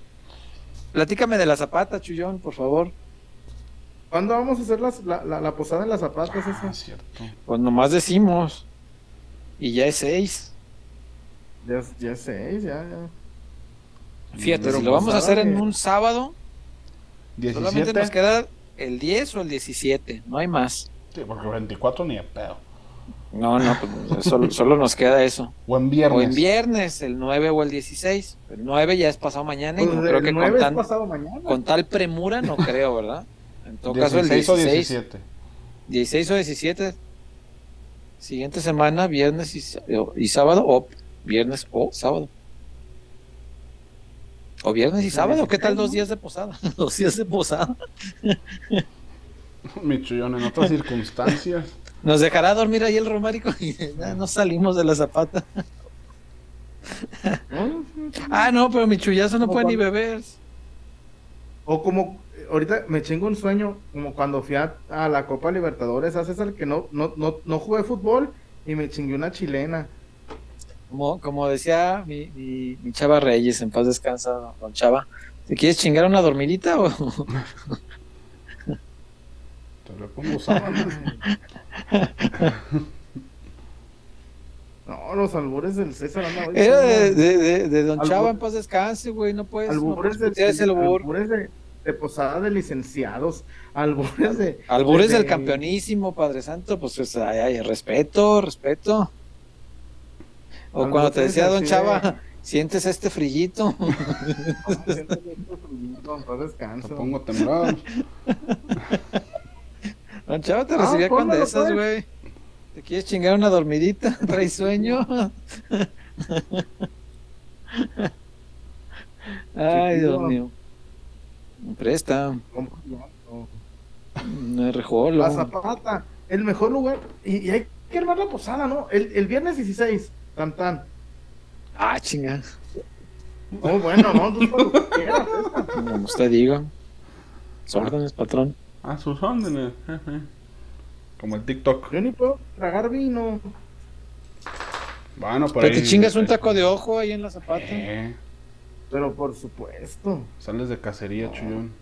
Speaker 3: Platícame de la zapata, Chullón, por favor.
Speaker 1: ¿Cuándo vamos a hacer la, la, la posada en las zapatas?
Speaker 2: Ah, es cierto.
Speaker 3: Pues nomás decimos. Y ya es seis.
Speaker 1: Ya, es- ya es seis, ya, ya.
Speaker 3: Fíjate,
Speaker 1: Pero
Speaker 3: si lo vamos a
Speaker 1: posada
Speaker 3: hacer en un sábado, solamente
Speaker 2: 17.
Speaker 3: nos queda el 10 o el 17. No hay más.
Speaker 2: Sí, porque 24 ni de pedo.
Speaker 3: No, no, pues, solo, solo nos queda eso.
Speaker 2: O en viernes.
Speaker 3: O en viernes, el 9 o el 16. El 9 ya es pasado mañana y
Speaker 1: Pues
Speaker 3: no
Speaker 1: el
Speaker 3: creo que con,
Speaker 1: es
Speaker 3: tan-
Speaker 1: pasado mañana.
Speaker 3: con tal premura no creo, ¿verdad? En todo caso, el
Speaker 2: 16 o
Speaker 3: 16,
Speaker 2: 17.
Speaker 3: 16 o 17. Siguiente semana, viernes y, y sábado, o viernes o sábado. O viernes y sábado, ¿qué tal dos días de posada? Dos días de posada.
Speaker 2: Mi chullón, en otras circunstancias.
Speaker 3: Nos dejará dormir ahí el romárico y no salimos de la zapata. Ah, no, pero mi chullazo no
Speaker 1: ¿Cómo
Speaker 3: puede ni beber.
Speaker 1: O como, ahorita me chingo un sueño, como cuando fui a, a la Copa Libertadores, a César, que no, no, no, no jugué fútbol y me chingué una chilena.
Speaker 3: Como, como decía mi, mi, mi Chava Reyes, en paz descansa, don Chava. ¿Te quieres chingar una dormidita o...?
Speaker 2: Te lo sábana.
Speaker 1: No, los albures del César anda hoy
Speaker 3: Era de,
Speaker 1: no.
Speaker 3: de, de, de don
Speaker 1: Albur-
Speaker 3: Chava, en paz descanse, güey, no puedes... no
Speaker 1: albures,
Speaker 3: puedes albur.
Speaker 1: albures de, de posada de licenciados, albures de...
Speaker 3: Albures
Speaker 1: de-
Speaker 3: del campeonísimo, Padre Santo, pues, pues, ay, ay, respeto, respeto. O
Speaker 1: Albures
Speaker 3: cuando te decía don Chava, sientes este frillito.
Speaker 1: No, en paz descanso.
Speaker 2: Te pongo temblado.
Speaker 3: Don Chava te
Speaker 1: Ah,
Speaker 3: recibía con de esas,
Speaker 1: pues.
Speaker 3: güey. ¿Te quieres chingar una dormidita? ¿Traes sueño? Ay, Dios mío. Presta.
Speaker 1: ¿Cómo no?
Speaker 3: Un rejolo.
Speaker 1: La Zapata, el mejor lugar. Y, y hay que armar la posada, ¿no? El, el viernes 16, tan tan.
Speaker 3: Ah, chinga.
Speaker 1: Oh, bueno, no, tú cuando quieras, César.
Speaker 3: Como usted diga. Sus órdenes, patrón.
Speaker 2: A sus órdenes. Como el TikTok.
Speaker 1: Yo ni puedo tragar vino.
Speaker 2: Bueno, por
Speaker 3: Pero
Speaker 2: ahí.
Speaker 3: te chingas un taco de ojo ahí en la zapata.
Speaker 2: Eh,
Speaker 1: Pero por supuesto.
Speaker 2: sales de cacería, chullón.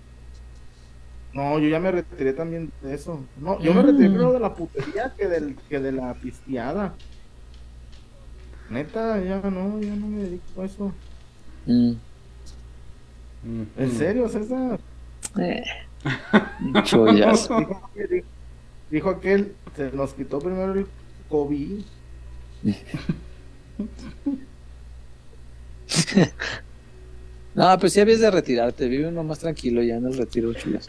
Speaker 1: No, yo ya me retiré también de eso. No, yo me
Speaker 3: Mm.
Speaker 1: retiré primero de la putería que, del, que de la pisteada. Neta, ya no, ya no me dedico a eso.
Speaker 3: Mm.
Speaker 2: Mm,
Speaker 1: ¿En
Speaker 2: mm.
Speaker 1: serio, César?
Speaker 3: Eh. Chollazo.
Speaker 1: Dijo, aquel- se nos quitó primero el COVID.
Speaker 3: No, pues sí habías de retirarte. Vive uno más tranquilo ya en el retiro, chulas.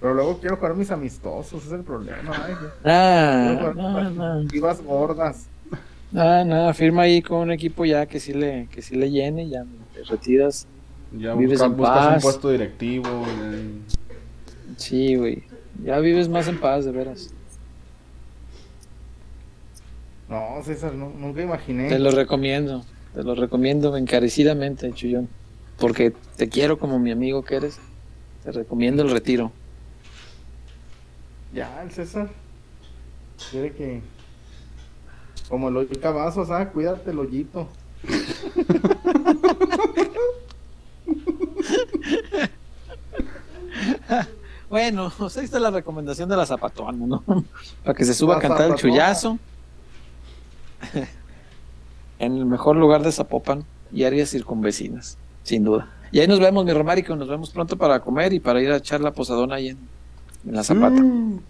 Speaker 1: Pero luego quiero jugar mis amistosos, ese es el problema. Ay,
Speaker 3: Ah, no, no.
Speaker 1: Gordas.
Speaker 3: Ah, no, firma ahí con un equipo ya que sí le, que sí le llene, ya te retiras.
Speaker 2: Ya
Speaker 3: Vives
Speaker 2: buscas,
Speaker 3: en
Speaker 2: buscas un
Speaker 3: paz.
Speaker 2: puesto directivo. eh,
Speaker 3: Sí, güey. Ya vives más en paz, de veras.
Speaker 1: No, César, no, nunca imaginé.
Speaker 3: Te lo recomiendo. Te lo recomiendo encarecidamente, Chullón. Porque te quiero como mi amigo que eres. Te recomiendo el retiro.
Speaker 1: Ya, el César. Quiere que. Como el hoyo Cavazos, ah, cuídate el hoyito.
Speaker 3: Bueno, pues ahí está la recomendación de la zapatona, ¿no? Para que se suba a cantar el chullazo. en el mejor lugar de Zapopan y áreas circunvecinas, sin duda. Y ahí nos vemos, mi Romárico, nos vemos pronto para comer y para ir a echar la posadona ahí en, en la zapata.
Speaker 1: Mm.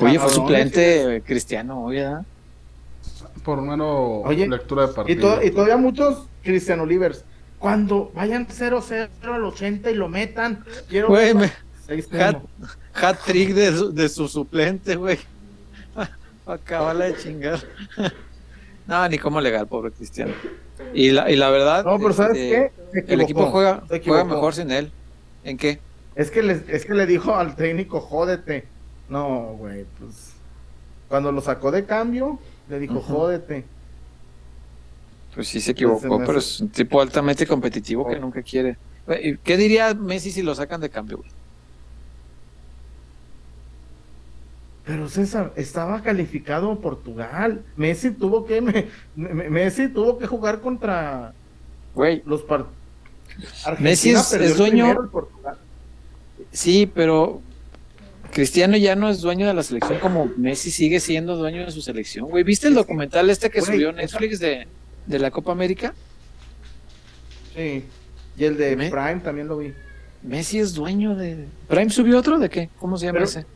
Speaker 3: Oye, fue suplente eh, cristiano, oye, ¿verdad?
Speaker 2: Por mero
Speaker 1: Oye,
Speaker 2: lectura de
Speaker 1: Y,
Speaker 2: partido.
Speaker 1: to- y todavía muchos Cristiano Livers. Cuando vayan 0-0 al 80 y lo metan, quiero
Speaker 3: Güey,
Speaker 1: ver
Speaker 3: me-
Speaker 1: seis
Speaker 3: Hat,
Speaker 1: uno.
Speaker 3: hat trick de su, de su suplente, güey. Acabala de chingar. no, ni cómo legal, pobre Cristiano. Y la, y la verdad,
Speaker 1: No, pero ¿sabes
Speaker 3: este,
Speaker 1: qué?
Speaker 3: El equipo juega, juega mejor sin él. ¿En qué?
Speaker 1: Es que, le, es que le dijo al técnico, jódete. No, güey, pues. Cuando lo sacó de cambio, le dijo,
Speaker 3: Ujú.
Speaker 1: jódete.
Speaker 3: Pues sí se equivocó, pero es un tipo altamente competitivo que nunca quiere. Güey, ¿y ¿Qué diría Messi si lo sacan de cambio, güey?
Speaker 1: Pero César, estaba calificado Portugal. Messi tuvo que me- me- Messi tuvo que jugar contra
Speaker 3: Güey,
Speaker 1: los par-
Speaker 3: Messi es- es dueño- sí, pero Cristiano ya no es dueño de la selección como Messi sigue siendo dueño de su selección, güey. ¿Viste el documental este que
Speaker 1: Güey,
Speaker 3: subió Netflix de, de la Copa América?
Speaker 1: Sí. Y el de
Speaker 3: Me-
Speaker 1: Prime también lo vi.
Speaker 3: Messi es dueño de... ¿Prime subió otro de qué? ¿Cómo se llama
Speaker 1: Pero-
Speaker 3: ese?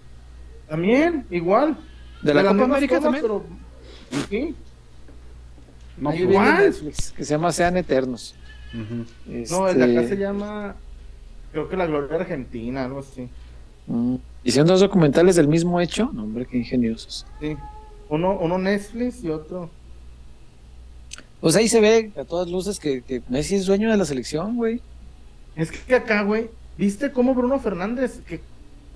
Speaker 1: También, igual.
Speaker 3: ¿De la Copa América también?
Speaker 1: pero- Sí.
Speaker 3: Netflix, que se llama Sean Eternos.
Speaker 1: No, el de acá
Speaker 3: Este,
Speaker 1: se llama. Creo que la Gloria Argentina, algo así.
Speaker 3: mm, Hicieron dos documentales del mismo hecho. No, hombre, qué ingeniosos.
Speaker 1: Sí. Uno, uno Netflix y otro.
Speaker 3: Pues ahí se ve a todas luces que, que Messi es dueño de la selección, güey.
Speaker 1: Es que acá, güey, ¿viste cómo Bruno Fernández, que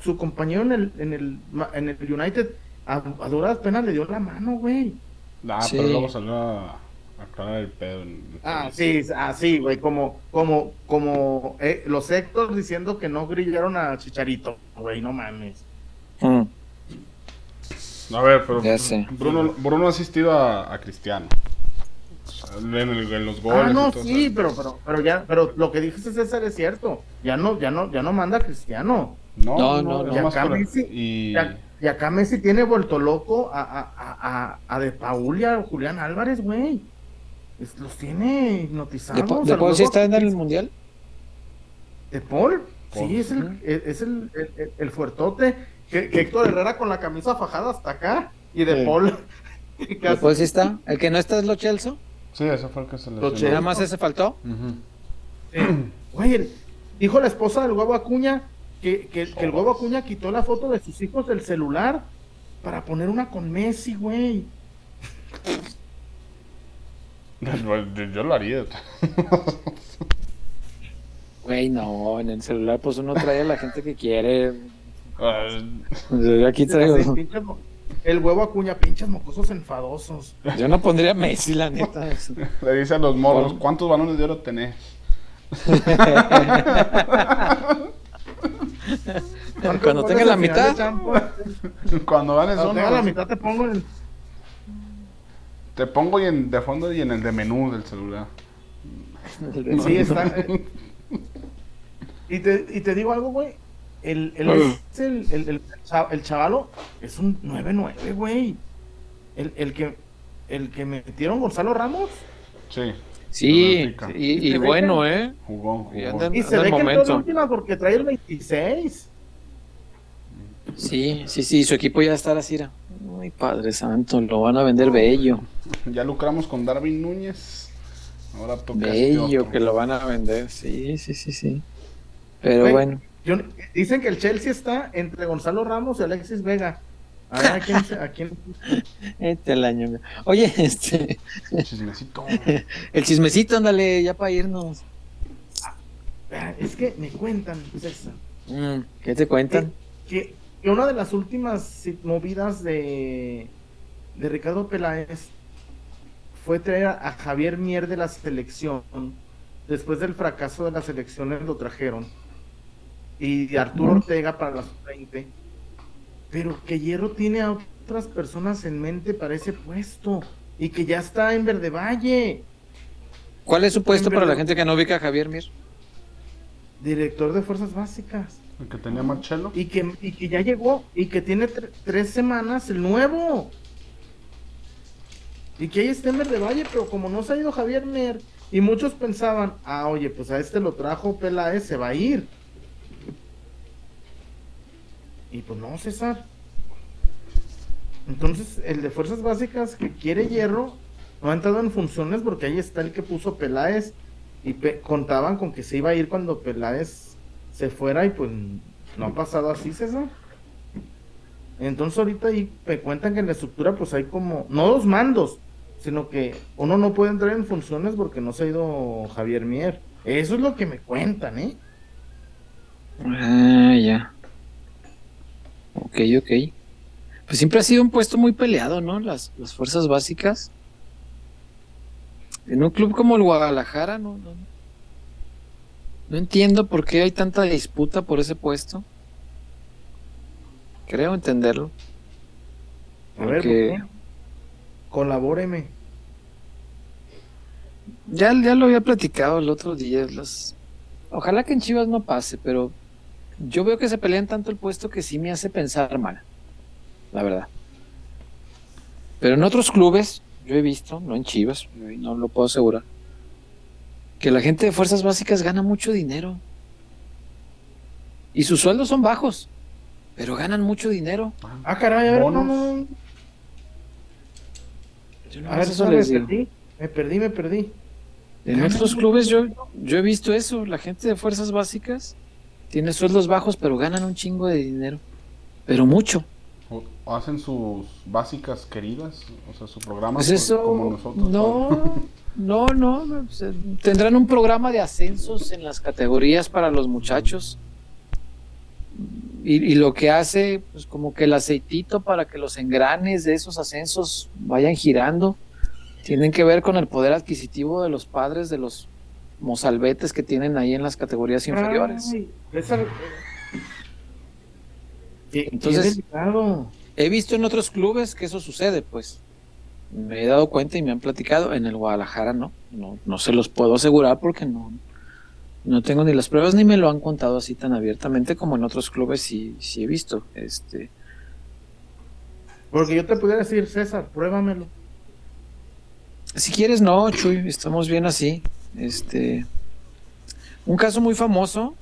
Speaker 1: su compañero en el, en el, ma- en el United, a, a duras penas le dio la mano, güey?
Speaker 2: Ah,
Speaker 3: Sí.
Speaker 2: pero luego salió a aclarar el pedo. en-
Speaker 1: Ah, sí, así, güey, como, como, como eh, los Héctor diciendo que no grillaron a Chicharito, güey, no mames.
Speaker 3: Mm.
Speaker 2: A ver, pero
Speaker 3: Ya sé.
Speaker 2: Bruno, Bruno ha asistido a, a Cristiano. En, el- en los goles.
Speaker 1: Ah, no, sí, pero, pero, pero ya, pero lo que dijiste César es cierto. Ya no, ya no, ya no manda a Cristiano.
Speaker 2: No,
Speaker 3: No,
Speaker 2: no,
Speaker 1: Y acá
Speaker 2: por-
Speaker 1: Messi-
Speaker 2: y-
Speaker 1: Y, a- y acá Messi tiene vuelto loco a, a, a, De Paul y a Julián Álvarez, güey. Los tiene hipnotizados.
Speaker 3: ¿De, Po-
Speaker 1: O
Speaker 3: de Paul sí está en el mundial?
Speaker 1: ¿De Paul?
Speaker 2: Paul.
Speaker 1: Sí, es el, es el, el, el- el fuertote. Que, que Héctor Herrera con la camisa fajada hasta acá. Y de
Speaker 3: Sí.
Speaker 1: Paul.
Speaker 3: ¿De
Speaker 1: casi-
Speaker 3: Paul sí está? ¿El que no está es Lo Chelso?
Speaker 2: Sí, ese fue el que se le
Speaker 1: Lo
Speaker 3: ¿Nada más ese faltó?
Speaker 1: Güey, el- dijo la esposa del huevo Acuña que, que, que el huevo Acuña quitó la foto de sus hijos del celular para poner una con Messi, güey.
Speaker 2: Yo lo haría.
Speaker 3: Güey, no, en el celular pues uno trae a la gente que quiere.
Speaker 2: Ah,
Speaker 3: Yo aquí traigo.
Speaker 1: Pinches El huevo Acuña, pinches mocosos enfadosos.
Speaker 3: Yo no pondría Messi, la neta.
Speaker 2: Le dice a los morros, ¿cuántos balones de oro tenés?
Speaker 3: Cuando tenga la mitad.
Speaker 2: Cuando ganes
Speaker 1: Cuando la mitad te pongo en...
Speaker 2: te pongo y en, de fondo y en el de menú del celular.
Speaker 1: Sí, está. eh. Y te, y te digo algo, güey. El, el, es el, el, el, cha- el chavalo es un 9-9, güey. El, el que el que metieron Gonzalo Ramos.
Speaker 2: Sí,
Speaker 3: Sí, y, y
Speaker 1: Y
Speaker 3: bueno,
Speaker 1: que-
Speaker 3: ¿eh?
Speaker 2: jugó,
Speaker 3: Y
Speaker 2: jugó.
Speaker 3: andan-
Speaker 1: Y se ve
Speaker 3: el
Speaker 1: que entró
Speaker 3: momento.
Speaker 1: última porque trae el 26.
Speaker 3: Sí, sí, sí, su equipo ya está a la cira. Ay, Padre Santo, lo van a vender bello.
Speaker 2: Ya lucramos con Darwin Núñez. Ahora toca este
Speaker 3: Bello que lo van a vender. Sí, sí, sí, sí. Pero bueno.
Speaker 1: Yo- dicen que el Chelsea está entre Gonzalo Ramos y Alexis Vega. A ver a quién, a quién-
Speaker 3: Este el año. Oye, este,
Speaker 2: Chismecito.
Speaker 3: el chismecito, ándale, ya para irnos.
Speaker 1: Ah, Es que me cuentan, César,
Speaker 3: Mm, ¿Qué te cuentan?
Speaker 1: que, que una de las últimas movidas de, de Ricardo Peláez fue traer a, a Javier Mier de la selección. Después del fracaso de las elecciones lo trajeron. Y Arturo Ortega para las 20. Pero que Hierro tiene a otras personas en mente para ese puesto. Y que ya está en Verde Valle.
Speaker 3: ¿Cuál es su puesto para la gente que no ubica a Javier Mir?
Speaker 1: Director de Fuerzas Básicas.
Speaker 2: El que tenía Marcelo.
Speaker 1: Y que, y que ya llegó. Y que tiene tre- tres semanas el nuevo. Y que ahí está en Verde Valle. Pero como no se ha ido Javier Mer. Y muchos pensaban, ah, oye, pues a este lo trajo Peláez, se va a ir. Y pues no, César. Entonces, el de fuerzas básicas que quiere hierro no ha entrado en funciones porque ahí está el que puso Peláez y contaban con que se iba a ir cuando Peláez se fuera y pues no ha pasado así, César. Entonces ahorita ahí me cuentan que en la estructura pues hay como, no dos mandos, sino que uno no puede entrar en funciones porque no se ha ido Javier Mier. Eso es lo que me cuentan, ¿eh?
Speaker 3: Ah, ya. Ok, ok. Pues siempre ha sido un puesto muy peleado, ¿no? Las, las fuerzas básicas. En un club como el Guadalajara, no, no, no entiendo por qué hay tanta disputa por ese puesto. Creo entenderlo.
Speaker 1: A ver,
Speaker 3: Porque-
Speaker 1: ¿por qué? colabóreme.
Speaker 3: Ya, ya lo había platicado el otro día. Las... Ojalá que en Chivas no pase, pero yo veo que se pelean tanto el puesto que sí me hace pensar mal. La verdad. Pero en otros clubes, yo he visto, no en Chivas, no lo puedo asegurar, que la gente de fuerzas básicas gana mucho dinero. Y sus sueldos son bajos, pero ganan mucho dinero.
Speaker 1: Ah, caray, a ver, no, no, no.
Speaker 3: Yo
Speaker 1: A ver,
Speaker 3: eso les
Speaker 1: me
Speaker 3: digo.
Speaker 1: perdí, me perdí, me perdí.
Speaker 3: En otros clubes yo, yo he visto eso, la gente de fuerzas básicas tiene sueldos bajos, pero ganan un chingo de dinero. Pero mucho.
Speaker 2: O- hacen sus básicas queridas, o sea, su programa
Speaker 3: Pues
Speaker 2: por-
Speaker 3: eso,
Speaker 2: como nosotros.
Speaker 3: no, no, no, no, pues, eh, tendrán un programa de ascensos en las categorías para los muchachos. Y, y lo que hace, pues como que el aceitito para que los engranes de esos ascensos vayan girando, tienen que ver con el poder adquisitivo de los padres de los mozalbetes que tienen ahí en las categorías inferiores.
Speaker 1: Ay, qué-
Speaker 3: Entonces-
Speaker 1: qué.
Speaker 3: He visto en otros clubes que eso sucede, pues. Me he dado cuenta y me han platicado. En el Guadalajara no. No, no se los puedo asegurar porque no, no tengo ni las pruebas ni me lo han contado así tan abiertamente como en otros clubes sí, sí he visto. Este,
Speaker 1: Porque yo te pudiera decir, César, pruébamelo.
Speaker 3: si quieres, no, Chuy, estamos bien así. Este, un caso muy famoso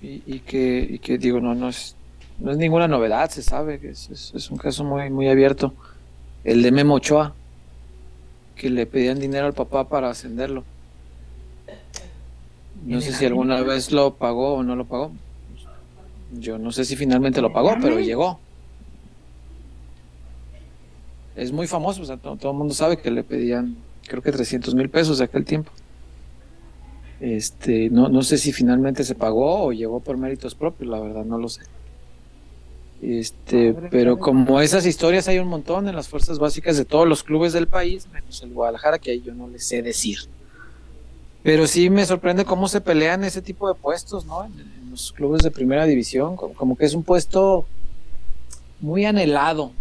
Speaker 3: y, y que, y que digo, no, no es, no es ninguna novedad, se sabe que es, es- es un caso muy, muy abierto. El de Memo Ochoa, que le pedían dinero al papá para ascenderlo. No sé si alguna vez lo pagó o no lo pagó. Yo no sé si finalmente lo pagó, pero llegó. Es muy famoso, o sea, todo, todo el mundo sabe que le pedían, creo que 300 mil pesos de aquel tiempo. Este, no, no sé si finalmente se pagó o llegó por méritos propios, la verdad, no lo sé. Este, pero como esas historias hay un montón en las fuerzas básicas de todos los clubes del país, menos el Guadalajara, que ahí yo no les sé decir. Pero sí me sorprende cómo se pelean ese tipo de puestos, ¿no? En, en los clubes de primera división, como, como que es un puesto muy anhelado.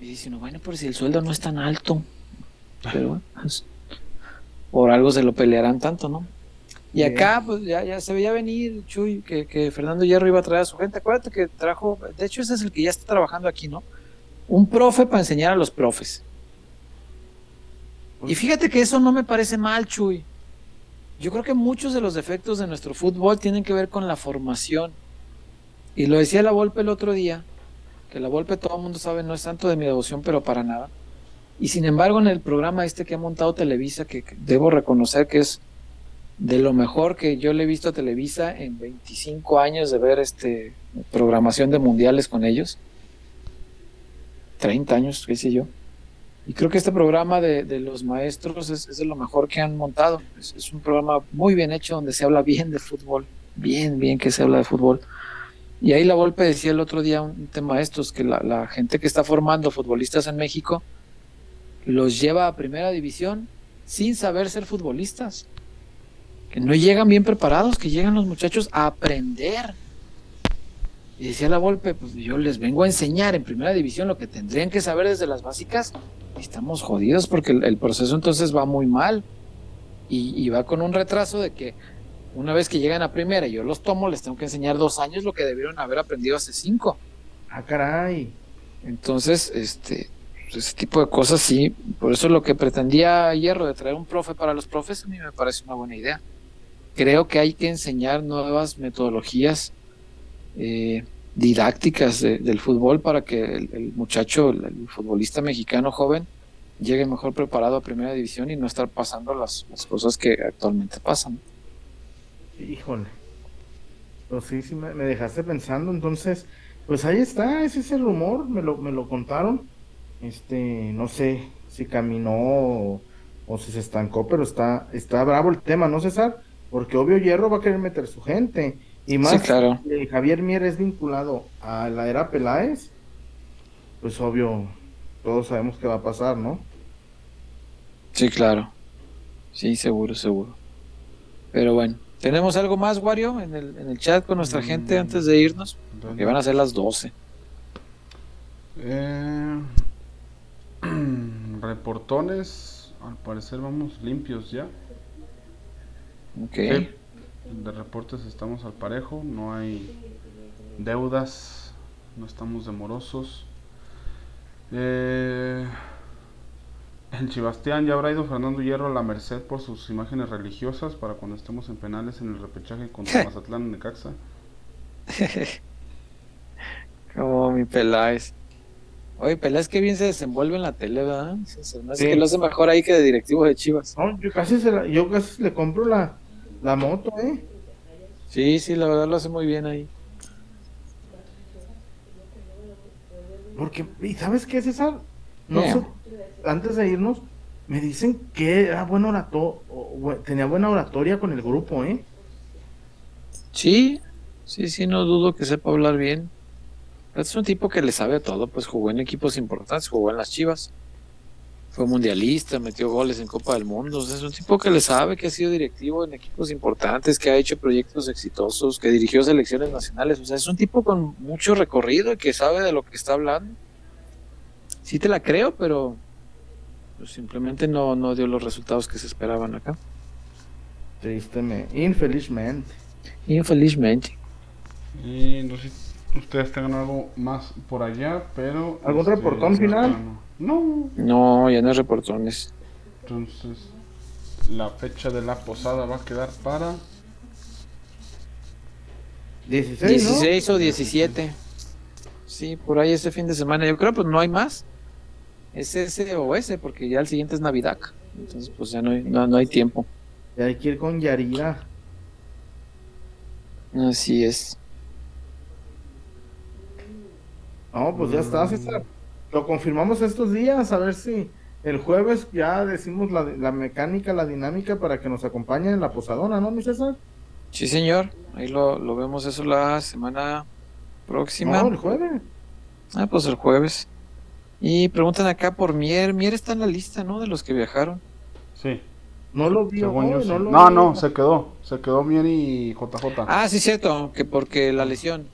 Speaker 3: Y dice uno, bueno, por si el sueldo no es tan alto. Pero bueno, pues, por algo se lo pelearán tanto, ¿no? Y acá, pues ya, ya se veía venir, Chuy, que, que Fernando Hierro iba a traer a su gente. Acuérdate que trajo, de hecho, ese es el que ya está trabajando aquí, ¿no? Un profe para enseñar a los profes. Y fíjate que eso no me parece mal, Chuy. Yo creo que muchos de los defectos de nuestro fútbol tienen que ver con la formación. Y lo decía la Volpe el otro día, que la Volpe todo el mundo sabe no es santo de mi devoción, pero para nada. Y sin embargo, en el programa este que ha montado Televisa, que, debo reconocer que es de lo mejor que yo le he visto a Televisa en 25 años de ver este programación de mundiales con ellos. 30 años, qué sé yo. Y creo que este programa de, de los maestros es, de lo mejor que han montado. Es, un programa muy bien hecho donde se habla bien de fútbol. Bien, bien que se habla de fútbol. Y ahí la Volpe decía el otro día un tema de estos, que la gente que está formando futbolistas en México los lleva a primera división sin saber ser futbolistas. Que no llegan bien preparados, que llegan los muchachos a aprender. Y decía la Volpe, pues yo les vengo a enseñar en primera división lo que tendrían que saber desde las básicas. Y estamos jodidos porque el, el proceso entonces va muy mal. Y, y va con un retraso de que una vez que llegan a primera y yo los tomo, les tengo que enseñar dos años lo que debieron haber aprendido hace cinco.
Speaker 1: Ah, caray.
Speaker 3: Entonces, este, ese tipo de cosas sí, por eso lo que pretendía Hierro de traer un profe para los profes a mí me parece una buena idea. Creo que hay que enseñar nuevas metodologías. Eh, didácticas de- del fútbol para que el, muchacho, el, el futbolista mexicano joven, llegue mejor preparado a primera división y no estar pasando las, las cosas que actualmente pasan.
Speaker 1: Híjole. Pues sí, sí, me, me dejaste pensando. Entonces, pues ahí está, ese es el rumor, me lo, me lo contaron. Este, no sé si caminó o, o si se estancó, pero está, está bravo el tema, ¿no, César? Porque obvio Hierro va a querer meter su gente. Y más,
Speaker 3: Sí, claro.
Speaker 1: si Javier Mier es vinculado a la era Peláez, pues obvio, todos sabemos qué va a pasar, ¿no?
Speaker 3: Sí, claro. Sí, seguro, seguro. Pero bueno, ¿tenemos algo más, Wario, en el, en el chat con nuestra gente antes de irnos? Que van a ser las 12.
Speaker 2: Eh, reportones, al parecer vamos limpios ya.
Speaker 3: Ok.
Speaker 2: Sí, de reportes estamos al parejo, no hay deudas, no estamos demorosos. Eh, en Chibastián ya habrá ido Fernando Hierro a la Merced por sus imágenes religiosas para cuando estemos en penales en el repechaje contra Mazatlán en Necaxa.
Speaker 3: Como mi Peláez. Oye, Peláez que bien se desenvuelve en la tele, ¿verdad? Se- se me hace
Speaker 1: Sí.
Speaker 3: que lo hace mejor ahí que de directivo de Chivas.
Speaker 1: No, yo casi, se la- yo casi le compro la, la moto, ¿eh?
Speaker 3: Sí, sí, la verdad lo hace muy bien ahí.
Speaker 1: Porque, ¿y sabes qué, César? No antes de irnos, me dicen que era buen orato, tenía buena oratoria con el grupo, ¿eh?
Speaker 3: Sí, sí, sí, no dudo que sepa hablar bien. Es un tipo que le sabe a todo, pues jugó en equipos importantes, jugó en las Chivas. Fue mundialista, metió goles en Copa del Mundo. O sea, es un tipo que le sabe, que ha sido directivo en equipos importantes, que ha hecho proyectos exitosos, que dirigió selecciones nacionales. O sea, es un tipo con mucho recorrido y que sabe de lo que está hablando. Sí te la creo, pero pues, simplemente no, no dio los resultados que se esperaban acá.
Speaker 1: Tristemente, infelizmente.
Speaker 3: Infelizmente.
Speaker 2: Y no sé ustedes tengan algo más por allá, pero...
Speaker 1: ¿Algún reportón
Speaker 2: creo
Speaker 1: final?
Speaker 2: No. No.
Speaker 3: Ya no hay reportones.
Speaker 2: Entonces, la fecha de la posada va a quedar para...
Speaker 1: 16, ¿no?
Speaker 3: 16 o 17. Sí, por ahí ese fin de semana. Yo creo pues no hay más. Es ese o ese, porque ya el siguiente es Navidad. Entonces pues ya no hay, no, no hay tiempo.
Speaker 1: Y hay que ir con Yarira.
Speaker 3: Así es.
Speaker 1: No, pues ya está, César. Lo confirmamos estos días, a ver si el jueves ya decimos la, la mecánica, la dinámica para que nos acompañen en la posadona, ¿no, mi César?
Speaker 3: Sí, señor. Ahí lo, lo vemos eso la semana próxima.
Speaker 1: No, el jueves.
Speaker 3: Ah, pues el jueves. Y preguntan acá por Mier. Mier está en la lista, ¿no? De los que viajaron.
Speaker 2: Sí.
Speaker 1: No lo vio
Speaker 2: según yo sí.
Speaker 1: no lo
Speaker 2: No,
Speaker 1: vio.
Speaker 2: no, se quedó. Se quedó Mier y JJ.
Speaker 3: Ah, sí, cierto, que porque la lesión.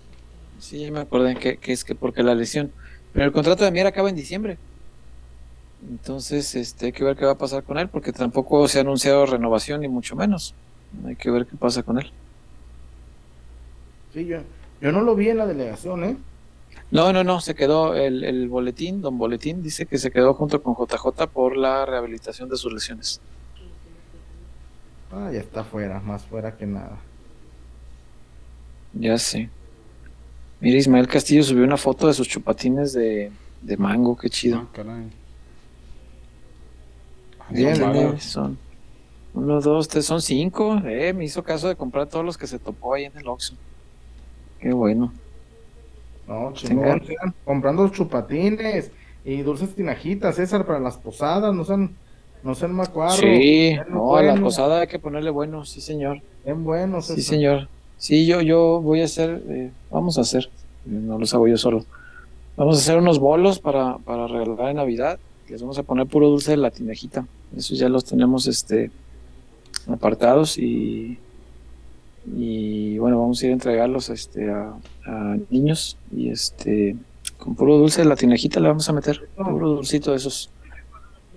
Speaker 3: Sí, ya me acordé que, que es que porque la lesión. Pero el contrato de Mier acaba en diciembre. Entonces, este, hay que ver qué va a pasar con él, porque tampoco se ha anunciado renovación, ni mucho menos. Hay que ver qué pasa con él.
Speaker 1: Sí, yo, yo no lo vi en la delegación, ¿eh?
Speaker 3: No, no, no, se quedó el, el boletín, don Boletín dice que se quedó junto con JJ por la rehabilitación de sus lesiones.
Speaker 1: Ah, ya está fuera, más fuera que nada.
Speaker 3: Ya sé. Mira, Ismael Castillo subió una foto de sus chupatines de, de mango, qué chido.
Speaker 2: Ah, caray.
Speaker 1: Bien,
Speaker 2: son
Speaker 1: bien.
Speaker 3: uno, dos, tres, son cinco. Eh, me hizo caso de comprar todos los que se topó ahí en el Oxxo. Qué bueno.
Speaker 1: No, chingón, sigan comprando chupatines y dulces tinajitas, César, para las posadas, no sean, no sean macuarros.
Speaker 3: Sí, no, a la posada hay que ponerle bueno, sí señor.
Speaker 1: sean buenos,
Speaker 3: Sí señor. Sí, yo, yo voy a hacer, eh, vamos a hacer, no los hago yo solo. Vamos a hacer unos bolos para, para regalar en Navidad. Les vamos a poner puro dulce de la tinajita. Esos ya los tenemos este apartados y, y bueno, vamos a ir a entregarlos este, a, a niños y este con puro dulce de la tinajita le vamos a meter. Puro dulcito de esos.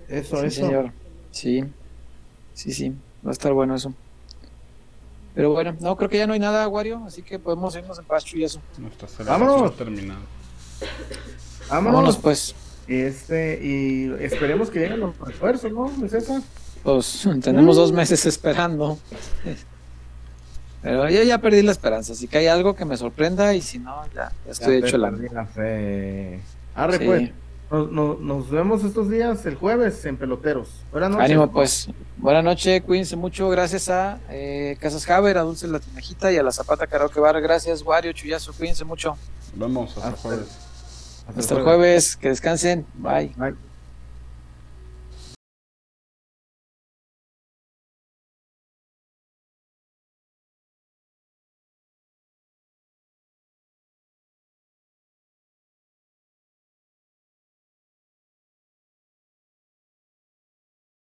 Speaker 1: Eso,
Speaker 3: Sí,
Speaker 1: eso.
Speaker 3: señor. Sí, sí, sí. Va a estar bueno eso. Pero bueno, no, creo que ya no hay nada, Wario, así que podemos irnos en paz, y eso.
Speaker 1: Vámonos.
Speaker 2: terminado.
Speaker 1: Vámonos.
Speaker 3: Vámonos, pues.
Speaker 1: Este, y esperemos que lleguen los refuerzos, ¿no, César?
Speaker 3: Pues tenemos dos meses esperando. Pero yo ya perdí la esperanza. Si que hay algo que me sorprenda y si no, ya, ya estoy
Speaker 1: Ya
Speaker 3: hecho la.
Speaker 1: perdí la fe. Arre,
Speaker 3: Sí.
Speaker 1: pues. Nos, nos- nos vemos estos días el jueves en Peloteros. Buenas noches.
Speaker 3: Ánimo, pues. Buenas noches, cuídense mucho. Gracias a eh, Casas Haber, a Dulce La Tinajita y a la Zapata Karaoke Bar. Gracias, Wario, Chuyazo. Cuídense mucho.
Speaker 2: Nos vemos hasta el
Speaker 1: Hasta-
Speaker 2: jueves.
Speaker 3: Hasta el jueves. Que descansen. Bye.
Speaker 1: Bye.